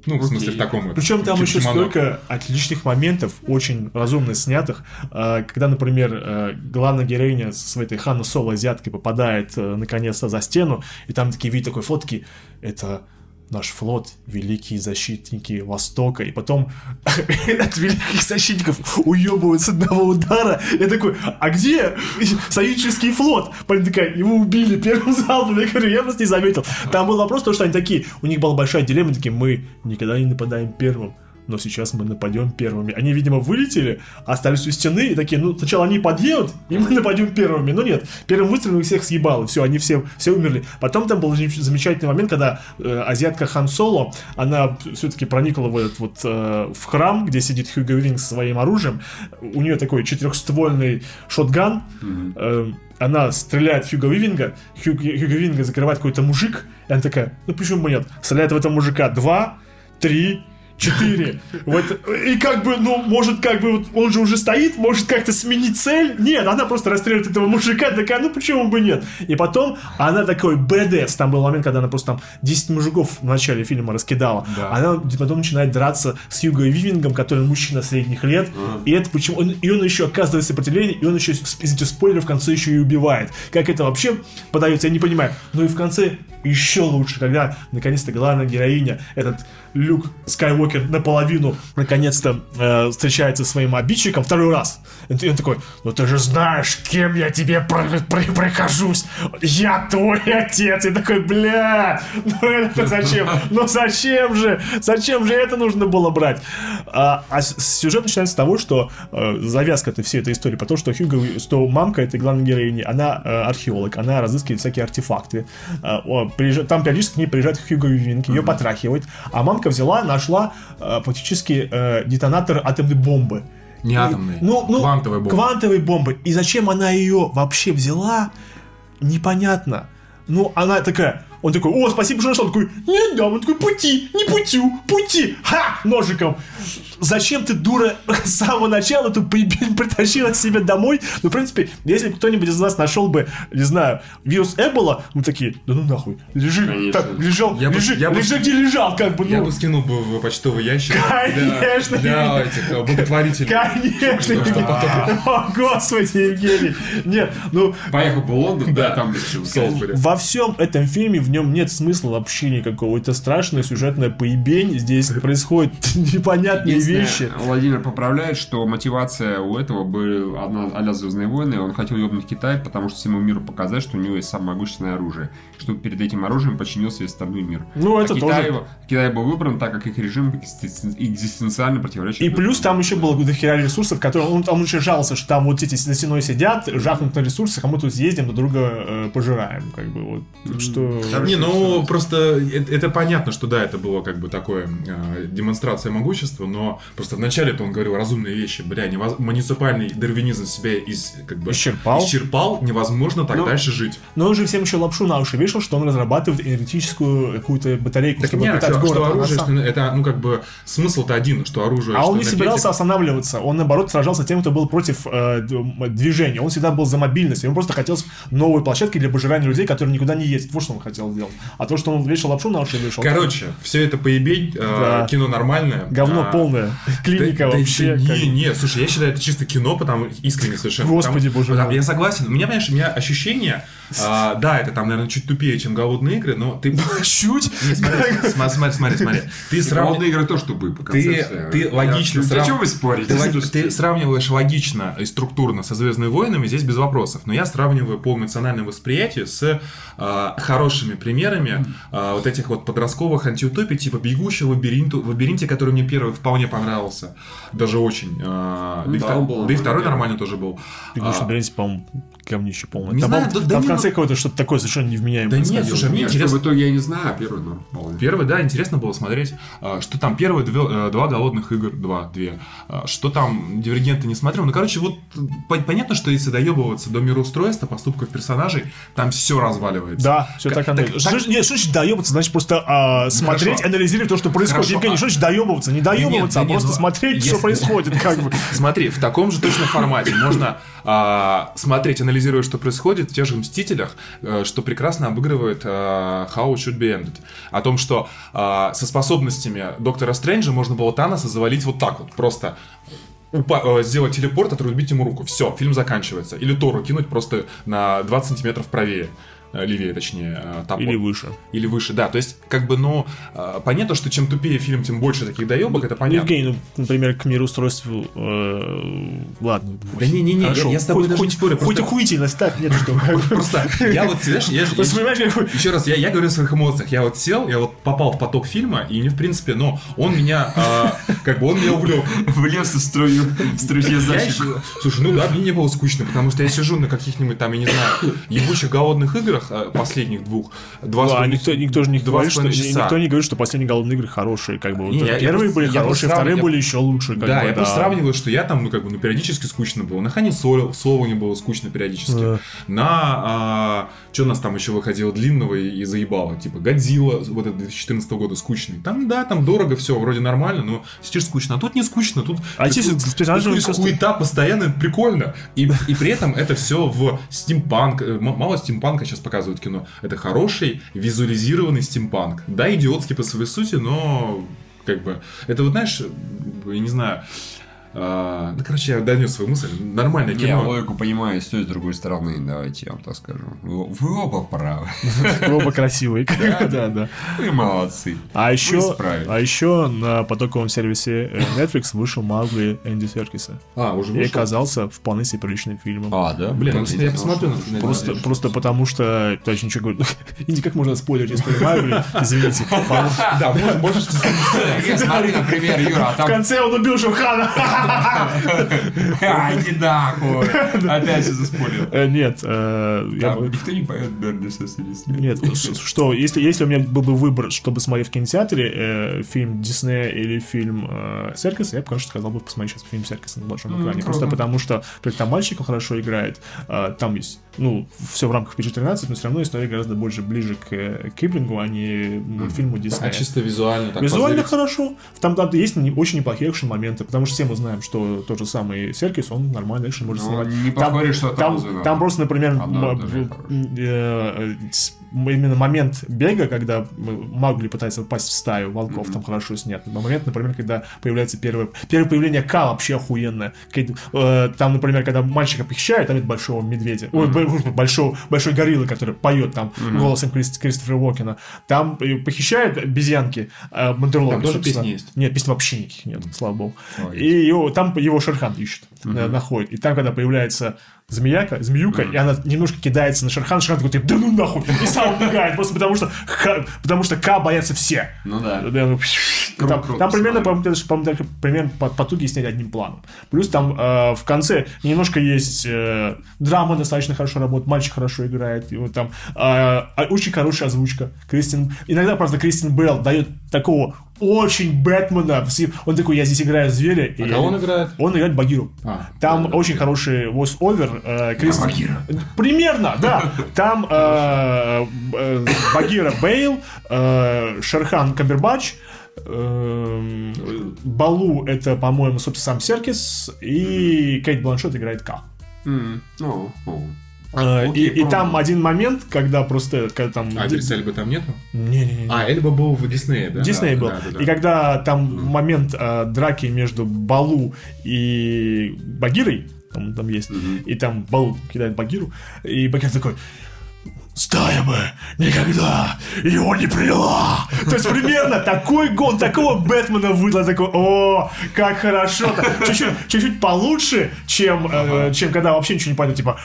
Ну, в смысле, в таком... Причем там еще кимоно. столько отличных моментов, очень разумно снятых. А, Когда, например, э, главная героиня со своей этой Ханна Соло азиаткой попадает э, наконец-то за стену, и там такие видят такой фотки, это наш флот, великие защитники Востока, и потом [laughs] от великих защитников уебывают с одного удара. Я такой, а где союзнический флот? Парень такая, его убили первым залпом. Я говорю, я просто не заметил. Там был вопрос, то, что они такие, у них была большая дилемма, такие, мы никогда не нападаем первым. Но сейчас мы нападем первыми. Они, видимо, вылетели, остались у стены и такие, ну, сначала они подъедут, и мы нападем первыми. Но нет, первым выстрелом их всех съебало, все, они все, все умерли. Потом там был зам- замечательный момент, когда э, азиатка Хан Соло, она все-таки проникла в этот вот э, в храм, где сидит Хьюго Винг со своим оружием. У нее такой четырехствольный шотган. Э, она стреляет в Хьюго Вивинга, Хьюго, Хьюго Вивинга закрывает какой-то мужик, и она такая, ну почему бы нет? Стреляет в этого мужика два, три, четыре. Вот, и как бы, ну, может, как бы, вот он же уже стоит, может как-то сменить цель. Нет, она просто расстреливает этого мужика, такая, ну почему бы нет? И потом она такой БДС. Там был момент, когда она просто там 10 мужиков в начале фильма раскидала. Да. Она потом начинает драться с Юго Вивингом, который мужчина средних лет. И это почему... Он, и он еще оказывает сопротивление, и он еще, извините, спойлер, в конце еще и убивает. Как это вообще подается, я не понимаю. Ну и в конце еще лучше, когда наконец-то главная героиня, этот Люк Скайуокер наполовину, наконец-то э, встречается со своим обидчиком второй раз. И он такой, ну ты же знаешь, кем я тебе про- про- прихожусь. Я твой отец. И такой, бля, ну это зачем? Ну зачем же? Зачем же это нужно было брать? А, а сюжет начинается с того, что э, завязка этой всей этой истории, потому что Хьюго, что мамка этой главной героини, она э, археолог, она разыскивает всякие артефакты. Э, о, приезжа- там периодически к ней приезжает Хьюго Винк, ее потрахивает, а мамка взяла, нашла э, фактически э, детонатор атомной бомбы. Не И- атомный, ну, ну, квантовая бомба. Квантовой бомбы. И зачем она ее вообще взяла, непонятно. Ну, она такая, он такой, о, спасибо, что нашел. Он такой, не дам. Он такой, пути, не путю, пути. Ха, ножиком. Зачем ты, дура, [laughs] с самого начала эту поебень [laughs] притащила себе домой? Ну, в принципе, если бы кто-нибудь из нас нашел бы, не знаю, вирус Эбола, мы такие, да ну нахуй, лежи, Конечно. так, лежал, Я бы- лежи, я бы- лежи, где лежал, как бы, Я ну. бы скинул бы в почтовый ящик. Конечно. Для, для этих э, благотворителей. Конечно, Что- что потом? О, господи, Евгений. Нет, ну, Поехал бы в Лондон, да, там во всем этом фильме в нем нет смысла вообще никакого. Это страшная сюжетная поебень. Здесь происходят [laughs] непонятные вещи. Владимир поправляет, что мотивация у этого была одна а-ля Звездные войны. Он хотел ебнуть Китай, потому что всему миру показать, что у него есть самое могущественное оружие. Чтобы перед этим оружием подчинился весь остальной мир. Ну, А это Китай, тоже. Китай был выбран, так как их режим экзистен- экзистенциально противоречит. И плюс там еще было дохера ресурсов, которые он там еще жаловался, что там вот эти на стеной сидят, жахнут на ресурсы, а мы тут съездим, друг друга э, пожираем. Как бы вот. Так что. Там- Не, ну просто это, это понятно, что да, это было как бы такое э, демонстрация могущества, но просто вначале-то он говорил разумные вещи, бля, невоз- муниципальный дарвинизм себя из, как бы, Исчерпал. исчерпал, невозможно так Ну, дальше жить. Но он же всем еще лапшу на уши вешал, что он разрабатывает энергетическую какую-то батарейку, Так чтобы нет, питать что, город. что А оружие, что это, ну, как бы, смысл-то один, что оружие... А что он не энергетика- собирался останавливаться, он наоборот сражался тем, кто был против э, движения. Он всегда был за мобильность, ему просто хотелось новой площадки для пожирания людей, которые никуда не ездят. Вот что он хотел сделать. А то, что он вешал лапшу на уши вешал. Короче, все это поебень, э, Да. кино нормальное. Говно а, полное. [laughs] Клиника да- да вообще. еще как- Не, не, слушай, я считаю, это чисто кино, потому искренне совершенно. Господи, Потому- боже потому- мой. Я согласен. У меня, понимаешь, у меня ощущение, а, да, это там, наверное, чуть тупее, чем голодные игры, но ты... [laughs] Чуть. Не, смотри, смотри, смотри, смотри. Ты Голодные сравниваешь... игры тоже тупые по Ты, концепции. ты логично Я- срав- О чем вы спорите? Ты, ты сравниваешь логично и структурно со Звездными войнами, здесь без вопросов. Но я сравниваю по эмоциональному восприятию с а, хорошими примерами а, вот этих вот подростковых антиутопий, типа «Бегущего лабиринту», в лабиринте, который мне первый вполне понравился. Даже очень. А, Ну да, и да, он был да и второй нормальный. нормально тоже был. Бегущий А, лабиринте, по-моему, говнище полное. Не Там, знаю, по-моему, да- да там в не- конце какое-то что-то такое совершенно невменяемое Да нет, слушай, мне интересно- что в итоге я не знаю, а первый, ну, вполне. Первый, да, интересно было смотреть, а, что там первые две- э, два голодных игр, два, две, что там дивергенты не смотрел. Ну, короче, вот по- понятно, что если доебываться до мироустройства, поступков персонажей, там все разваливается. Да, все Как- так оно. так- Что так- значит- Нет, что значит доебываться? Значит просто а, смотреть, Хорошо. анализировать то, что происходит. Хорошо, Евгений, а- что значит доебываться? Не доебываться, да а нет, просто ну, смотреть, что если- происходит. Как бы. [laughs] Смотри, в таком же точно формате можно а, смотреть, анализируя, что происходит в тех же «Мстителях», э, что прекрасно обыгрывает а, How It Should Be Ended. О том, что а, со способностями Доктора Стрэнджа можно было Таноса завалить вот так вот, просто упа- э, сделать телепорт, отрубить ему руку. Все, фильм заканчивается. Или Тору кинуть просто на 20 сантиметров правее. Э, Левее, точнее, э, топор. Или выше. Или выше, да. То есть, как бы, ну, э, понятно, что чем тупее фильм, тем больше таких доебок, это Ну, понятно. Евгений, ну, например, к мироустройству... э, ладно. Да не-не-не, я- с тобой Хоть- даже не спорю, Хоть просто- охуительность, так, нет, что. Просто я вот, знаешь, я, как еще раз, я, я говорю о своих эмоциях. Я вот сел, я вот попал в поток фильма, и мне, в принципе, ну, он меня, как бы, он меня увлек. Влез в струю, струю Я защиту. Слушай, ну да, мне не было скучно, потому что я сижу на каких-нибудь там, я не знаю, ебучих голодных играх, а, последних двух, два с Да, половиной- никто, никто же не два говорит, что, часа. никто не говорит, что последние голодные игры хорошие, как бы. Вот Не, я- я первые просто- были я хорошие, просто вторые были еще лучше. Как да, бы, я просто да. сравниваю, что я там, ну, как бы, ну, периодически скучно было. На Хане Соло, Соло не было скучно периодически. Да. На, что у нас там еще выходило длинного и, и заебало? Типа, Годзилла, вот это 2014 года, скучный. Там, да, там дорого, все, вроде нормально, но сидишь скучно. А тут не скучно, тут... А здесь с хуета постоянно, прикольно. И, и при этом это все в стимпанк. э, Мало стимпанка сейчас показывают кино. Это хороший визуализированный стимпанк. Да, идиотский по своей сути, но как бы... Это вот, знаешь, я не знаю... А, ну, короче, я донес свою мысль. Нормальное Не, я кино. логику понимаю с той и с другой стороны, давайте я вам так скажу. Вы, вы оба правы. Вы оба красивые. [laughs] Да, да. Вы молодцы. А еще, справились. а еще на потоковом сервисе э, Netflix вышел Маугли Энди Серкиса. А, уже И вышел? оказался вполне себе приличным фильмом. А, да? Блин, ну, я посмотрю Просто, просто потому что... Точно ничего говорю. [laughs] Инди, как можно спойлерить историю Маугли? Извините. [laughs] Да, можешь, смотри, например, Юра, а В конце он убил Шерхана. Иди нахуй. Опять все заспорил. Э, Нет, э, никто не поет Bare Necessities. Нет, ш- что, если, если у меня был бы выбор, чтобы смотреть в кинотеатре, э, фильм Диснея или фильм э, Серкиса, я бы, конечно, сказал бы посмотреть сейчас фильм Серкиса на большом экране. Просто потому что, как там мальчик хорошо играет, э, там есть, ну, все в рамках PG-13, но все равно история гораздо больше ближе к э, Киплингу, а не мультфильму Диснея. А чисто визуально так Визуально хорошо. Там, там есть очень неплохие экшен-моменты, потому что все мы знаем, что тот же самый Серкис, он нормальный экшен может Ну, снимать. не поспоришь, что там, там- там просто, например, в- хорошее. э, с- именно момент бега, когда Маугли пытается попасть в стаю волков, там хорошо снят. Момент, например, когда появляется первое, первое появление К вообще охуенное. Э, Там, например, когда мальчика похищают, там нет большого медведя, ой, б- большого, большой гориллы, который поет там голосом Крис- Кристофера Уокена. Там э, похищают обезьянки, э, мандерлоги, Там тоже песни есть? Нет, песни вообще никаких нет, слава богу. Ой. И его, там его Шерхан ищет, э, находит. И там, когда появляется змеяка, змеюка, и она немножко кидается на Шерхан, Шерхан такой, да ну нахуй, и сам убегает, просто потому что, Ха- потому что К боятся все. Ну да. Да, ну, Круто, там, круто, там примерно, по-моему, примерно по, по туге снять одним планом. Плюс там э, в конце немножко есть э, драма достаточно хорошо работает, мальчик хорошо играет, и вот там э, а- очень хорошая озвучка. Кристин, иногда, правда, Кристин Белл дает такого очень Бэтмена. Он такой, я здесь играю зверя. и А я- кого он играет? Он играет Багиру. А, Там да, да, очень хороший voice-over. Э, Кристин- Багира. Примерно, да. Там э, э, Багира Бейл, э, Шерхан Камбербач, э, Балу это, по-моему, собственно, сам Серкис, и Кейт Бланшет играет К. М, Ну, ну. Э, Окей, и, и там один момент, когда просто, когда там... А Идриса Эльбы там нету? Не-не-не. А, Эльба был в Диснее, да? Дисней был. да, да, да. И когда там момент э, драки между Балу и Багирой, там, там есть, и там Балу кидает Багиру, и Багир такой, Стая бы никогда его не приняла. То есть примерно такой гон, такого Бэтмена выдал, такой, о, как хорошо-то. Чуть-чуть, чуть-чуть получше, чем, э, чем когда вообще ничего не понятно, типа,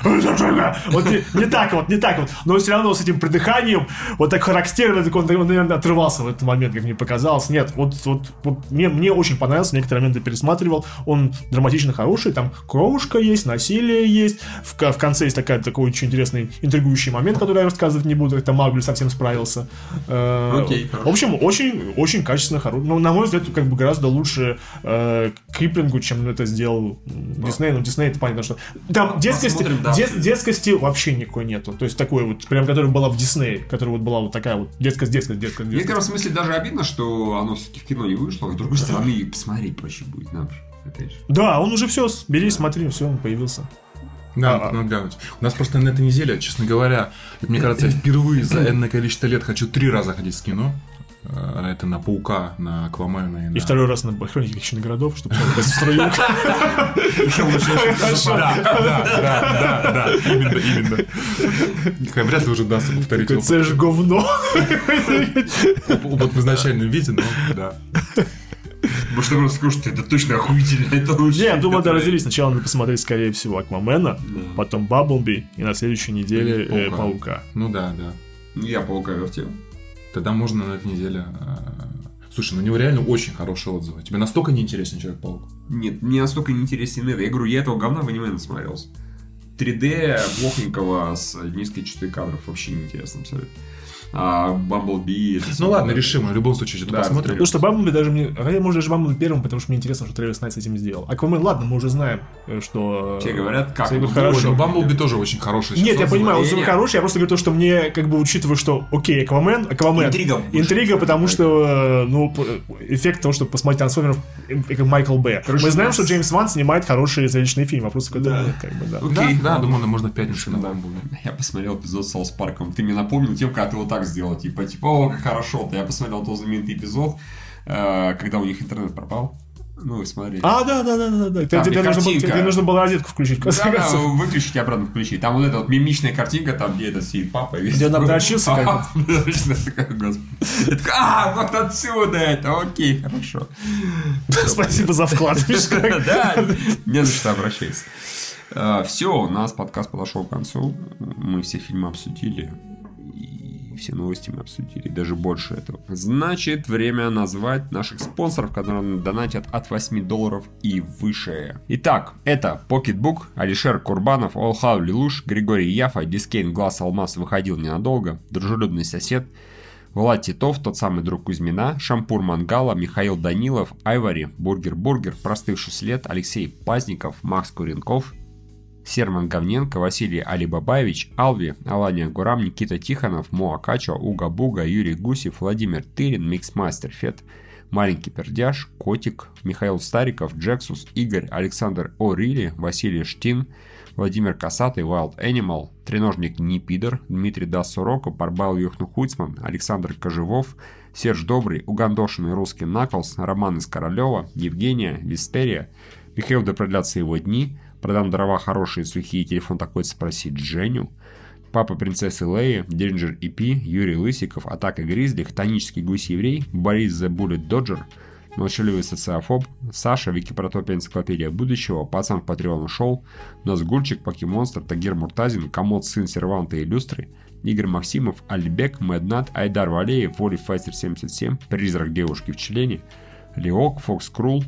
вот не, не так вот, не так вот. Но все равно с этим придыханием, вот так характерно, так он, наверное, отрывался в этот момент, как мне показалось. Нет, вот, вот, вот мне, мне очень понравился, некоторые моменты пересматривал. Он драматично хороший, там кровушка есть, насилие есть. В, в конце есть такая, такой очень интересный, интригующий момент, который я рассказывать не буду, это Маугли совсем справился. Э, Окей, В хорошо. общем, очень, очень качественно хороший. Ну, на мой взгляд, как бы гораздо лучше э, Киплингу, чем это сделал Дисней. Ну, Дисней, это понятно, что... Там детскости, да. дет- детскости вообще никакой нету. То есть такой вот, прям, которая была в Диснее, которая вот была вот такая вот детскость, детскость, детскость, В детскость. некотором смысле даже обидно, что оно все-таки в кино не вышло, а с другой стороны, посмотреть проще будет, нам же. Да, он уже все, бери, смотри, все, он появился. Да, А, надо глянуть. У нас просто на этой неделе, честно говоря, мне кажется, я впервые за энное количество лет хочу три раза ходить в кино. Э, Это на Паука, на Аквамена и на... И второй раз на хроники хищных городов, чтобы попасть в строю. Да, да, да, да, именно, именно. Вряд ли уже удастся повторить Такой, опыт, Це ж говно. опыт в изначальном виде, но да. Потому что просто скажу, что это точно охуительно, это лучше. Не, я думаю, да, разделись. Сначала надо посмотреть, скорее всего, Аквамена, потом Бабблби, и на следующей неделе э, Паука. Паука. Ну да, да. Ну, Я паука вертел. Тогда можно на этой неделе... э, Слушай, на него реально очень хорошие отзывы. Тебе настолько неинтересен Человек-паук? Нет, мне настолько не интересен это. Я говорю, я этого говна в аниме насмотрелся. 3D плохонького с низкой частотой кадров вообще неинтересно абсолютно. А Бамблби... Ну ладно, решим. В любом случае, что-то Да, посмотрим. Потому что Бамблби даже мне... Хотя, может, даже Бамблби первым, потому что мне интересно, что Трэвис Найт с этим сделал. Аквамен, ладно, мы уже знаем, э, что... Все говорят, как Все оно говорят, было. Ой, хорошо. ну Бамблби тоже очень хороший. Нет, я понимаю, отзывы Не-не. хорошие, я просто говорю то, что мне, как бы, учитывая, что, окей, Аквамен, Аквамен... Интрига. Интрига, потому что, э, ну, эффект того, чтобы посмотреть Трансформеров, э, как Майкл Бэй. Мы знаем, что Джеймс Ван снимает хорошие зрелищные фильмы, а просто когда нет, как бы, да. Да, Окей, да, думаю, можно в пятницу на Бамблби. Я посмотрел эпизод с Саус Парком. Ты мне напомнил тем, как ты вот так сделал. Типа, типа, о, как хорошо. -то. Я посмотрел тот знаменитый эпизод, э, когда у них интернет пропал. Ну, вы смотрите. А, да, да, да, да, да. Там Тебе, нужно, было, тебе нужно было розетку включить. Да, да, выключить и обратно включить. Там вот эта вот мемичная картинка, там где этот сидит папа. весь Где он. «А, такой, господи. Я такой, а, вот отсюда это, окей, хорошо. [laughs] Спасибо за вклад. [laughs] Как? Да, не за что обращаться. Все, у нас подкаст подошел к концу. Мы все фильмы обсудили. И все новости мы обсудили. Даже больше этого. Значит, время назвать наших спонсоров, которые донатят от 8 долларов и выше. Итак, это Pocketbook, Алишер Курбанов, All Hail Lelouch, Григорий Яфа, Дискейн Глаз Алмаз выходил ненадолго, Дружелюбный сосед, Влад Титов, тот самый друг Кузьмина, Шампур Мангала, Михаил Данилов, Айвари, Бургер Бургер, Простывший след, Алексей Пазников, Макс Куренков, Серман Говненко, Василий Алибабаевич, Алви, Алания Гурам, Никита Тихонов, Моа Качо, Уга Буга, Юрий Гусев, Владимир Тырин, Миксмастер Фет, Маленький Пердяж, Котик, Михаил Стариков, Джексус, Игорь, Александр О'Рилли, Василий Штин, Владимир Касатый, Wild Animal, Треножник Нипидер, Дмитрий Дасуроко, Парбал Юхну Хуцман, Александр Кожевов, Серж Добрый, Угандошин Русский Наклс, Роман из Королева, Евгения, Вистерия, Михаил да продлятся его дни, Продам дрова хорошие, сухие, телефон такой спросить Женю, Папа принцессы Леи, Деринджер EP, Юрий Лысиков, Атака Гризли, Хтонический гусь-еврей, Борис The Bullet Dodger, Молчаливый социофоб, Саша, Википротопия энциклопедия будущего, Пацан в Патреон ушел, Назгульчик, Покемонстр, Тагир Муртазин, Комод, сын серванта и люстры, Игорь Максимов, Альбек, Мэднат, Айдар Валеев, Воли Файстер 77, Призрак девушки в члене, Леок, Фокс Крул,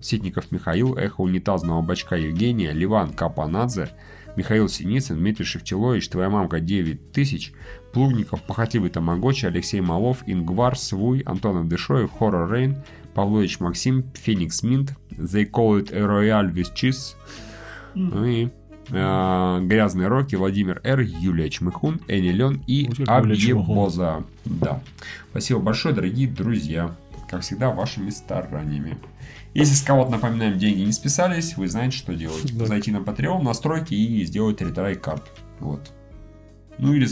Ситников Михаил, Эхо унитазного бачка Евгения, Ливан Капанадзе, Михаил Синицын, Дмитрий Шевчелович, Твоя мамка 9000, Плугников, Похотливый Тамагочи, Алексей Малов, Ингвар, Свуй, Антон Дышоев, Хоррор Рейн, Павлович Максим, Феникс Минт, They Call It a Royale with Cheese, ну и э, Грязные Роки, Владимир Р, Юлия Чмыхун, Эни Лен и. Абьебоза. Да. Спасибо большое, дорогие друзья. Как всегда, вашими стараниями. Если с кого-то, напоминаем, деньги не списались, вы знаете, что делать. Да. Зайти на Patreon, настройки и сделать ретрай карт. Вот. Ну или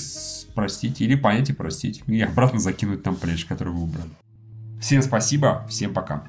простить, или понять и простить. И обратно закинуть там плечи, которые вы убрали. Всем спасибо, всем пока.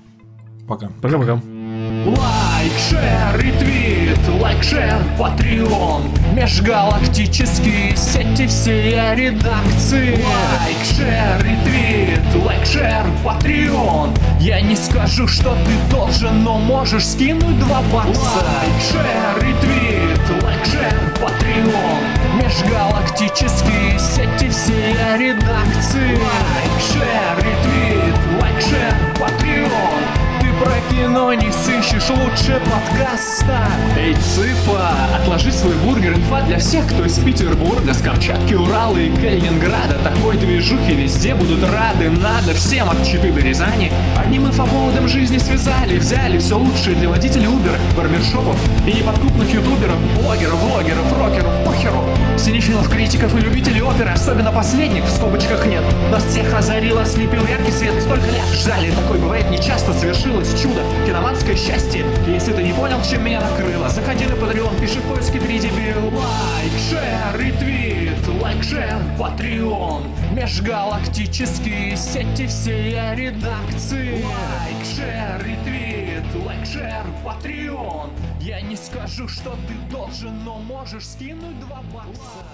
Пока. Пока-пока. Лайк, share, ретвит, лайк, share, Patreon Межгалактические сети всей редакции. Лайк, share, ретвит, лайк, share, Patreon Я не скажу, что ты должен, но можешь скинуть два бакса. Лайк, share, ретвит, лайк, share, Patreon Межгалактические сети всей редакции. Лайк, share, ретвит, лайк, share, Patreon про кино не сыщешь лучше подкаста. Эй, цыпа, отложи свой бургер Инфа для всех, кто из Петербурга С Камчатки, Урала и Калининграда. Такой движухи везде будут рады Надо всем от Читы до Рязани. Одним инфоповодом жизни связали Взяли все лучшее для водителей Uber Барбершопов и неподкупных ютуберов Блогеров, влогеров, рокеров, похеру Синефилов, критиков и любителей оперы Особенно последних в скобочках нет. Нас всех озарил, ослепил яркий свет Столько лет ждали, такое бывает нечасто Совершилось чудо, киноманское счастье Если ты не понял, чем меня накрыло. Заходи на Patreon, пиши в поиске 3 дебил Лайк, share, ретвит, лайк, share, Patreon Межгалактические сети всей редакции. Лайк, share, ретвит, лайк, share, Patreon Я не скажу, что ты должен, но можешь скинуть два бакса